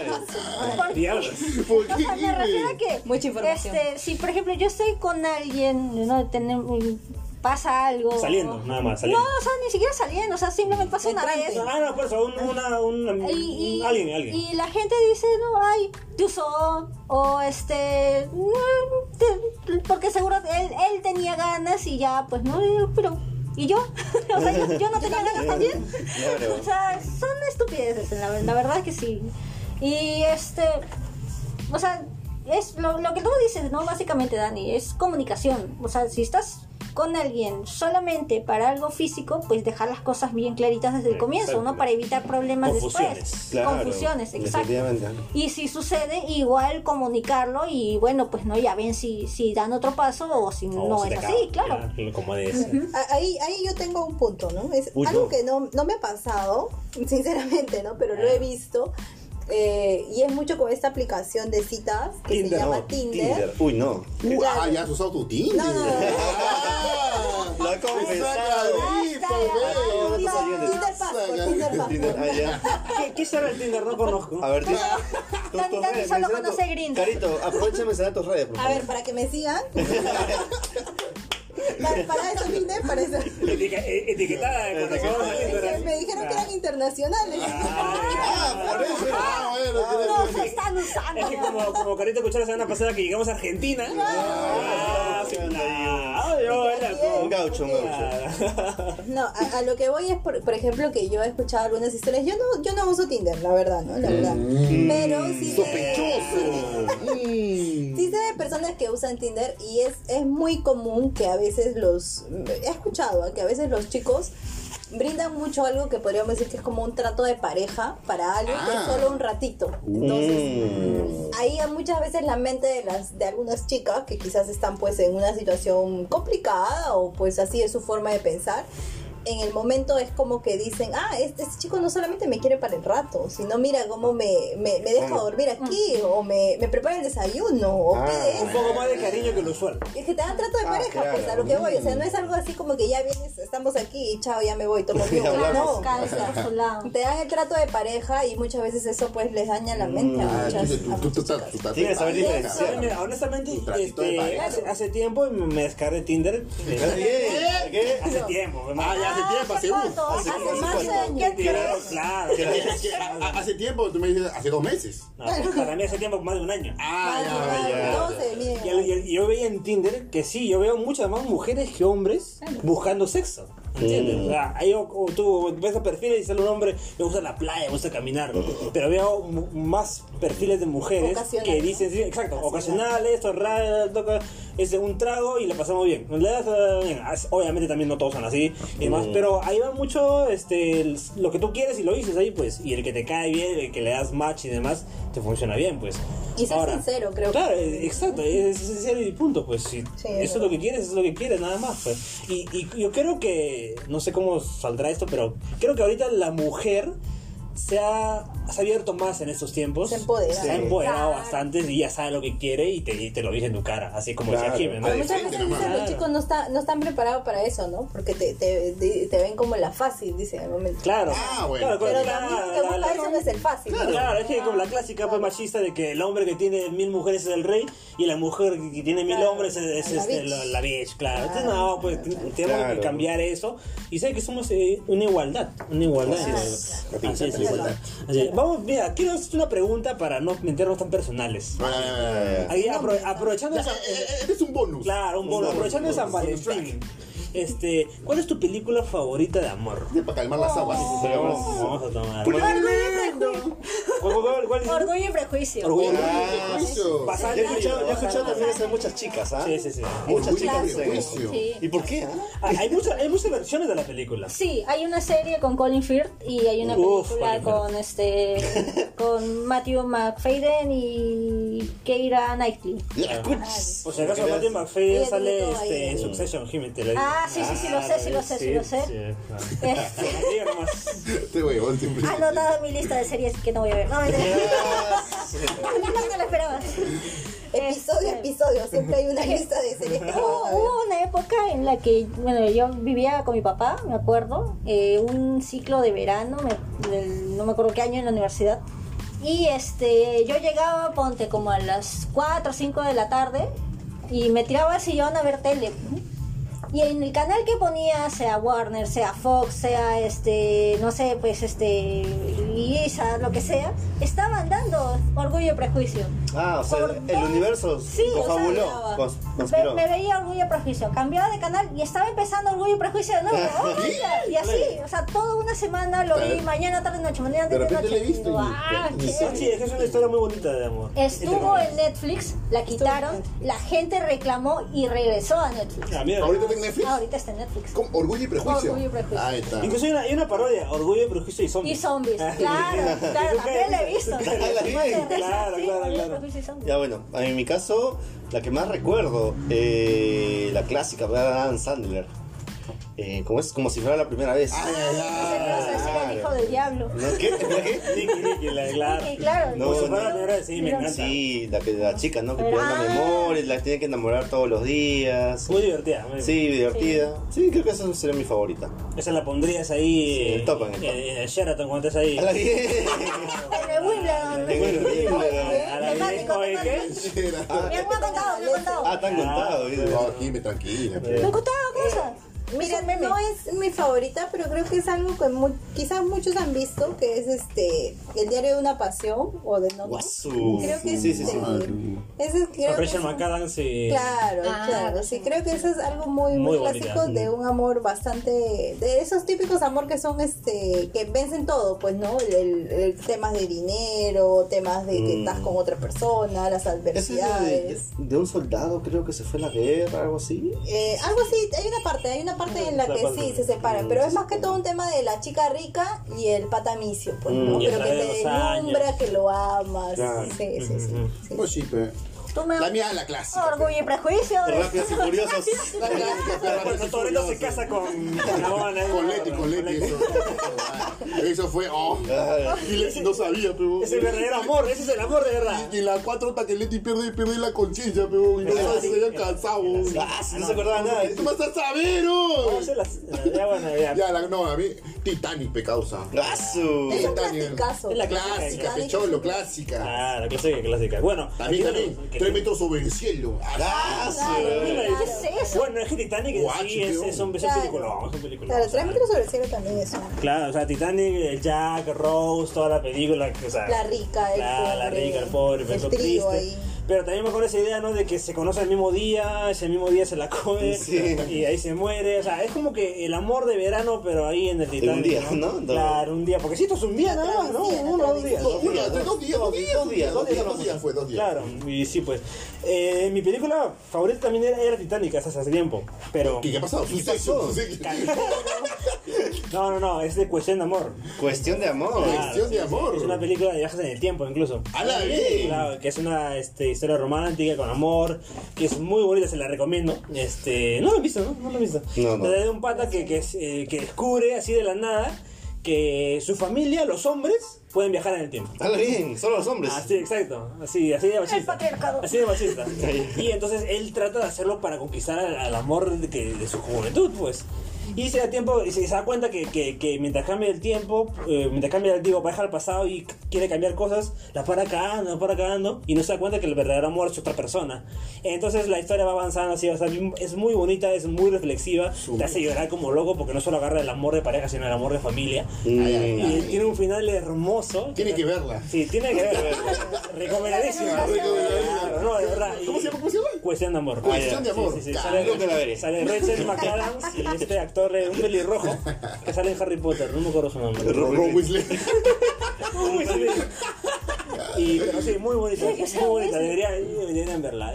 Diablos. ¿Por qué? Me refiero a que Mucha información. Este, si por ejemplo yo estoy con alguien, no tenemos pasa algo. Saliendo, nada más, saliendo. No, o sea, ni siquiera saliendo, o sea, simplemente pasa una vez. Ah, no, por eso, un, una, un, Y, y- alguien, alguien. y la gente dice, no, ay, te usó, o este, no, te- porque seguro él, él tenía ganas y ya, pues no, pero, ¿y yo? o sea, yo, yo no tenía ganas también. Claro. O sea, son estupideces, la, la verdad que sí. Y este, o sea, es lo, lo que tú dices, ¿no? Básicamente, Dani, es comunicación. O sea, si estás con alguien solamente para algo físico, pues dejar las cosas bien claritas desde el comienzo. ¿no? Para evitar problemas Confusiones. después. Claro, Confusiones, exacto. Y si sucede, igual comunicarlo y bueno, pues no, ya ven si, si dan otro paso o si no es así, claro. Ya, Como Ahí, ahí yo tengo un punto, ¿no? Es Uy, algo no. que no, no me ha pasado, sinceramente, ¿no? Pero lo he visto. Eh, y es mucho con esta aplicación de citas que Tinder, se llama No, Tinder. Uy, no. Uh, ah, ya has usado tu Tinder. No, no, no. Ah, Lo ha me saca confesado. Tinder, Tinder Tinder. Ah. ¿Qué, ¿Qué será el Tinder? No conozco. A ver, redes, solo conoce Grindr. Carito, aprovecha y menciona tus redes, por A favor. ver, para que me sigan. Para, eso vine, para eso. Eh, Etiquetada. Me dijeron que eran internacionales. Ah, por eso. Ah, No se están usando. Es que como, como Carito escuchó la semana pasada que llegamos a Argentina. Ah, sí, ah, Un como- gaucho, un gaucho. No, a, a lo que voy es, por, por ejemplo, que yo he escuchado algunas historias. Yo no, yo no uso Tinder, la verdad, ¿no? La verdad. Pero sí sé, Sospechoso. Mm. sí sé de personas que usan Tinder y es, es muy común que a veces los... He escuchado ¿eh? que a veces los chicos brindan mucho algo que podríamos decir que es como un trato de pareja para algo que es Ah. solo un ratito. Entonces, Mm. ahí muchas veces la mente de las de algunas chicas que quizás están pues en una situación complicada o pues así es su forma de pensar en el momento es como que dicen ah este, este chico no solamente me quiere para el rato sino mira cómo me, me, me deja dormir aquí o me, me prepara el desayuno o Ah. pide Un poco más de cariño que lo usual. es que te dan trato de Ah, pareja, claro. pues a lo que voy. O sea, no es algo así como que ya vienes, estamos aquí y chao, ya me voy, tomo mi. No, Cada vez a su lado. te dan el trato de pareja y muchas veces eso pues les daña la mente a Ah, muchas, Tienes que saber diferenciar. Honestamente, este, hace, hace tiempo me descargué Tinder. Hace tiempo, hermano. Ah, ya hace tiempo, ¿Hace cuánto? Hace Hace más cuánto. ¿Qué Claro, crees? claro. Que- que- que- a- Hace tiempo, tú me dices, hace dos meses. No, para mí hace tiempo más de un año. Ah, Ah, ya, ya, ya. doce, miren. Y, el- y yo veía en Tinder que sí, yo veo muchas más mujeres que hombres buscando sexo. ¿Entiendes? O sea, tú ves los perfiles y sale un hombre, me gusta la playa, me gusta caminar. Pero veo más perfiles de mujeres que dicen, sí, exacto, ocasionales, esto raro, toca es un trago y la pasamos bien. Le das, bien. As- Obviamente también no todos son así y demás, pero ahí va mucho este, lo que tú quieres y lo dices ahí, pues. Y el que te cae bien, el que le das match y demás, te funciona bien, pues. Y ser Ahora, sincero, creo. Claro, exacto, es es sincero y punto, pues si Sí, eso es es lo que quieres, eso es lo que quieres, nada más, pues. Y, y yo creo que, no sé cómo saldrá esto, pero creo que ahorita la mujer se ha, se ha abierto más en estos tiempos. Se empodera. Se ha empoderado Claro. bastante y ya sabe lo que quiere y te, y te lo dice en tu cara, así como Claro. decía Jiménez. ¿no? Pero muchas veces dicen, los chicos no, está, no están preparados para eso, ¿no? Porque te, te, te- te ven como la fácil, dicen al momento. Claro, Ah, bueno. claro, Pero claro, también la- la- la- eso no es el fácil. ¿no? Claro, es que como la clásica pues machista de que el hombre que tiene mil mujeres es el rey y la mujer que tiene mil Claro, hombres es, es, la este, bitch. la, la bitch, claro. Entonces no, pues tenemos Claro. que cambiar eso y sé que somos eh, una igualdad, una igualdad. Así es. es, así es, igualdad. Así es. Vamos, mira, quiero hacer una pregunta para no meternos tan personales. Ah. Ahí, apro- aprovechando Ya, esa, eh, eh, Este es un bonus. claro, un bono, bonus, aprovechando un San bonus, Valentín. Este, ¿cuál es tu película favorita de amor? Ya Para calmar las aguas. Vamos, vamos a tomar. Por ¿Cuál, lindo. cuál- cuál- cuál es? Orgullo y prejuicio. Orgullo. Ah. Pasar- Yo he escuchado, yo he escuchado también eso de muchas chicas, ¿ah? Sí, sí, sí. Muchas chicas y prejuicio. Sí. ¿Y por qué? Ah, Hay muchas, hay muchas versiones de la película. Sí, hay una serie con Colin Firth y hay una película con este con Matthew McFadden y Keira Knightley. Por si acaso, Matthew McFadden sale este, en Succession, Jimmy, te lo digo. Ah, sí, sí, sí, lo sé, sí, lo sé, sí, lo sé. Este. Este huevón siempre. anotado en mi lista de series que no voy a ver. No, mentira. no lo esperaba. Episodio a Este, episodio, siempre hay una lista de series Hubo, una época en la que, bueno, yo vivía con mi papá, me acuerdo, eh, un ciclo de verano, me- no me acuerdo qué año en la universidad, y este, yo llegaba, ponte, como a las 4 o 5 de la tarde, y me tiraba al sillón a ver tele. Y en el canal que ponía, sea Warner, sea Fox, sea este, no sé, pues este, Lisa, lo que sea, estaban dando Orgullo y Prejuicio. Ah, o sea, Por el dos- universo Sí, o sea, conspiró. me veía Orgullo y Prejuicio, cambiaba de canal y estaba empezando Orgullo y Prejuicio de nuevo. ¡Oiga! Y así, o sea, toda una semana lo vi, mañana, tarde, noche, mañana, De tarde, noche. le he visto Y digo, y- ah, y- qué Sí, sí, es que es una historia muy bonita de amor. Estuvo en Netflix, la quitaron, la gente reclamó y regresó a Netflix. Ah, mira. Ahorita está en Netflix. Ahorita está en Netflix. Con Orgullo y prejuicio. Orgullo y Prejuicio. Ahí está. Incluso hay una, hay una parodia, Orgullo, Prejuicio y Y Zombies. zombies, claro, claro, también la he visto. Claro, claro, claro, Orgullo y claro. Prejuicio y zombies. Ya bueno, en mi caso, la que más recuerdo, eh, la clásica. Adam Sandler. Eh, como es como si fuera la primera vez. Ay, ay, ay. vas a decir el hijo del diablo. ¿No? ¿Qué? ¿Qué? Nicky, Nicky, la claro. Sí, claro. No, no. la primera vez, sí, me encanta. Sí, la, que- la chica, ¿no? Que Ah. pierde la memoria, la tiene que enamorar todos los días. Muy divertida. muy- Sí, divertida. Sí, creo que esa sería mi favorita. Esa la pondrías ahí Sí, en el top, en el top. en el Sheraton cuando estés ahí. A la bien. En el Wimbledon. En el Wimbledon. A la Temático, Oye, ¿qué? Me han contado, me han contado. Ah, te han contado. ¿viste? No, Jimmy, tranquila. Me han contado cosas. Mira, Es un meme. no es mi favorita, pero creo que es algo que mu- quizás muchos han visto, que es este el diario de una pasión o de no. Creo que es Sí, sí, sí. ese creo Con que Rachel es un-. Claro, Ah, claro, sí, creo que eso es algo muy, Muy muy, bonita. clásico de un amor bastante, de esos típicos amor que son, este, que vencen todo, pues, ¿no? El, el- el temas de dinero, temas de que Mm. estás con otra persona, las Ese es de, adversidades. de un soldado, creo que se fue a la guerra, algo así. Eh, algo así, hay una parte, hay una parte en la que parte. sí se separan, pero es más que todo un tema de la chica rica y el patamicio, pues, ¿no? Mm. A Pero que años. deslumbra, que lo amas. Claro. Sí, sí, sí. sí. Pues sí, pe. Tú me La mía la clásica. Orgullo y prejuicio. Rápidos y furiosos. La clásica, Cuando se casa con... buena, Con Leti, con Leti, eso. Eso fue, oh. Y Leti no sabía, pero. Es el verdadero amor, ese es el amor de verdad. Y la cuatro hasta que Leti pierde, pierde la conciencia, pero. Y no si se habían cansado. Ah, no se acordaba nada. ¡Tú vas a saber, oh! Ya, bueno, ya. Ya, la, no, a mí, Titanic, pe causa. Guasu. Es un Titanic. clasicazo. Es la Clásica, pecholo, clásica. Claro, clásica, clásica. Bueno, También, también, tenemos- que- tres metros sobre el cielo. Guasu. ¿Qué es eso? Bueno, es que Titanic en Guacho, sí es, es un, Claro. peliculón, es un peliculón. Claro, o sea, tres metros sobre el cielo también es un... Claro, o sea, Titanic, el Jack, Rose, toda la película, o sea, La rica, el la, la pobre, rica, el pobre, el triste. ahí. Pero también me acuerdo esa idea, ¿no? De que se conocen el mismo día, ese mismo día se la come Sí. y ahí se muere. O sea, es como que el amor de verano, pero ahí en el Titanic. un día, ¿no? Claro, un día. Porque si esto es un día nada más, ¿no? Uno dos días. dos días, dos días, dos días, Dos días, dos días, dos días fue, dos días. Claro, y sí, pues. Eh, mi película favorita también era, era Titanic hasta hace tiempo. Pero. ¿Qué, qué ha pasado? ¿Qué pasó? No, no, no, es de cuestión de amor. Cuestión de amor. Cuestión de amor. Es una película de viajes en el tiempo, incluso. ¡A la bien! Claro, que es una este, historia romántica con amor, que es muy bonita, se la recomiendo. Este, no lo he visto, ¿no? No lo he visto. No, no. La de un pata que, que, es, eh, que descubre así de la nada que su familia, los hombres, pueden viajar en el tiempo. Habla bien, solo los hombres. Así, exacto. Así, así de machista. El patriarcado. Así de machista. Y entonces él trata de hacerlo para conquistar al, al amor de, que- de su juventud, pues. Y se da tiempo, se, se da cuenta que, que, que mientras cambia el tiempo, eh, mientras cambia el tiempo, viaja al pasado y quiere cambiar cosas, la para cagando, la para cagando, y no se da cuenta que el verdadero amor es otra persona. Entonces la historia va avanzando así, o sea, es muy bonita, es muy reflexiva, te hace llorar como loco porque no solo agarra el amor de pareja, sino el amor de familia. Mm. Ay, ay, Y ay. tiene un final hermoso. Tiene que verla. Sí, tiene que ver. Recomendadísima. Claro, no, de verdad. ¿Cómo se llama? Cuestión de amor. Cuestión Ah, de amor. Sale Rachel McAdams y este actor, eh, un pelirrojo, que sale en Harry Potter, no me acuerdo su nombre. Ron Ron Weasley. Uy, sí. Y, pero sí, muy bonita, muy bonita, deberían, deberían verla.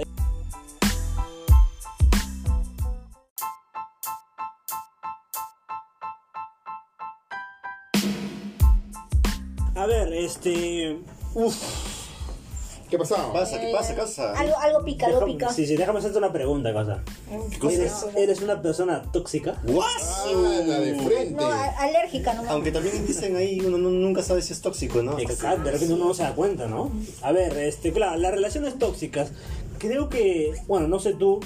A ver, este. Uf. ¿Qué pasaba? Pasa, ¿qué pasa, casa? Algo, algo pica, algo Déjame, pica. sí, sí, déjame hacerte una pregunta, cosa. ¿Eres, ¿Eres una persona tóxica? Ah, la de frente. No, a- alérgica nomás. Aunque también dicen ahí, uno no- nunca sabe si es tóxico, ¿no? Hasta Exacto, de repente uno no se da cuenta, ¿no? A ver, este, claro, las relaciones tóxicas, creo que, bueno, no sé tú,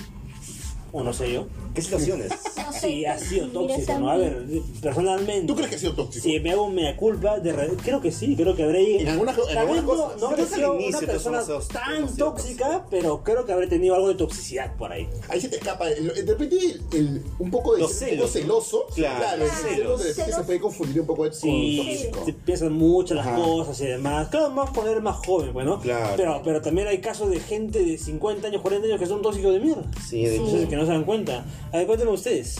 o no sé yo, ¿Qué situaciones? No sé, si ha sido tóxico, ¿no? A ver, personalmente. ¿Tú crees que ha sido tóxico? Si me hago mea culpa, de re- creo que sí, creo que habré. En algunas en vez algunas no, no Creo habré sido inicio una persona tan tóxica, pero creo que habré tenido algo de toxicidad por ahí. Ahí se te escapa. el- De repente, el, el- un poco de celos. celoso. Claro, el celos. celo de repente se puede confundir un poco Sí, con tóxico. te piensan mucho las Ajá. cosas y demás. Claro, más poner más joven, bueno. Claro. Pero, pero también hay casos de gente de 50 años, 40 años que son tóxicos de mierda. Sí, de. Entonces, que no se dan cuenta. A ver, cuéntenme ustedes.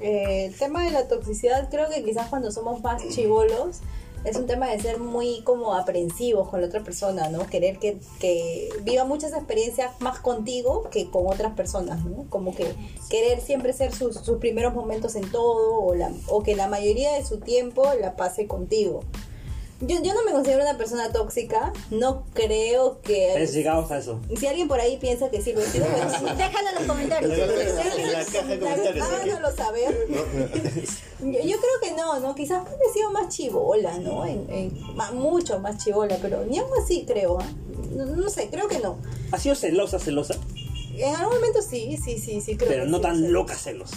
Eh, el tema de la toxicidad, creo que quizás cuando somos más chivolos, es un tema de ser muy como aprensivos con la otra persona, ¿no? Querer que, que viva muchas experiencias más contigo que con otras personas, ¿no? Como que querer siempre ser sus, primeros momentos en todo o, o que la mayoría de su tiempo la pase contigo. Yo, yo no me considero una persona tóxica. No creo que. Es llegado a eso. Si alguien por ahí piensa que sí, pues sí, pues, Déjalo en los comentarios. En la caja de comentarios. saber. Yo, yo creo que no, ¿no? Quizás he sido más chivola, ¿no? En, en- ma- mucho más chivola, pero ni aún así creo, ¿ah? no, no sé, creo que no. ¿Ha sido celosa, celosa? En algún momento sí, sí, sí, sí, creo Pero que no sí, tan loca celos.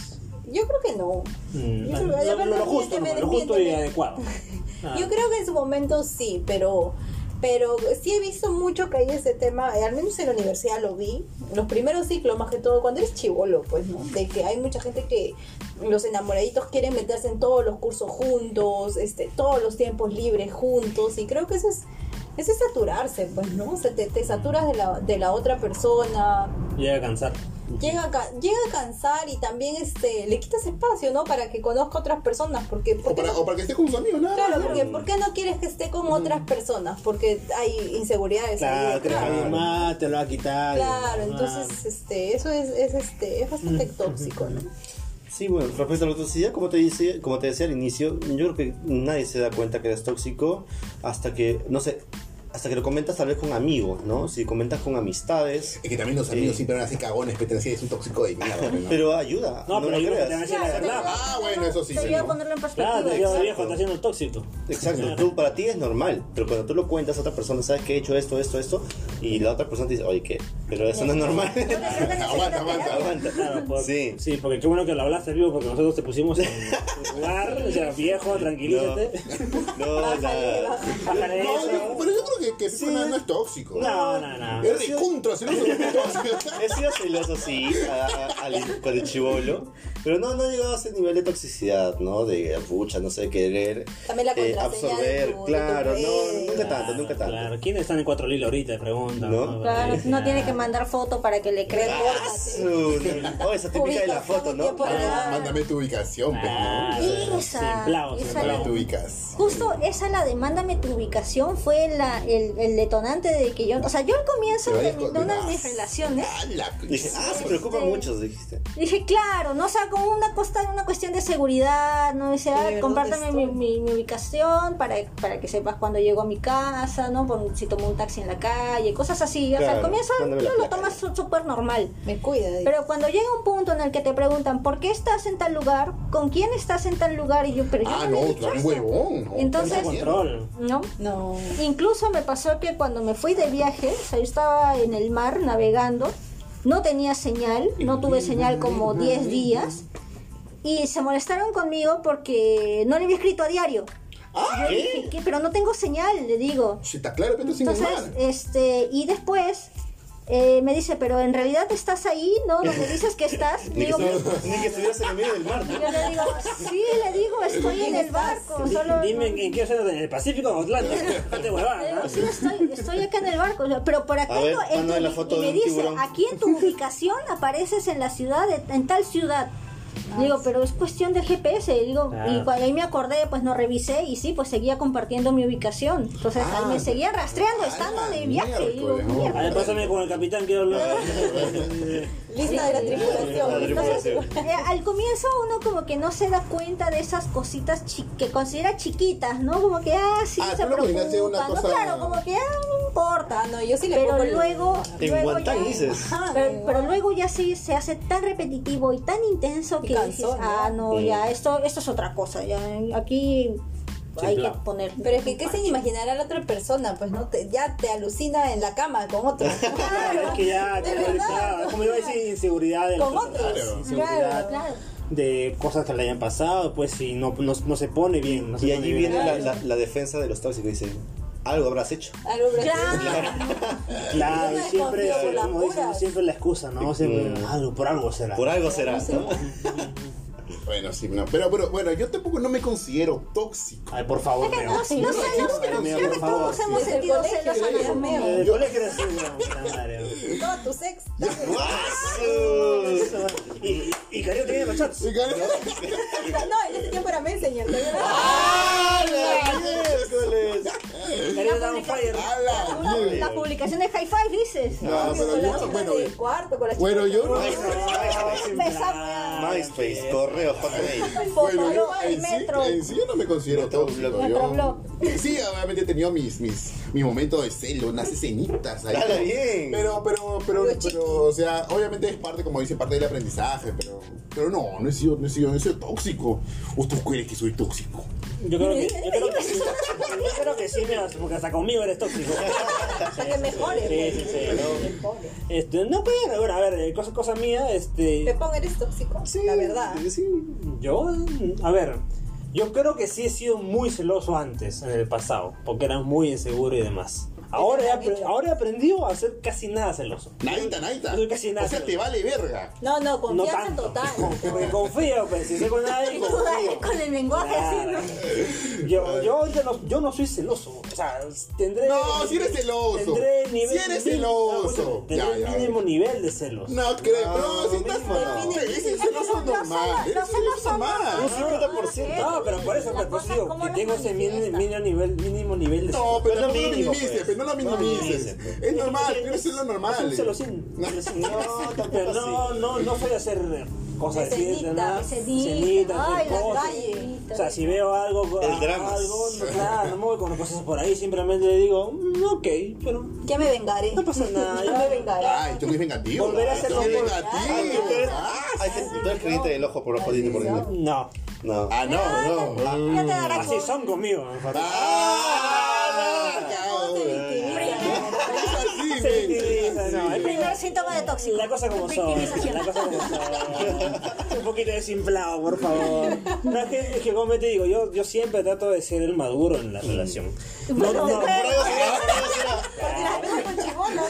Yo creo que no. Mm, Yo creo- lo, a ver, lo- lo justo, lo justo y adecuado. Yo creo que en su momento sí, pero pero sí he visto mucho que hay ese tema, al menos en la universidad lo vi, los primeros ciclos más que todo, cuando eres chivolo, pues, ¿no? De que hay mucha gente que los enamoraditos quieren meterse en todos los cursos juntos, este, todos los tiempos libres juntos, y creo que eso es, eso es saturarse, pues, ¿no? O sea, te, te saturas de la, de la otra persona, Llega a cansar. llega a, llega a cansar y también este le quitas espacio, ¿no? Para que conozca otras personas, porque... O porque para, no- o para que esté con sus amigos, nada Claro, más. porque ¿por qué no quieres que esté con otras personas? Porque hay inseguridades Claro, que Claro, más te lo va a quitar. Claro, entonces este, eso es, es, este, es bastante tóxico, ¿no? Sí, bueno, respecto a la toxicidad, como te, dice, como te decía al inicio, yo creo que nadie se da cuenta que eres tóxico hasta que, no sé, hasta que lo comentas tal vez con amigos, ¿no? Si comentas con amistades, Es que también los amigos Sí. siempre van así cagones, pero te decían, es un tóxico de mierda. ¿no? pero ayuda, No, no, pero lo hay unos que te van a creas. decir la verdad. Ah, bueno, eso sí, Te ayuda a ¿no? ponerlo en perspectiva. Claro, te Exacto. viejo, está haciendo el tóxico. Exacto, tú para ti es normal, pero cuando tú lo cuentas a otra persona, sabes que he hecho esto, esto, esto, y la otra persona te dice, oye, ¿qué? Pero eso no es normal. aguanta, aguanta. Aguanta. Claro, por- Sí. sí, porque qué bueno que lo hablaste vivo porque nosotros te pusimos en lugar, o sea, viejo, tranquilízate. No, No, eso. yo- pero yo creo que, que Pepe no, no es tóxico. No, no, no. Es de contra, celoso, no es tóxico. He sido celoso, sí, a- a- al- con el chivolo, pero no, no he llegado a ese nivel de toxicidad, ¿no? De pucha, no sé, querer También la eh, absorber, tu- claro, no, nunca tanto, nunca tanto. Claro, ¿quiénes están en cuatro lilas ahorita? Preguntan. ¿No? Claro, no tiene que mandar foto para que le crean. Su- Oh, esa típica de la foto, ¿no? Ah, Mándame tu ubicación, pues, Ah, ¿no? Esa, Simplao, esa tu ubicación. Justo esa la de mándame tu ubicación fue la, el, el detonante de que yo, o sea, yo al comienzo de, mi- una de Ah, mis relaciones ah, la- Dije, ah, se preocupan mucho, dijiste. dije, claro, no o sea, como una costa, una cuestión de seguridad, no dice, ah, ¿dónde compártame mi, estoy? mi, mi ubicación para, para que sepas cuando llego a mi casa, ¿no? Por, si tomo un taxi en la calle, cosas así. O sea, al comienzo no lo tomas súper normal. Me cuida. dice. Pero cuando llega un punto en el que te preguntan, ¿por qué estás en tal lugar? ¿Con quién estás en tal lugar? Y yo, pero yo Ah, no, no, tú eres huevón. ¿no? Entonces- control. ¿No? no. Incluso me pasó que cuando me fui de viaje, o sea, yo estaba en el mar navegando, no tenía señal, no tuve señal como 10 días, y se molestaron conmigo porque no le había escrito a diario. Ah, Yo dije, ¿qué? Pero no tengo señal, le digo. Sí, está claro, sin el Entonces, este, y después eh, me dice, pero en realidad estás ahí, ¿no? Donde dices que estás. Ni que, Digo, estuvieras, ni que estuvieras en el medio del mar, ¿no? yo le digo, sí, le digo, estoy en el barco. Solo, Dime en qué hacer en el Pacífico o Atlántico. No te huevas, Le digo, ¿no? sí, estoy, estoy acá en el barco, pero por acá ver, no, en tu- la foto y me dice, tiburón. aquí en tu ubicación apareces en la ciudad, de- en tal ciudad. Digo, pero es cuestión del GPS. Digo, Claro. y cuando ahí me acordé, pues no revisé y sí, pues seguía compartiendo mi ubicación. Entonces Ah, ahí me seguía rastreando, ah, estando de la viaje. Digo, ¿no? mierda. A ver, pásame con el capitán, quiero hablar. Lista de la La tripulación. tripulación. Eh, al comienzo uno como que no se da cuenta de esas cositas que considera chiquitas, ¿no? Como que, ah, sí, Ah, se preocupa, una ¿no? cosa- Claro, como que, ah, no importa. No, yo sí le Pero pongo luego, En luego Guantán ya- dices. Ajá, pero, luego ya sí se hace tan repetitivo y tan intenso Y que cansón, dices, ¿no? ah, no, Mm. ya, esto, esto es otra cosa, ya, aquí Sí, hay que poner. Pero es que, ¿qué se imaginará la otra persona? Pues no, te, ya te alucina en la cama con otro. Claro, es que ya, De claro, verdad. claro, como iba a decir, inseguridad de Con otros. Claro. inseguridad Claro, claro. de cosas que le hayan pasado, pues si no, no, no se pone bien. No se Y pone allí bien. viene la, la- la defensa de los tóxicos, dice, algo habrás hecho. Algo Claro. Claro, Yo me y siempre, como dicen, siempre la excusa, ¿no? Siempre, Mm. algo, por algo será. Por algo será, ¿no? Bueno, sí, no. Pero, pero bueno, yo tampoco no me considero tóxico. Ay, por favor, No, Leo. no no sé, Ay, mira, creo por que todos hemos sentido celos era así, no, Mario. Todo tu sex. Y, y tiene machots. No, en ese tiempo era Messenger. no. ¡Ah, la publicación de High Five, dices. No, pero yo, bueno, cuarto, con la bueno, yo no. MySpace, Bueno, yo en sí, en sí yo no me considero tóxico. Yo, sí, obviamente he tenido mis, mis, mis momentos de celo, unas escenitas ahí. Dale bien. Pero, pero, pero, Pero pero, o sea, obviamente es parte, como dice, parte del aprendizaje, pero, pero no, no he sido, no he sido, no he sido tóxico. ¿O tú crees que soy tóxico? Yo creo que, yo creo que sí. Yo creo que sí, mira, porque hasta conmigo eres tóxico. Para que mejore. Sí, sí, sí. Mejore. Este, no, pues, bueno, a ver, eh, cosa, cosa mía, este. Pepón, eres tóxico. la verdad. Sí. Yo, a ver, yo creo que sí he sido muy celoso antes, en el pasado, porque era muy inseguro y demás. Ahora ahora he aprendido a ser casi nada celoso. Naita, naita. Yo soy casi nada O sea, te vale verga. No, no, No confianza tanto. total. Porque confío, pues, si sé con nadie, confío. con el lenguaje así, ¿no? Yo, yo, no, yo no soy celoso. O sea, tendré. No, si eres celoso. Tendré nivel. Si eres celoso. no, escúchame, Tendré Ya, mínimo ya. nivel de celos. No creo, no, si estás no. Sí, Ese es Es que celoso los normal. celos- Eres los celos celoso son normal. Un 50%. No, pero por eso, pues, por eso cosa digo que tengo ese mínimo, nivel, mínimo nivel de No, pero Es no mínimo, pues. pero no lo minimices. Es normal, tienes que ser lo normal. Es un celosín. celosín. No, Pero no, no, no soy a hacer cosas así de nada. Ay, cosas. O sea, si veo algo, El drama. algo no, claro, no me voy con cosas por ahí, simplemente le digo, "Mm, ok, pero Ya me vengaré. no pasa nada. Ya me vengaré. Ay, tú no es vengativo. Volver a Ay, hacerlo tú eres por-. Ah, Hay gente, tú eres creyente del ojo por ojo, diente por diente. No, No. Ah, no, no. Ya te darás así son conmigo. Ah, No, que- Primer síntoma de tóxico. La cosa como son, la cosa como son. Un poquito desimplado, por favor. No, es que, es que como te digo, yo, yo siempre trato de ser el maduro en la relación. No, no. Porque las con ¿no?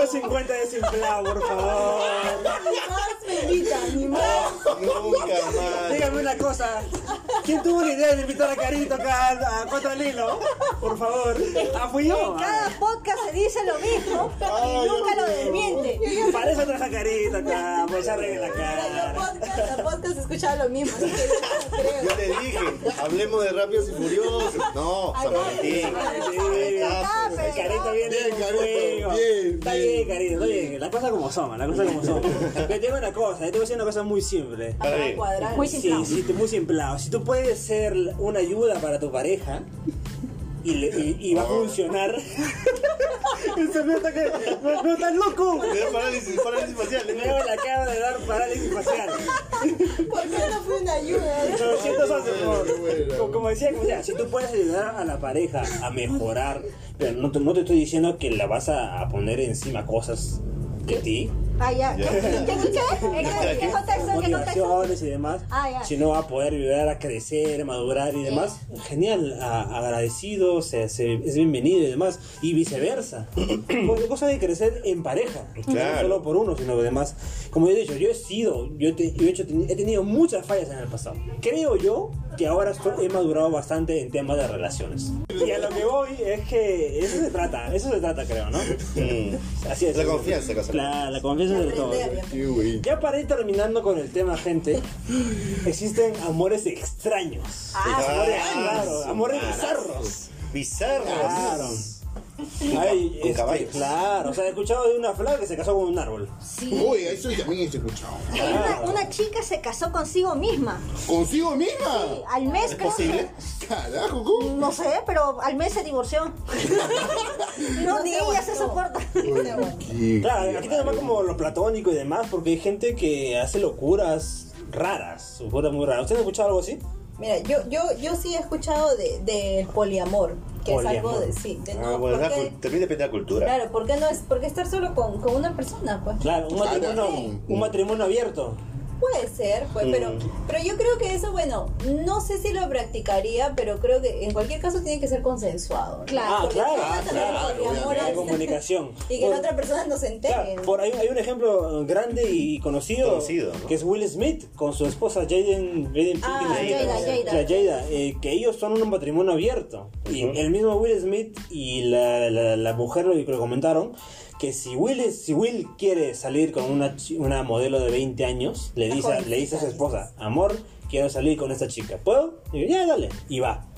Sol 50 desimplado, por favor. Ni más, ni más. Nunca más. Dígame una cosa. ¿Quién tuvo la idea de invitar a Carito acá a, Cuatro al Hilo? Por favor. Ah, fui yo. En cada podcast se dice lo mismo y nunca lo desmiente. Para eso traje a Carito acá, pues ya arregle la La cara. Escuchaba lo mismo, así que yo no creo. Yo te dije, hablemos de Rápidos y Furiosos. No, San Valentín. Carito viene Bien, bien, Está bien. bien, Carito, está bien. La cosa como son, la cosa como son. Pero te digo una cosa, te voy a decir una cosa muy simple. Muy Sí, simplado. sí, tú- muy simplado. Si tú puedes ser una ayuda para tu pareja y, le- y- y va a funcionar. Se me está que. ¡No, no estás loco! Me da parálisis, parálisis facial. Me le acaba de dar parálisis facial. ¿Por qué no fue una ayuda? 900 hace, por favor. Qué buena. Como, como decía, como decía, si tú puedes ayudar a la pareja a mejorar, pero no te, no te estoy diciendo que la vas a, a poner encima cosas de ti, Ah, ya. ¿Qué? ¿Qué? ¿Qué? ¿En qué- ¿En qué contexto? ¿En qué contexto? motivaciones y demás, Ah, ya. sino a poder ayudar a crecer, madurar y demás, genial, a- agradecido, se, se- es bienvenido y demás, y viceversa. Porque cosa de crecer en pareja, Claro. no solo por uno, sino demás. Como he dicho, yo he sido, yo, te- yo he, hecho, he tenido muchas fallas en el pasado. Creo yo que ahora estoy- he madurado bastante en temas de relaciones. Y a lo que voy es que eso se trata, eso se trata, creo, ¿no? Mm. Así es. La confianza, cosa. La, la confianza todo. Güey. Ya para ir terminando con el tema, gente, existen amores extraños. Ah, amores raros, amores bizarros. Bizarros. Claro. Ay, Con este, caballos. Claro, o sea, he escuchado de una flor que se casó con un árbol. Sí. Uy, eso también he escuchado. Una, una chica se casó consigo misma. ¿Consigo misma? Al mes, creo posible? que- Carajo, ¿cómo? No sé, pero al mes se divorció. no, No ni se ella se soporta. Claro, aquí tenemos raro. como lo platónico y demás, porque hay gente que hace locuras raras, locuras muy raras. ¿Usted ha escuchado algo así? Mira, yo, yo, yo sí he escuchado del de, poliamor, que Poliamor. es algo de sí. De, Ah, no, bueno, la porque- cul- también depende de la cultura. claro, ¿por qué no es? Porque estar solo con, con una persona, pues. Claro, un matrimonio, Claro. un matrimonio abierto. Puede ser, pues, pero, Mm. pero yo creo que eso, bueno, no sé si lo practicaría, pero creo que en cualquier caso tiene que ser consensuado. ¿no? Claro. Ah, claro, también claro, comunicación. Y que Por- la otra persona no se entere. Por ahí hay un ejemplo grande y conocido, Conocido, ¿no? que es Will Smith con su esposa Jaden, Jaden Ah. Jada, Jada. La Jada, eh, que ellos son un matrimonio abierto. Y el mismo Will Smith y la, la, la mujer lo, lo comentaron que si Will, si Will quiere salir con una, una modelo de 20 años, le dice, le dice a su esposa, amor, quiero salir con esta chica. ¿Puedo? Y yo, ya, dale. Y va.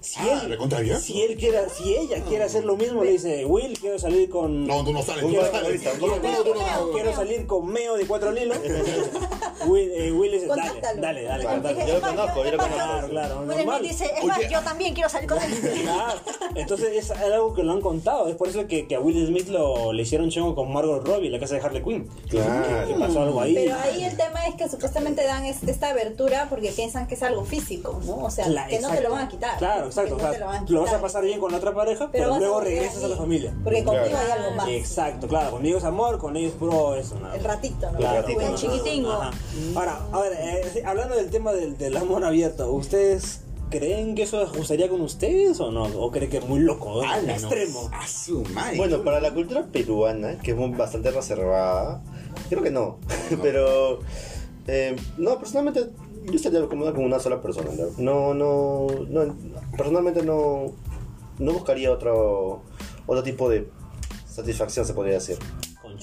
Si Ah, él, recontra abierto. si él quiere, si ella quiere hacer lo mismo, le dice, Will, quiero salir con... No, tú no sales, tú no sales. revistas, No, no, un no, tú no- Quiero salir con Meo de cuatro lilos. Will, eh, Will dice, dale, dale. Yo lo conozco, yo lo Claro, conozco. claro, normal. él dice, es Oye. más, yo también quiero salir con él. Claro. Entonces es algo que lo han contado. Es por eso que, que a Will Smith lo, le hicieron chongo con Margot Robbie en la casa de Harley Quinn. Claro. Que pasó algo ahí. Pero ahí el tema es que supuestamente dan es- esta abertura porque piensan que es algo físico, ¿no? O sea, que no te lo van a quitar. Claro, exacto. no o sea, lo, van a lo vas a pasar bien con la otra pareja, pero, luego regresas a la familia. Porque Claro. contigo hay algo más. Exacto, claro. Conmigo es amor, con ellos es puro eso. nada. El ratito, ¿no? Claro, ratito, Bueno, ¿no? chiquitingo. Ajá. Ahora, a ver, eh, hablando del tema del, del amor abierto, ¿ustedes creen que eso gustaría con ustedes o no? ¿O creen que es muy loco? no. extremo. A su madre. Bueno, para la cultura peruana, que es bastante reservada, creo que no. Pero, eh, no, personalmente yo estaría cómodo con una sola persona. ¿no? No, no, personalmente no, no buscaría otro, otro tipo de satisfacción, se podría decir.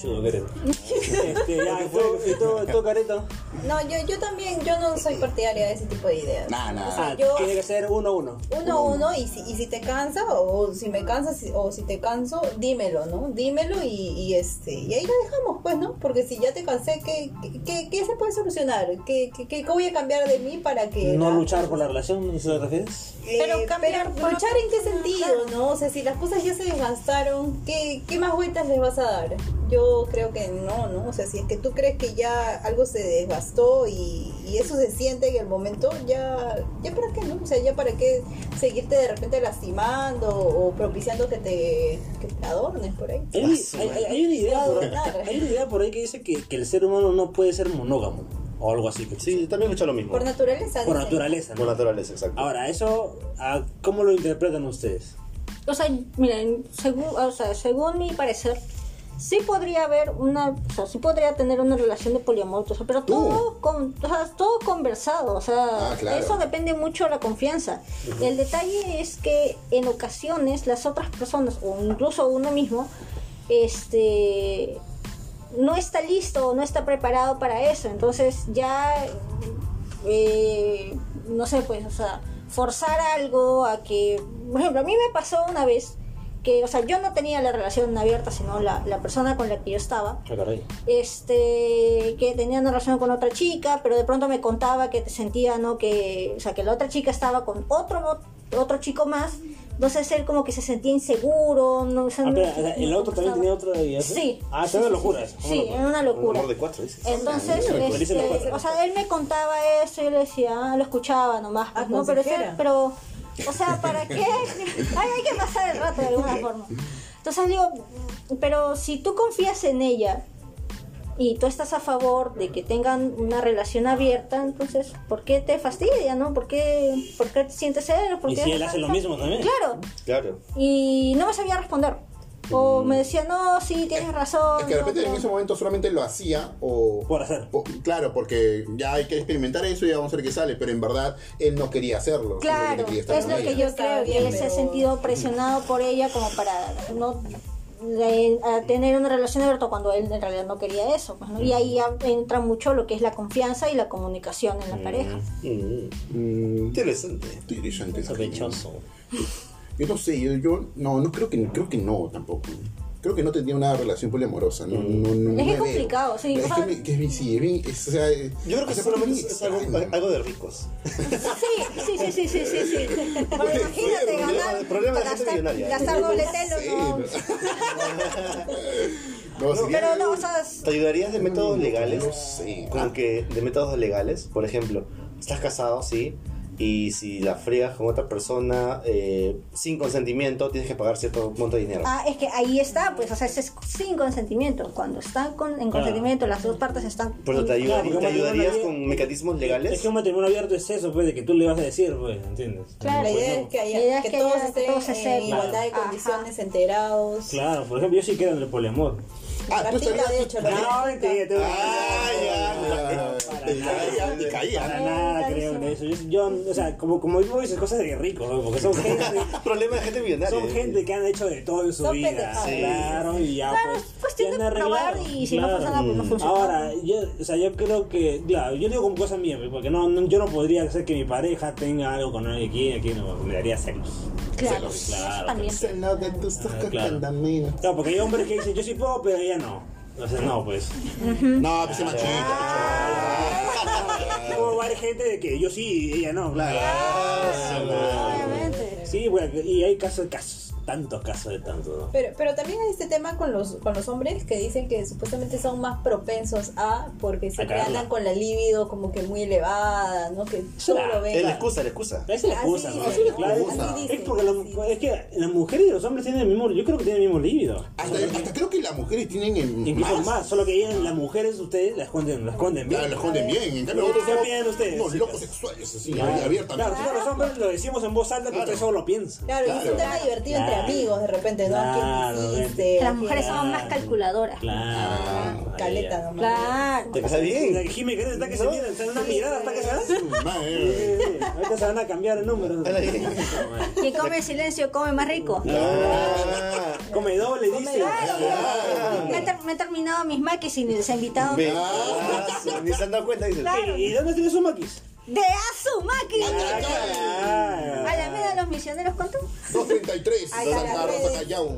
Eres. Este, ya, ¿y tú, y tú, tú, Carito? No, yo, yo también, yo no soy partidaria de ese tipo de ideas. Nah, nah. O sea, Ah, yo tiene que ser uno a uno. uno a uno y si, y si te cansa o si me cansas o si te canso, dímelo, ¿no? Dímelo y, y este y ahí lo dejamos, pues, ¿no? Porque si ya te cansé, ¿qué, qué, qué se puede solucionar? ¿Qué, qué, qué voy a cambiar de mí para que... No la- luchar por la relación, ¿a eso te refieres? Eh, Pero cambiar pero por luchar en qué sentido, ¿no? O sea, si las cosas ya se desgastaron, ¿qué, ¿qué más vueltas les vas a dar? Yo creo que no, ¿no? O sea, si es que tú crees que ya algo se desgastó y, y eso se siente en el momento, ya, ya para qué, ¿no? O sea, ya para qué seguirte de repente lastimando o propiciando que te, que te adornes por ahí. Hay, hay- hay- hay una idea por ahí, hay una idea por ahí que dice que, que el ser humano no puede ser monógamo o algo así. que- Sí, yo también he escuchado lo mismo. Por naturaleza. por naturaleza. ¿no? Por naturaleza, exacto. Ahora, eso, ah, ¿cómo lo interpretan ustedes? O sea, miren, según, o sea, según mi parecer, sí podría haber una, o sea, sí podría tener una relación de poliamor, o sea, pero todo, con, o sea, todo conversado, o sea, Ah, claro. eso depende mucho de la confianza. El detalle es que en ocasiones las otras personas, o incluso uno mismo, este no está listo o no está preparado para eso, entonces ya eh, no sé, pues, o sea, forzar algo a que, por ejemplo, a mí me pasó una vez que, o sea, yo no tenía la relación abierta, sino la, la persona con la que yo estaba, Ah, caray. este, que tenía una relación con otra chica, pero de pronto me contaba que sentía, ¿no? Que, o sea, que la otra chica estaba con otro, otro chico más, entonces él como que se sentía inseguro, no, o sea, Ah, no- ¿el otro también tenía otra idea? Sí. Ah, sí, es una sí, locura sí. Sí, una era una Un locura. amor de cuatro, dices. Entonces, este, cuatro. o sea, él me contaba eso y yo le decía, ah, lo escuchaba nomás, pues, Ah, ¿no? Pero, pero, o sea, ¿para qué? Ay, hay que pasar el rato de alguna forma. Entonces digo, pero si tú confías en ella y tú estás a favor de que tengan una relación abierta, entonces, ¿por qué te fastidia, no? ¿Por qué, por qué te sientes celos? ¿Por ¿Y si él hace lo mismo también? Claro, Claro. y no me sabía responder. O me decía, no, sí, tienes razón. Es que de no, repente en ese momento solamente lo hacía o... Por hacer. o- claro, porque ya hay que experimentar eso y ya vamos a ver qué sale, pero en verdad él no quería hacerlo. Claro, simplemente quería estar es lo ella. que yo creo, que él se ha sentido presionado por ella como para no de- a tener una relación abierta cuando él en realidad no quería eso. pues, ¿no? Y ahí ya entra mucho lo que es la confianza y la comunicación en la pareja. Mm, Mm, interesante. interesante. Sospechoso. Yo no sé, yo, yo no, no creo que creo que no tampoco. Creo que no tendría una relación poliamorosa. No, no, no, no Es que es complicado, sí, Es que, que es bien- sí, es bien- es- o sea, Yo creo que bien es algo, algo de ricos. Sí, sí, sí, sí, sí, sí. sí. Bueno, imagínate ganar, el problema gente gastar, millonaria. gastar doble telo, Sí, no. no, sería- Pero no, o sea, ¿Te ayudarías de métodos legales? No sé. Como Ah, que de métodos legales, por ejemplo, estás casado, sí, y si la friegas con otra persona eh, sin consentimiento, tienes que pagar cierto monto de dinero. Ah, es que ahí está, pues, o sea, es sin consentimiento. Cuando están con, en consentimiento, las dos partes están. Por eso te, ayudaría- Claro, te ayudarías con mecanismos Es legales. que un matrimonio abierto es eso, pues, de que tú le vas a decir, pues, ¿entiendes? Claro, La idea es que, haya, es que que todos estén en igualdad de Ajá. condiciones, enterados. Claro, por ejemplo, yo sí creo en el poliamor. Ah, tú Ratita, estarías... de hecho, No, mentira, Ah, ya. Para Te Y caía, y caía. Para nada creo en eso. Yo, o sea, como, como digo, esas cosas de ricos, ¿no? porque son gente, Problema de gente millonaria. son gente que han hecho de todo en su vida. Claro, y ya pues. es cuestión de probar y si no Claro. funciona, pues no funciona. Ahora, yo, o sea, yo creo que, claro, yo digo como cosa mía, pues, porque no, no- yo no podría hacer que mi pareja tenga algo con alguien aquí, aquí no, me daría celos. Claro, eso claro. también. Se lo de tus ojos Ah, claro. Claro, porque hay hombres que dicen, yo sí puedo, pero ella no. Entonces, no, pues. No, pues se machista. Como va a haber gente de que yo sí, ella no, claro. Obviamente. Sí, bueno, y hay casos de casos, tantos casos de tantos, ¿no? Pero, pero también hay este tema con los, con los hombres que dicen que supuestamente son más propensos a, porque cagarla. andan con la libido como que muy elevada, ¿no? Que todo Claro, lo ven. Es la excusa, la excusa. Es la Así excusa, ¿no? ¿no? claro. Así Es porque la- sí. es que las mujeres y los hombres tienen el mismo, yo creo que tienen el mismo líbido. Hasta, hasta creo que las mujeres tienen en Incluso más, solo que ellas, las mujeres, ustedes las esconden, las esconden bien. Claro, lo esconden bien. En cambio, ¿Qué opinan ustedes, unos chicas? locos sexuales, así, Claro, abiertamente. Claro, nosotros los hombres lo decimos en voz alta, pero Claro. ustedes solo lo piensan. Claro, y es un tema divertido entre. Amigos de repente, ¿no? ¿A Claro, ¿Quién vente. hiciste? Las ¿A mujeres quién? somos más calculadoras. Claro. Caleta Ahí, nomás. Claro. ¿Te pasa bien? Jimmy, ¿querés hasta que se miren? ¿Se una mirada hasta que se sí, Ahorita se van a cambiar el número. Quien come en silencio come más rico. Ah, Come doble, dice. Me, he ter- me he terminado mis maquis y les he invitado. Ah, Ni se han dado cuenta, dices. ¿Y y dónde tienes sus maquis? ¡De Azumaki! Ah, A la mira de los misioneros, ¿cuánto? 233. Ay, Santa cara, Rosa redes. Callao.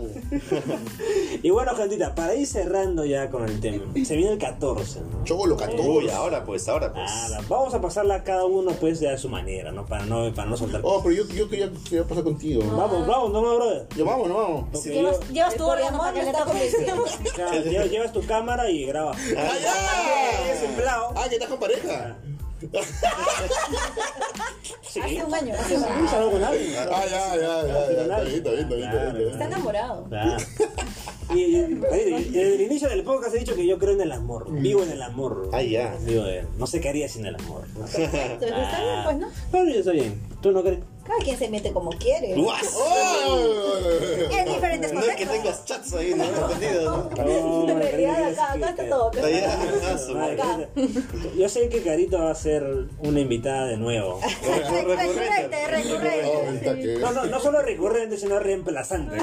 Y bueno, gentita, para ir cerrando ya con el tema, se viene el 14. ¿no? Chogolo 14. Uy, ahora pues, ahora pues. Nada, vamos a pasarla cada uno pues de a su manera, ¿no? Para no, para no soltar. Oh, pero yo, yo quería, quería pasar contigo. Vamos, vamos, no, no, brother. Ya vamos, no vamos. Porque Llevas, tu órgano para que me le claro, llevas, tu cámara y grabas. ¡Ah, ya! Empleado. Ah, que estás con pareja. Sí. Hace un año, hace un año. salgo con alguien. Ah, ya, ya, ya. ya. Está bien, está bien, está bien, está bien, enamorado. Claro. Y, y- y- desde el inicio del podcast he dicho que yo creo en el amor, vivo en el amor. Ah, ya. Digo, eh, no sé qué haría sin el amor. Pero está bien, pues, ¿no? Pero yo estoy bien. ¿Tú no crees? Cada quien se mete como quiere. Guas. ¡Oh! En diferentes No es que tengas chats ahí, ¿no? Escondidos, ¿no? No, En realidad, acá, acá está todo. Ya. Ah, madre. Carita. Yo sé que Carito va a ser una invitada de nuevo. Recurrente, Oh, recurrente. que- No, no, no solo recurrente, sino reemplazante.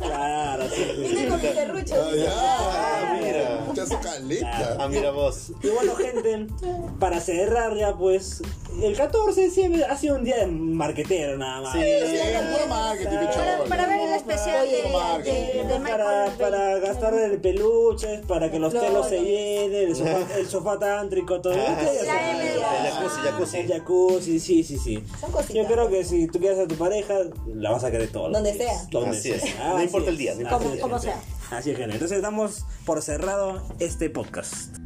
Claro, sí. Viene con mi serrucho. Ah, ya. Ah, mira. Su caleta. Ah, mira vos. Y bueno, gente, para cerrar ya, pues, el 14 siempre ha sido un día de marquetero nada más. Sí. Sí, no marketing, Para- pichón. Para ver el especial de, Marketing. de, de para, para gastar el peluches, para que los telos se llenen, el sofá, el sofá tántrico, todo. Ah, saben. El jacuzzi, jacuzzi. El jacuzzi, sí, sí, sí. Son cositas. Yo creo que si tú quieres a tu pareja, la vas a querer todo. Donde días. sea. Donde Así sea. es. Así No importa el es. día, no Así importa es, Como gente. Así es, gente. Entonces damos por cerrado este podcast.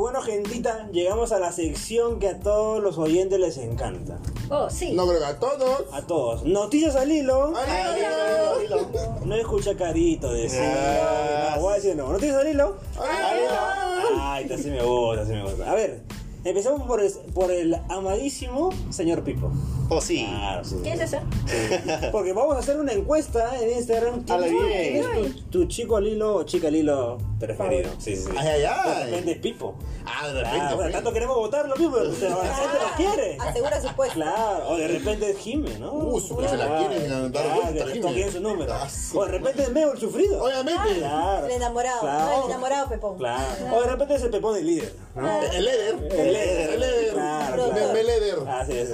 Bueno, gentita, llegamos a la sección que a todos los oyentes les encanta. Oh, sí. No creo que a todos. A todos. Noticias al hilo. Ay, No escucha carito decir. No, voy a decir no. Noticias al hilo. ay, ay. Ay, te así me gusta, así me gusta. A ver, empezamos por el, por el amadísimo señor Pipo. Oh, sí. Claro, sí. ¿Quién es ese? Porque vamos a hacer una encuesta en Instagram. A la ¿Quién bien. es tu, tu chico al hilo o chica al hilo preferido? Sí, sí, sí. Ay, ay, ay. De repente es Pipo. Ah, de Claro, repente. bueno, pues. tanto queremos votar lo mismo, pero la gente lo quiere. Asegura su puesto. Claro, o de repente es Jime, ¿no? Uh, su- se la quieren dar vuelta, su número. Ah, O de repente es Meo el sufrido. Obviamente. Claro. El enamorado. Claro. No, el enamorado Pepón. Claro. O de repente es el pepón del líder. ¿no? El Eder. El líder. El claro. me Leder. Así es.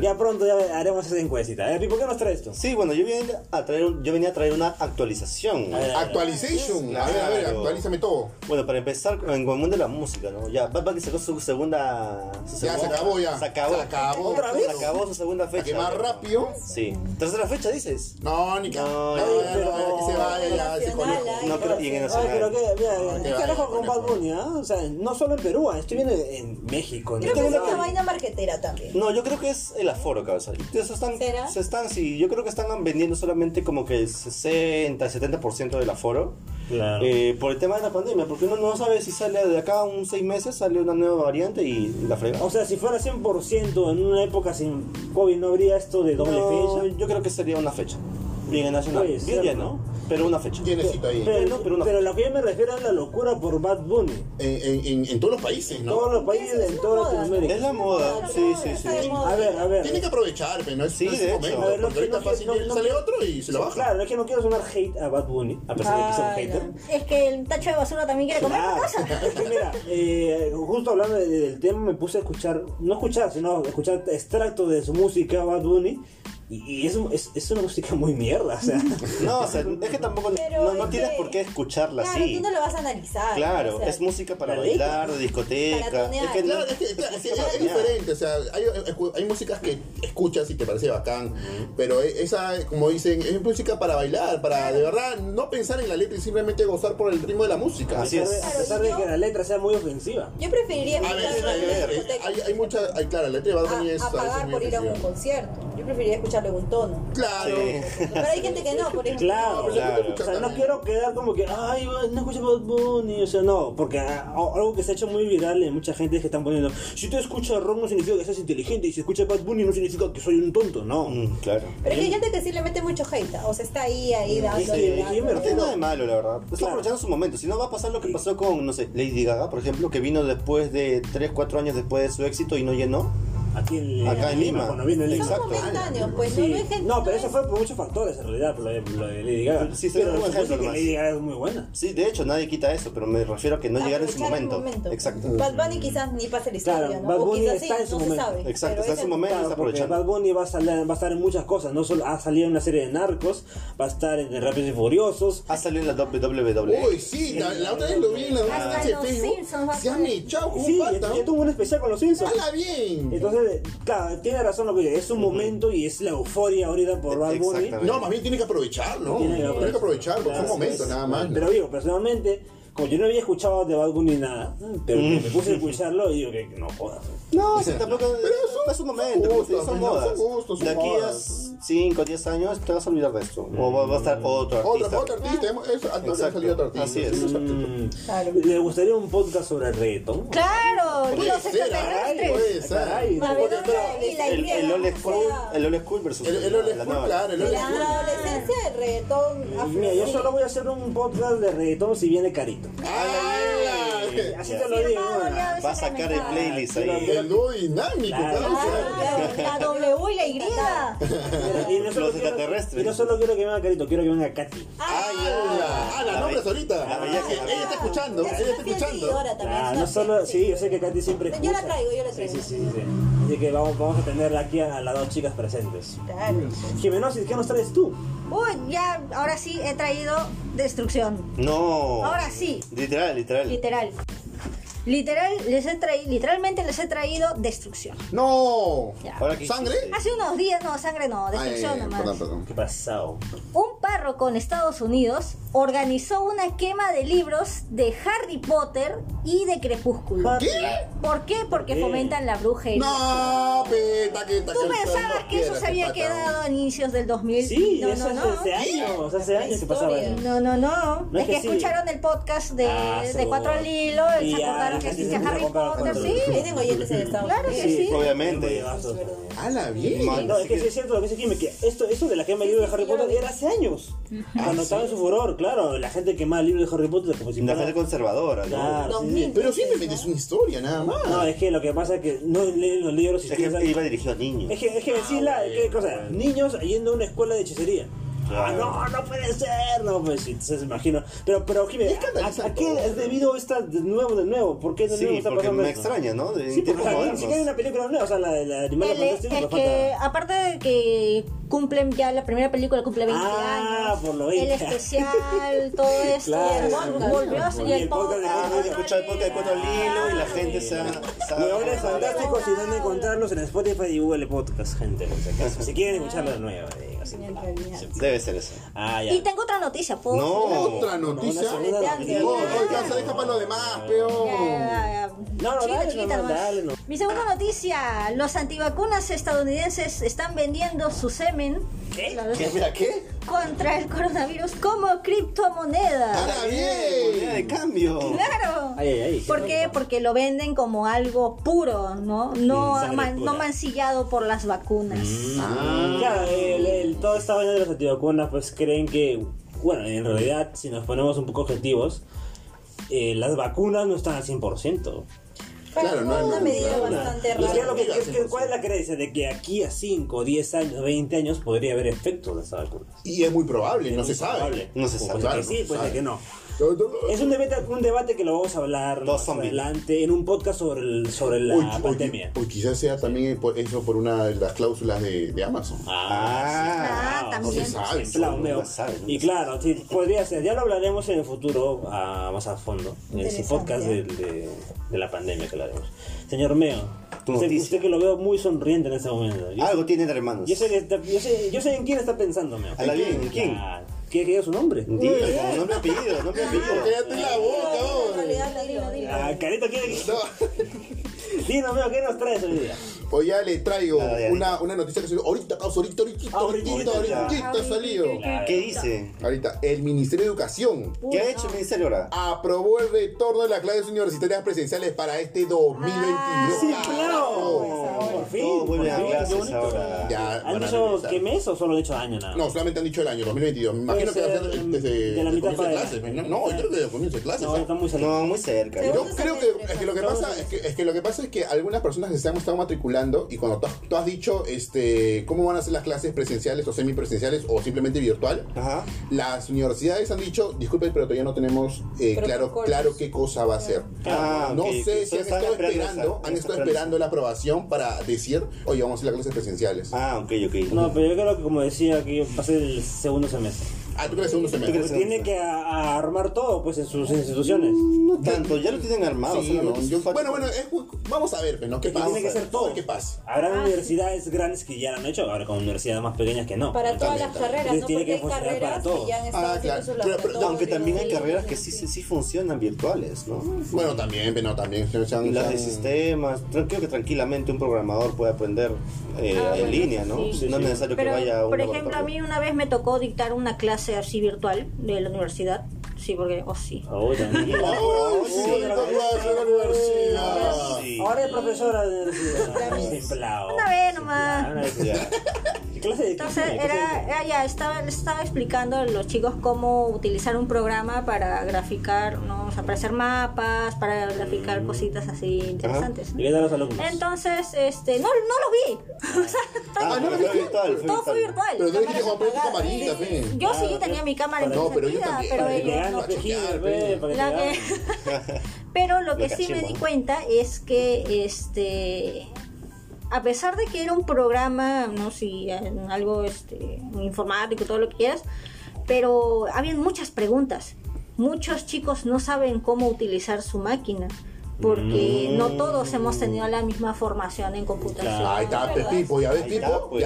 Ya pronto ya haremos esa encuestita. ¿Eh, Pipo, qué nos trae esto? Sí, bueno, yo venía a traer, un- yo venía a traer una actualización. A ver, Actualization. A ver, a ver, actualízame todo. Bueno, para empezar en el mundo de la música, ¿no? Ya, Bad Bunny sacó su segunda... su Ya, segunda- se acabó ya. Se acabó. Se acabó. ¿Otra vez? Se acabó su segunda fecha. que más rápido. Sí. Tercera fecha, dices. No, ni que. No, No, ya, pero- no, ya que se vaya ya Nacional, ay, No creo, y en el Ay, nacional. pero que, mira, ¿qué carajo con Bad. Bunny, ah? O sea, no solo en Perú, ah, estoy viendo en México. en Creo que es una vaina marquetera también. No, yo creo que es el aforo, cabeza. Y eso están, ¿Será? Se están, sí, yo creo que están vendiendo solamente como que el 60, 70% del aforo. Claro. eh, por el tema de la pandemia, porque uno no sabe si sale de acá a un seis meses, sale una nueva variante y la frega. O sea, si fuera 100% en una época sin COVID, no habría esto de doble No, fecha. Yo creo que sería una fecha. Bien en nacional. Puede Bien ser, lleno, ¿no? pero una fecha. Tiene cita ahí. Pero, no, pero no. pero lo que yo me refiero es la locura por Bad Bunny. En, en, en, en todos los países, ¿no? Todos los países, Es en una toda Latinoamérica. Es la moda, sí, sí, sí. moda. A ver, a ver. Tienen que aprovechar, pero no es Sí, no es de el hecho. momento. A ver, no porque ahorita quiero- fácil no- no sale quiero- otro y se lo baja. Claro, es que no quiero sonar hate a Bad Bunny, a pesar de que soy un hater. no. Es que el tacho de basura también quiere comer Claro, tu casa. es que mira, eh, justo hablando de- del tema me puse a escuchar, no escuchar, sino escuchar extractos de su música, Bad Bunny, y, y es, es, es una música muy mierda, o sea. No, o sea, es que tampoco no, no es tienes que- por qué escucharla Claro, así. tú no lo vas a analizar. Claro, o sea, es música para la bailar, de Para discoteca. tonear. Es que Claro, es, que, claro, es, que para es diferente, o sea, hay, hay músicas que escuchas y te parece bacán, pero esa, como dicen, es música para bailar, para de verdad no pensar en la letra y simplemente gozar por el ritmo de la música. Así a pesar es. de- A pesar de que la letra sea muy ofensiva. Yo preferiría A ver, escucharlo hay, hay, discoteca hay, hay mucha, hay, claro, la letra de Bad Bunny es a, a a pagar muy por ir a un concierto. Yo preferiría escucharlo en un tono. Claro. Sí. Pero hay gente que no, por ejemplo. Claro, no, Claro. O sea, no quiero quedar como que, ay, no escucho Bad Bunny, o sea, no, porque ah, algo que se ha hecho muy viral en mucha gente es que están poniendo, si tú escuchas rock no significa que seas inteligente, y si escuchas Bad Bunny no significa que soy un tonto, no. Mm, claro. Pero es que hay gente que sí le mete mucho hate, o sea, está ahí, ahí dando. Sí, me No tiene nada de malo, la verdad. Está Claro. aprovechando su momento. Si no, va a pasar lo que pasó con, no sé, Lady Gaga, por ejemplo, que vino después de 3, 4 años después de su éxito y no llenó. Aquí en, Acá en Lima. cuando vino en Lima. Son momentáneos, pues, Sí. no, hay gente. No, pero eso es- fue por muchos factores en realidad, por lo de, lo de Lady Gaga. Sí, sí, pero es un su ejemplo música nomás. Lady Gaga es muy buena. Sí, de hecho, nadie quita eso, pero me refiero a que no llegara en su aprovechar el momento. Exacto. Bad Bunny quizás ni pase la historia, Claro, ¿no? Bad o Bunny quizás está sí, en su no momento. se sabe. Exacto, pero está en ese- su momento. Claro, está porque aprovechando. Bad Bunny va a, salir, va a estar en muchas cosas, no solo ha salido en una serie de narcos, va a estar en Rápidos y Furiosos. Ha salido en la WWE. Uy, sí, la, la otra vez lo vi en la Hasta noticia de los Facebook. Simpsons va a Se han echado con Sí, un ya, pata. ya tuvo un especial con los Simpsons. ¡Hala bien! Entonces, claro, tiene razón lo que dice, es un momento y es la euforia ahorita por Bad Bunny. No, más bien tiene que aprovecharlo. Tiene que Tiene que aprovechar, porque Claro, fue un momento nada más. ¿no? Pero digo, personalmente, como yo no había escuchado de Bad Bunny nada, pero que me puse a escucharlo y digo que no jodas. No, sí, tampoco. Pero son- es un momento, son como te son modas. Son gustos, son de aquí a modas. 5 o 10 años te vas a olvidar de esto. O va, va a estar otro artista. Otro, otro artista, hemos- eso, antes ha Exacto. salido otro artista. Así es. Mm, Claro. ¿Le gustaría un podcast sobre el reggaetón? Claro, Puede los ser, extraterrestres. puede ser. Caray, A ver, podcast- ¿dónde- y la El, el old school, el old school versus El, el old la school, claro, el old La school. adolescencia del reggaetón. Mira, yo solo voy a hacer un podcast de reggaetón si viene carito. ¡Hala! Así te lo digo. Va a sacar el playlist ahí. El dúo dinámico, Claro. La W Y. Y no solo Los quiero- extraterrestres. Y no solo quiero que venga carito, quiero que venga Katy. ¡Ay, hala! ¡Hala! La nombres ahorita! Ella está escuchando, Es ella está escuchando. Ah, no solo, sí, yo sé que Katy siempre Yo escucha. la traigo, yo la Sí, traigo. sí, sí, sí. Así que vamos, vamos a tener aquí a, a las dos chicas presentes. Claro. Jimenosis, ¿qué nos traes tú? Uy, ya, ahora sí he traído destrucción. No. Ahora sí, Literal, literal. literal. Literal, les he traído, literalmente les he traído destrucción. ¡No! Ya. Ahora que ¿Sangre? Hace unos días, no, sangre no, Ay, destrucción nomás. perdón, perdón. ¿Qué pasado? Un párroco en Estados Unidos organizó una quema de libros de Harry Potter y de Crepúsculo. ¿Qué? ¿Por qué? Porque ¿Qué? fomentan la brujería. No, peta, que ¿Tú pensabas que eso se había quedado a inicios del 2000? Sí, no, eso no, es no. hace años, hace años que pasaba eso. No, no, no. No es es que, que sí. escucharon el podcast de, Ah, de. Cuatro al Hilo y se acordaron la que existe Harry Potter, sí. Tienen oyentes en Estados Claro Unidos. que sí. Obviamente. ¡Hala, bien! No, es que sí es cierto lo que dice Kim, que esto, esto de la quema de libros de Harry Potter era hace años. Cuando estaba en su furor, claro, la gente quemaba libros de Harry Potter como si La fuera... gente conservadora, ¿no? Claro, sí, sí. 2000. Pero simplemente es una historia, nada más. No, es que lo que pasa es que no leen los libros y Es piensan- que iba dirigido a niños. Es que, es que decir la, ¿qué cosa? Niños yendo a una escuela de hechicería. Ah, no, no puede ser. No, pues sí, entonces imagino. Pero, pero, Jiménez, ¿a, a qué es debido esta de nuevo, de nuevo? ¿Por qué de nuevo Sí, está porque pasando me esto? extraña, ¿no? De Sí, porque tiempos o sea, ni siquiera hay una película nueva, o sea, la de la Animales El- es que, aparte de que cumplen ya la primera película cumple 20 Ah, años, por lo 20. el especial, todo esto, Claro. y el volvió a el podcast de podcast. Cuatro Hilo. Escucha el podcast de Cuatro al Hilo y la gente se ha... Huevones fantásticos y dónde encontrarlos en Spotify y Google Podcast, gente, por si acaso. Si quieren escucharlo de nuevo, Debe ser eso. Ah, ya. Y tengo otra noticia, ¿puedo? No. Otra noticia. Una segunda Ya, noticia. ya. Oiga, se deja para lo demás, peor. Ya, ya, ya. No, no, Chiquita, dale, chiquita no, dale, no. Mi segunda noticia, los antivacunas estadounidenses están vendiendo su semen. ¿Qué? ¿Qué? Mira, ¿qué? Contra el coronavirus como criptomoneda. Ahora Moneda de bien. cambio. Claro. Ay, ay, ay. ¿Por qué? Porque lo venden como algo puro, ¿no? No, man- no mancillado por las vacunas. Ah. Claro, el, el- toda esta vaina de las antivacunas, pues creen que, bueno, en realidad, si nos ponemos un poco objetivos, eh, las vacunas no están al 100%. Claro, no, una no, medida no, no. bastante ¿Y qué es rara. lo que- qué- qué- ¿Cuál es la creencia de que aquí a 5, 10 años, 20 años podría haber efectos de estas vacunas? Y es muy probable, no Es se muy sabe. probable. No se Puede sabe. que sí, no se puede ser sabe. que no. Es un debate, un debate que lo vamos a hablar Dos más zombies. adelante en un podcast sobre, el, sobre la uy, pandemia. uy, quizás sea también por eso por una de las cláusulas de, de Amazon. Ah, Ah, también. no se sabe. Sí, claro, veo. sabe, nunca y claro, sí, podría ser. Ya lo hablaremos en el futuro ah, más a fondo. En ese podcast de, de- de la pandemia que hablaremos. Señor Meo, usted, usted que lo veo muy sonriente en este momento. Yo, Algo tiene entre manos. yo sé, yo, sé, yo sé en quién está pensando, Meo. La bien, ¿en quién? Claro. ¿Quiere que diga su nombre? Dilo, como nombre y apellido, nombre y apellido. Cállate la boca, En hombre. realidad, dilo, dilo. Ah, Carito quiere que... No. Dinos, ¿qué nos traes hoy día? Hoy ya le traigo Ah, ya, una, una noticia que salió ahorita, causa, ahorita, ahorita, Ah, ahorita, ahorita, ahorita, ya. ha salido. ¿Qué dice? Ahorita, el Ministerio de Educación ¿Qué ha hecho el ministerio ahora? aprobó el retorno de las clases universitarias presenciales para este 2022. Sí, Carajo. claro. Por fin. Todos vuelven a clases ahora. Ya, ¿Han van a dicho regresar. qué mes o solo han dicho año nada? No, solamente han dicho el año 2022. Me imagino Puede que va a ser ser, desde de la el mitad comienzo de para clases. adelante. No, yo creo que desde comienzo de clases. No, ¿ah? está muy cerca. No, muy cerca. Yo Segundo creo semestre, que, es que lo que pasa es que, es que lo que pasa es que algunas personas que se han estado matriculando y cuando tú, has- dicho este cómo van a ser las clases presenciales o semipresenciales o simplemente virtual, Ajá. las universidades han dicho, disculpe, pero todavía no tenemos eh, claro, claro qué cosa va a ser. Ah, no ok, sé si han estado esperando han estado esperando esperando la aprobación para decir, oye, vamos a hacer las clases presenciales. Ah, ok, ok. No, pero yo creo que como decía, que va a ser el segundo semestre. Ah, tú crees segundo semestre. Pues tiene que a- a armar todo pues en sus instituciones. No tanto, ya lo tienen armado. Sí, solamente yo- falta- bueno, bueno, es- vamos a ver, pues, ¿no? ¿Qué pasa? tiene que ser todo. ¿Qué pasa? Habrá universidades grandes que ya lo han hecho, ahora con universidades más pequeñas que no. Para todas las También, carreras. ¿no? Tiene Porque que hay funcionar para carreras todos. que ya han estado Ah, haciendo claro. sus Pero- pero- laboratorios. Aunque también hay carreras que sí, sí, sí funcionan virtuales, ¿no? Bueno, también, pero no, también. se- se han- Las se de han- sistemas, tra- creo que tranquilamente un programador puede aprender eh, Ah, en bueno, línea, ¿no? sí. no es necesario que vaya a un por ejemplo, a laboratorio. mí una vez me tocó dictar una clase así virtual de la universidad. Sí, porque, sí. Oh, también. ¡Ay, sí, la universidad! Sí. Ahora es profesora de universidad. Una vez nomás. Simplao, una vez. Ya. ¿Qué clase de Entonces era, era ya, estaba, les estaba explicando a los chicos cómo utilizar un programa para graficar, ¿no? O sea, para hacer mapas, para graficar cositas así interesantes. ¿no? Y a los alumnos. Entonces, este, no, no lo vi. O sea, Ah, no, fue virtual, fue todo fue virtual. virtual. Pero tú dijiste, pero tu camarita, fe. Yo sí Ah, tenía mi cámara No, pero yo también. pero te ellos que que-. Pero lo Lo que sí me di cuenta es que este a pesar de que era un programa, no sé, si algo este informático, todo lo que quieras, pero había muchas preguntas. Muchos chicos no saben cómo utilizar su máquina. Porque no todos hemos tenido la misma formación en computación. Ahí está, ya ves, está, Pipo, pues. ya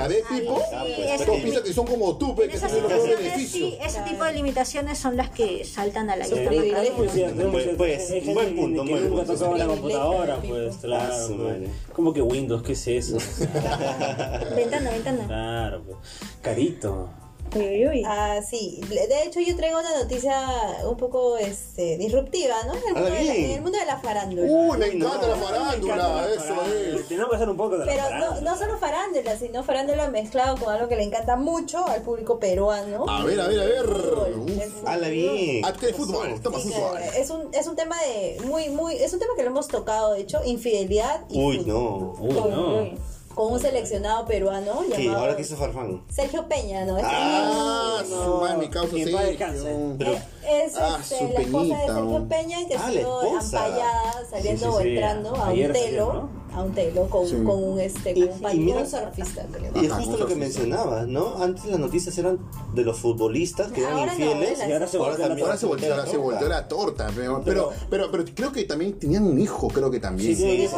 ves, Ahí Pipo. está, pues. Ese- piensan que son como tú, que esas situaciones, sí, ese tipo de limitaciones son las que saltan a la vista. Pues, pues, buen punto, buen nunca punto. tocado una Privilegio, computadora, pues, claro. ¿Cómo que Windows? ¿Qué es eso? Ventana, ventana. claro, pues. Carito. Uy, uy, uy. Ah, sí. De hecho, yo traigo una noticia un poco este, disruptiva, ¿no? En el, mundo Habla de la, en el mundo de la farándula. Uy, me Uy, encanta no. la farándula, eso es. Tenemos que hacer un poco de la Pero no, farándula. no solo farándula, sino farándula mezclado con algo que le encanta mucho al público peruano. A ver, a ver, a ver. El el fútbol. Habla bien. Ah, quieres fútbol, toma Sí, fútbol. claro, es un, es un tema de muy, muy, es un tema que lo hemos tocado, de hecho, infidelidad y Uy, fútbol. no. Uy, no. Con un seleccionado peruano Ahora que hizo Farfán. Sergio Peña, ¿no? Este Ah, niño- su madre, mi causa Sergio. descanse. Pero- es Ah, este, su la esposa de. Sergio Peña que Ah, ha sido ampallada saliendo Sí, sí, o sí. entrando a Ayer un salió, telo, ¿no? a un telo con, Sí. con un este Y- con un, y mira- un surfista, creo. Y es justo lo que mencionabas, ¿no? Antes las noticias eran de los futbolistas que eran Ahora no, infieles. ahora Y ahora se volteó Ahora se volteó, ahora se torta. volteó la torta, pero, pero, pero, pero creo que también tenían un hijo, creo que también. Sí, sí,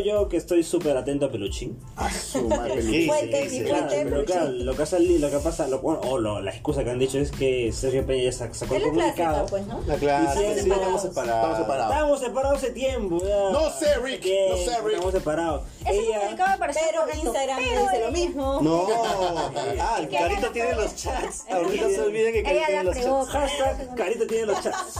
yo que estoy súper atento a Peluchín. A su madre, Sí. Fuente, sí, sí. Claro, fuente, pero claro, lo que salido, lo que pasa, lo, bueno, o lo- la excusa que han dicho es que Sergio Peña ya sac- sacó el la clásica, comunicado. pues, ¿no? La clase, Sí, estamos separados. Estamos separados. Estábamos separados hace tiempo. Ya. No sé, Rick, Bien, no sé, Rick. Estamos separados. Ella, Pero correcto, Instagram pero no dice lo mismo. No, ah, Carito tiene los chats. Ahorita se olviden que Carito tiene los chats. hashtag Carita tiene los chats.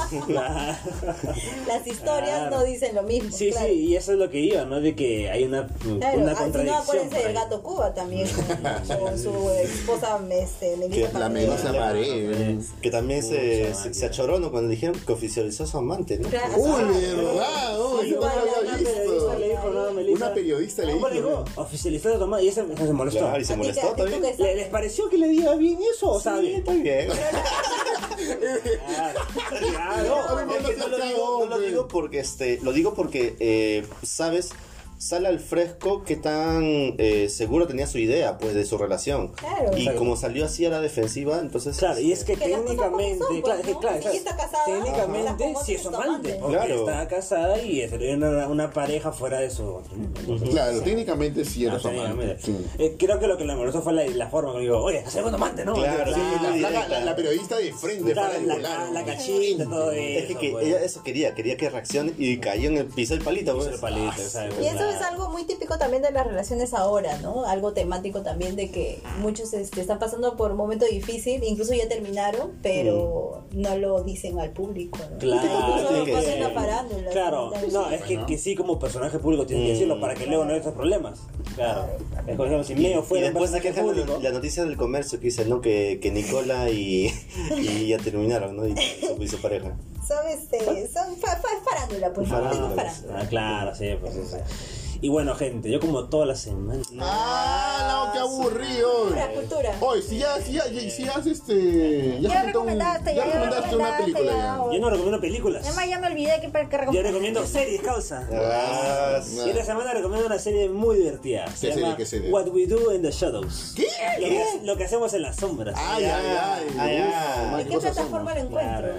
Las historias no dicen lo mismo. Sí, sí, y eso es lo que iba, ¿no? De que hay una, Claro, una ah, si no contradicción. acuérdense del gato Cuba también, con, su esposa este, Melissa Que la medusa pared. Que también se, se, se achoró ¿no? cuando dijeron que oficializó a su amante, ¿no? Claro, Uy, ah, verdad, uy, no vale, había una visto. periodista le dijo, no, Melissa. Una periodista le ¿Cómo dijo. Oficializado tomado y ese se molestó. Claro, y se ¿a molestó a ti también. qué ¿Le- ¿Les pareció que le diga bien eso o está Sí, bien? está bien. Claro, claro. A Es que no lo no digo, no lo digo porque este, lo digo porque eh, sabes, sale al fresco qué tan eh, seguro tenía su idea pues de su relación. Claro. Y como salió así a la defensiva, entonces Claro, y es que técnicamente, son, pues, claro, es que ¿no? claro, Si claro, está casada, técnicamente sí es amante, porque Claro. está casada y es una, una pareja fuera de su. Claro, técnicamente sí era Ah, su amante. Sí. Eh, creo que lo que le molestó fue la, la forma que digo, oye, segundo amante, ¿no? Claro, Sí, sí, la, muy la- directa. la- la periodista de frente, Claro, para el la, la cachita, todo eso. Es que, que pues. ella eso quería, quería que reaccione y cayó en el piso del palito. Pues. el palito, Ah, ¿sabes? Y eso Claro. Es algo muy típico también de las relaciones ahora, ¿no? Algo temático también de que muchos este, están pasando por un momento difícil, incluso ya terminaron, pero no lo dicen al público, ¿no? Claro, que la farándula. Claro, ¿sí? no, es que, que sí como personaje público tienes que decirlo para que luego no haya estos problemas. Claro. Es ejemplo, si Y fuera un después sacan público, la, noticia del comercio que dice, ¿no? Que, que Nicola y, y ya terminaron, ¿no? Y su, y su pareja. Son, este, son fa- fa- farándula, pues, farándula. Ah, claro, sí, pues sí, sí. Y bueno, gente, yo como todas las semanas. ¡Ah, no, qué aburrido! Cultura, cultura. Oye, si ya, si ya, si has este. Ya un- recomendaste, ya ya recomendaste una película ya. ya. Yo no recomiendo películas. Además ya me olvidé que, que Yo recomendar. recomiendo series, causa. Ah. Y esta semana recomiendo una serie muy divertida. Se ¿Qué serie, qué serie? What We Do in the Shadows. ¿Qué? Lo que, lo que hacemos en las sombras. Ay, ay, ay. Ay, ay. Uf, ¿En qué plataforma lo encuentro?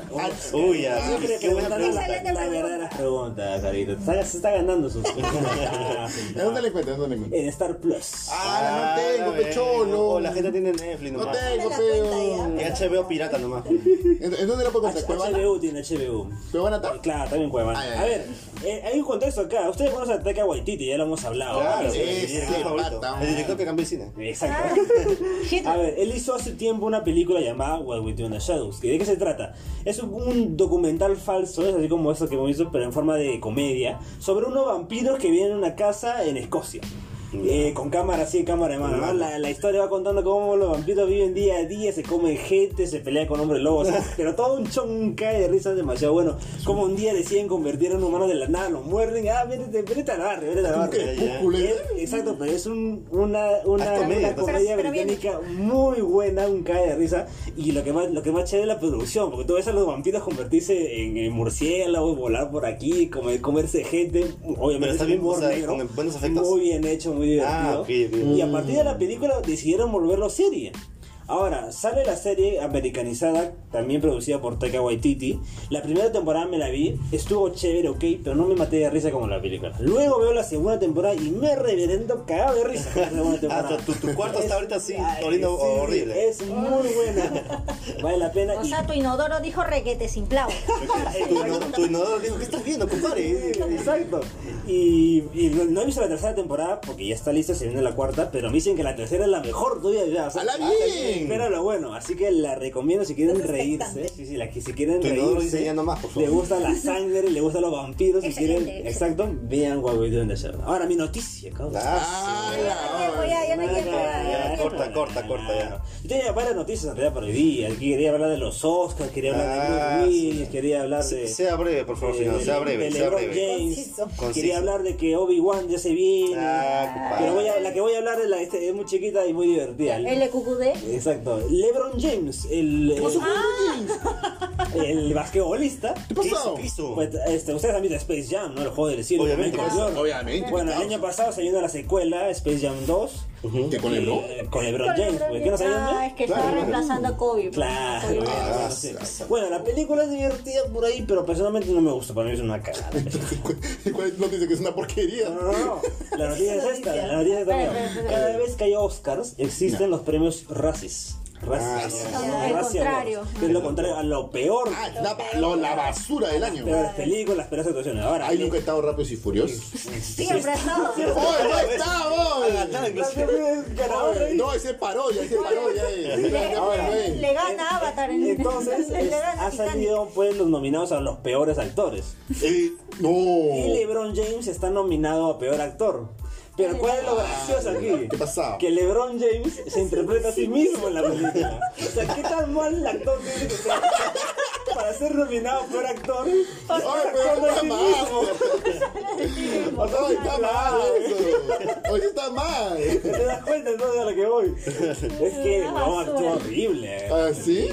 Uy, ya. Siempre qué buena preguntando la, pregunta. la verdadera pregunta, Carito. Se está ganando sus. ¿En dónde le encuentras? ¿Dónde le encuentras? en Star Plus. Ah, no tengo, bueno. pecholo. Oh, la gente tiene Netflix No nomás. tengo, pero. Que HBO pirata nomás. ¿En, en dónde la puedo encontrar? ¿Cuevana? HBO tiene HBO. ¿Cuevana está? Claro, también Cuevana. Ay, ay, A ver, eh, hay un contexto acá. Ustedes conocen a Taika Waititi, ya lo hemos hablado. Claro, sí, sí, sí, favorito. pata. El director que cambió el cine. Exacto. A ver, él hizo hace tiempo una película llamada What We Do in the Shadows. ¿De qué se trata? Es un, un documental falso, es así como eso que hemos visto, pero en forma de comedia, sobre unos vampiros que viven en una casa en Escocia. Eh, con cámara así, cámara de mano. ¿no? La, la historia va contando cómo los vampiros viven día a día, se comen gente, se pelean con hombres lobos. pero todo un chon cae de risa demasiado bueno. Como un día deciden convertir en humanos de la nada, los muerden. Ah, vete, vete al barrio, vete al barrio. Exacto, pero es un- una, una, comedia, una comedia Pero- pero británica muy buena, un cae de risa. Y lo que más, lo que más chévere es la producción, porque tú ves a los vampiros convertirse en, en murciélagos, volar por aquí, comer, comerse gente. Obviamente Pero está es bien, o sea, negro, con buenos efectos. Muy bien hecho, muy divertido. Ah. Y a partir de la película decidieron volverlo serie. Ahora, sale la serie americanizada, también producida por Taika Waititi. La primera temporada me la vi, estuvo chévere, ok, pero no me maté de risa como la película. Luego veo la segunda temporada y me reverendo cagado de risa. con la segunda temporada. Ah, tu- tu cuarto está ahorita así, oliendo sí, horrible. Es muy buena. Vale la pena. O y- sea, tu inodoro dijo reguete sin clavo. Tu, tu inodoro dijo, ¿qué estás viendo, compadre? Exacto. Y, y no, he visto la tercera temporada porque ya está lista, se viene la cuarta, pero me dicen que la tercera es la mejor todavía. Ya, o sea, ¡Hala ah, bien! Pero lo bueno, así que la recomiendo si quieren reírse. Sí, sí, la que si quieren reírse. ya Le gusta la sangre, le gustan los vampiros. Si quieren, excelente. exacto, vean What We Do in the Shadows. Ahora mi noticia, cabrón. Ah, sí. Ya, ya, ya corta, corta, corta ya. Yo tenía varias noticias en realidad por hoy día. Aquí quería hablar de los Oscars, quería hablar Ah, de Bruce Willis, quería hablar de. Sea breve, por favor, de- señor, sea breve, sea LeBron breve. Quería hablar de que Obi-Wan ya se viene. Ah, pero voy a- la que voy a hablar es, la, es muy chiquita y muy divertida. LQQD. Exacto. LeBron James, el, pasó con el, el basquetbolista. ¿Qué pasó? ¿Qué hizo? Pues, este, ustedes han visto Space Jam, ¿no? El juego del cielo. Obviamente, Jordan. Obviamente. Bueno, el año pasado se vino la secuela, Space Jam 2. ¿Que con el eh, Con LeBron James, pues. ¿Qué no sabían? Ah, no? es que Claro. estaba reemplazando a Kobe. pues. Claro, Kobe. bueno, Ah, sí. Bueno, la película es divertida por ahí, pero personalmente no me gusta. Para mí es una cagada. ¿Cuál no dice que es una porquería? No, no, no. La noticia es esta. La noticia es esta. Cada vez que hay Oscars, existen los premios Razzies. Ah, contrario. Es lo contrario a lo peor. Ah, la, lo- la basura del año. Películas, las peores actuaciones. Ahora, Ay, nunca estado rápidos y furiosos. Siempre ha estado. ¡Oh, no. No, ese es parodia, ese es parodia. eh. Le, eh. le gana Avatar en Entonces, ha salido pues los nominados a los peores actores. Eh, Y No. LeBron James está nominado a peor actor. Pero ¿cuál es lo gracioso aquí? ¿Qué pasaba? Que LeBron James se interpreta a sí mismo en la película. O sea, ¿qué tan mal el actor tiene que ser para ser nominado a peor actor? Ay, pero está sí mal. mismo. Ay, está mal eso. Oye, está mal. ¿Te das cuenta entonces a lo que voy? Es que no, actuó horrible. ¿Ah, sí?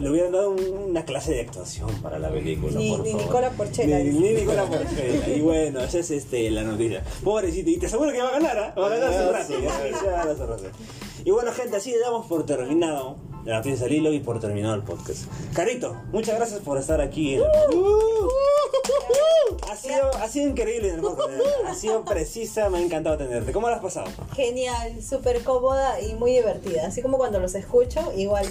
Le hubieran dado un- una clase de actuación para la película. Ni- por ni favor. Nicola Porchela. Ni, ni Nicola Porchela. Y bueno, esa es este, la noticia. Pobrecito, y te aseguro que va a ganar, ¿ah? Va a ganar su rato. ya, ya va a ganar su rato. Y bueno, gente, así le damos por terminado la noticia del hilo y por terminado el podcast. Carito, muchas gracias por estar aquí. en el podcast. Ha sido, ha sido increíble en el podcast. Ha sido precisa, me ha encantado tenerte. ¿Cómo lo has pasado? Genial, súper cómoda y muy divertida. Así como cuando los escucho, igual.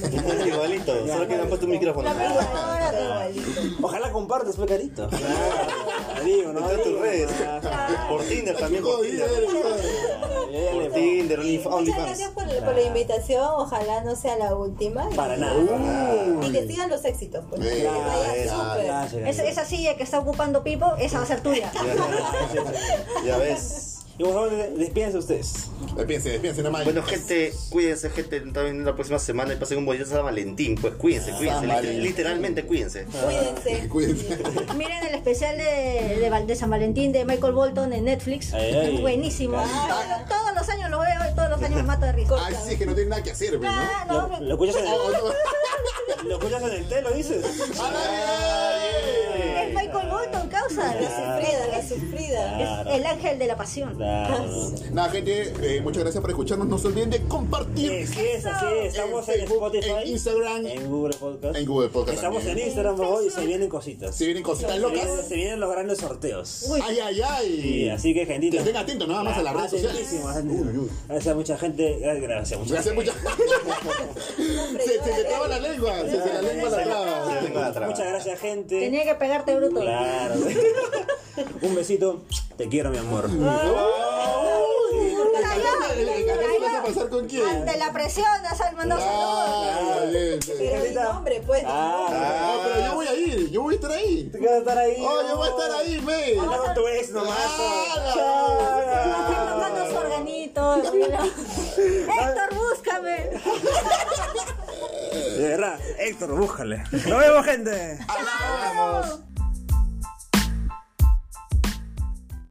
Igualito, solo que le han puesto un micrófono. Igualito. Ojalá compartas, pues, Carito. Claro, digo, ¿no? Está en tus redes. ah, Por Tinder también, por Tinder. Por Tinder, Onlyf- Muchas OnlyFans. gracias por, por la invitación. Ojalá no sea la última. Para Y- nada. Y que sigan los éxitos. Pues. Que vaya eso. súper. Gracias, Esa, esa silla que está ocupando Pipo, esa va a ser tuya. Ya ves. Y por favor, despídense ustedes. Despídense, despídense nada más. Bueno, gente, cuídense, gente. Nos viendo la próxima semana y pasen un bonito San Valentín. Pues cuídense, cuídense. Liter- literalmente cuídense. Cuídense. Cuídense. Miren el especial de, de, Val- de San Valentín de Michael Bolton en Netflix. Ay, buenísimo. Claro. Todos, los años lo veo y todos los años me mato de risa. Ah, sí, es que no tiene nada que hacer, pues, ¿no? Ah, ¿Lo, no, lo escuchas en el, ¿Lo escuchas en el telo, dices? es Michael Bolton, causa. La sufrida, la sufrida. Claro. El ángel de la pasión. Claro. Nada, gente, eh, muchas gracias por escucharnos. No se olviden de compartir Sí, sí es así. Estamos en, Facebook, Spotify, en Instagram, en Google Podcast. en Google Podcast. Estamos también. en Instagram hoy y se vienen cositas. Si vienen cositas Se locas. vienen, se vienen los grandes sorteos. Ay, ay, ay. Sí, así que, gentita. Que estén atentos nada más a las redes sociales. Gracias a mucha gente. Gracias, gracias. Mucha Gracias gente. mucho. se, se te traba la lengua. Se te la lengua la traba. Se tengo la traba. Muchas gracias, gente. Tenía que pegarte Claro. Un besito. Te quiero, mi amor. ¿El el cantante vas pasar con quién? Ante la presión, has mandado Ah, saludos. bien, bien. Pero mi nombre, pues. Ah, No, pero yo voy a ir, yo voy a estar ahí. te quedas a estar ahí. Oh, yo voy a estar ahí, ve. Anda con tu ex nomás. Estoy mandando su organito. Héctor, búscame. De verdad, Héctor, búscale. Nos vemos, gente.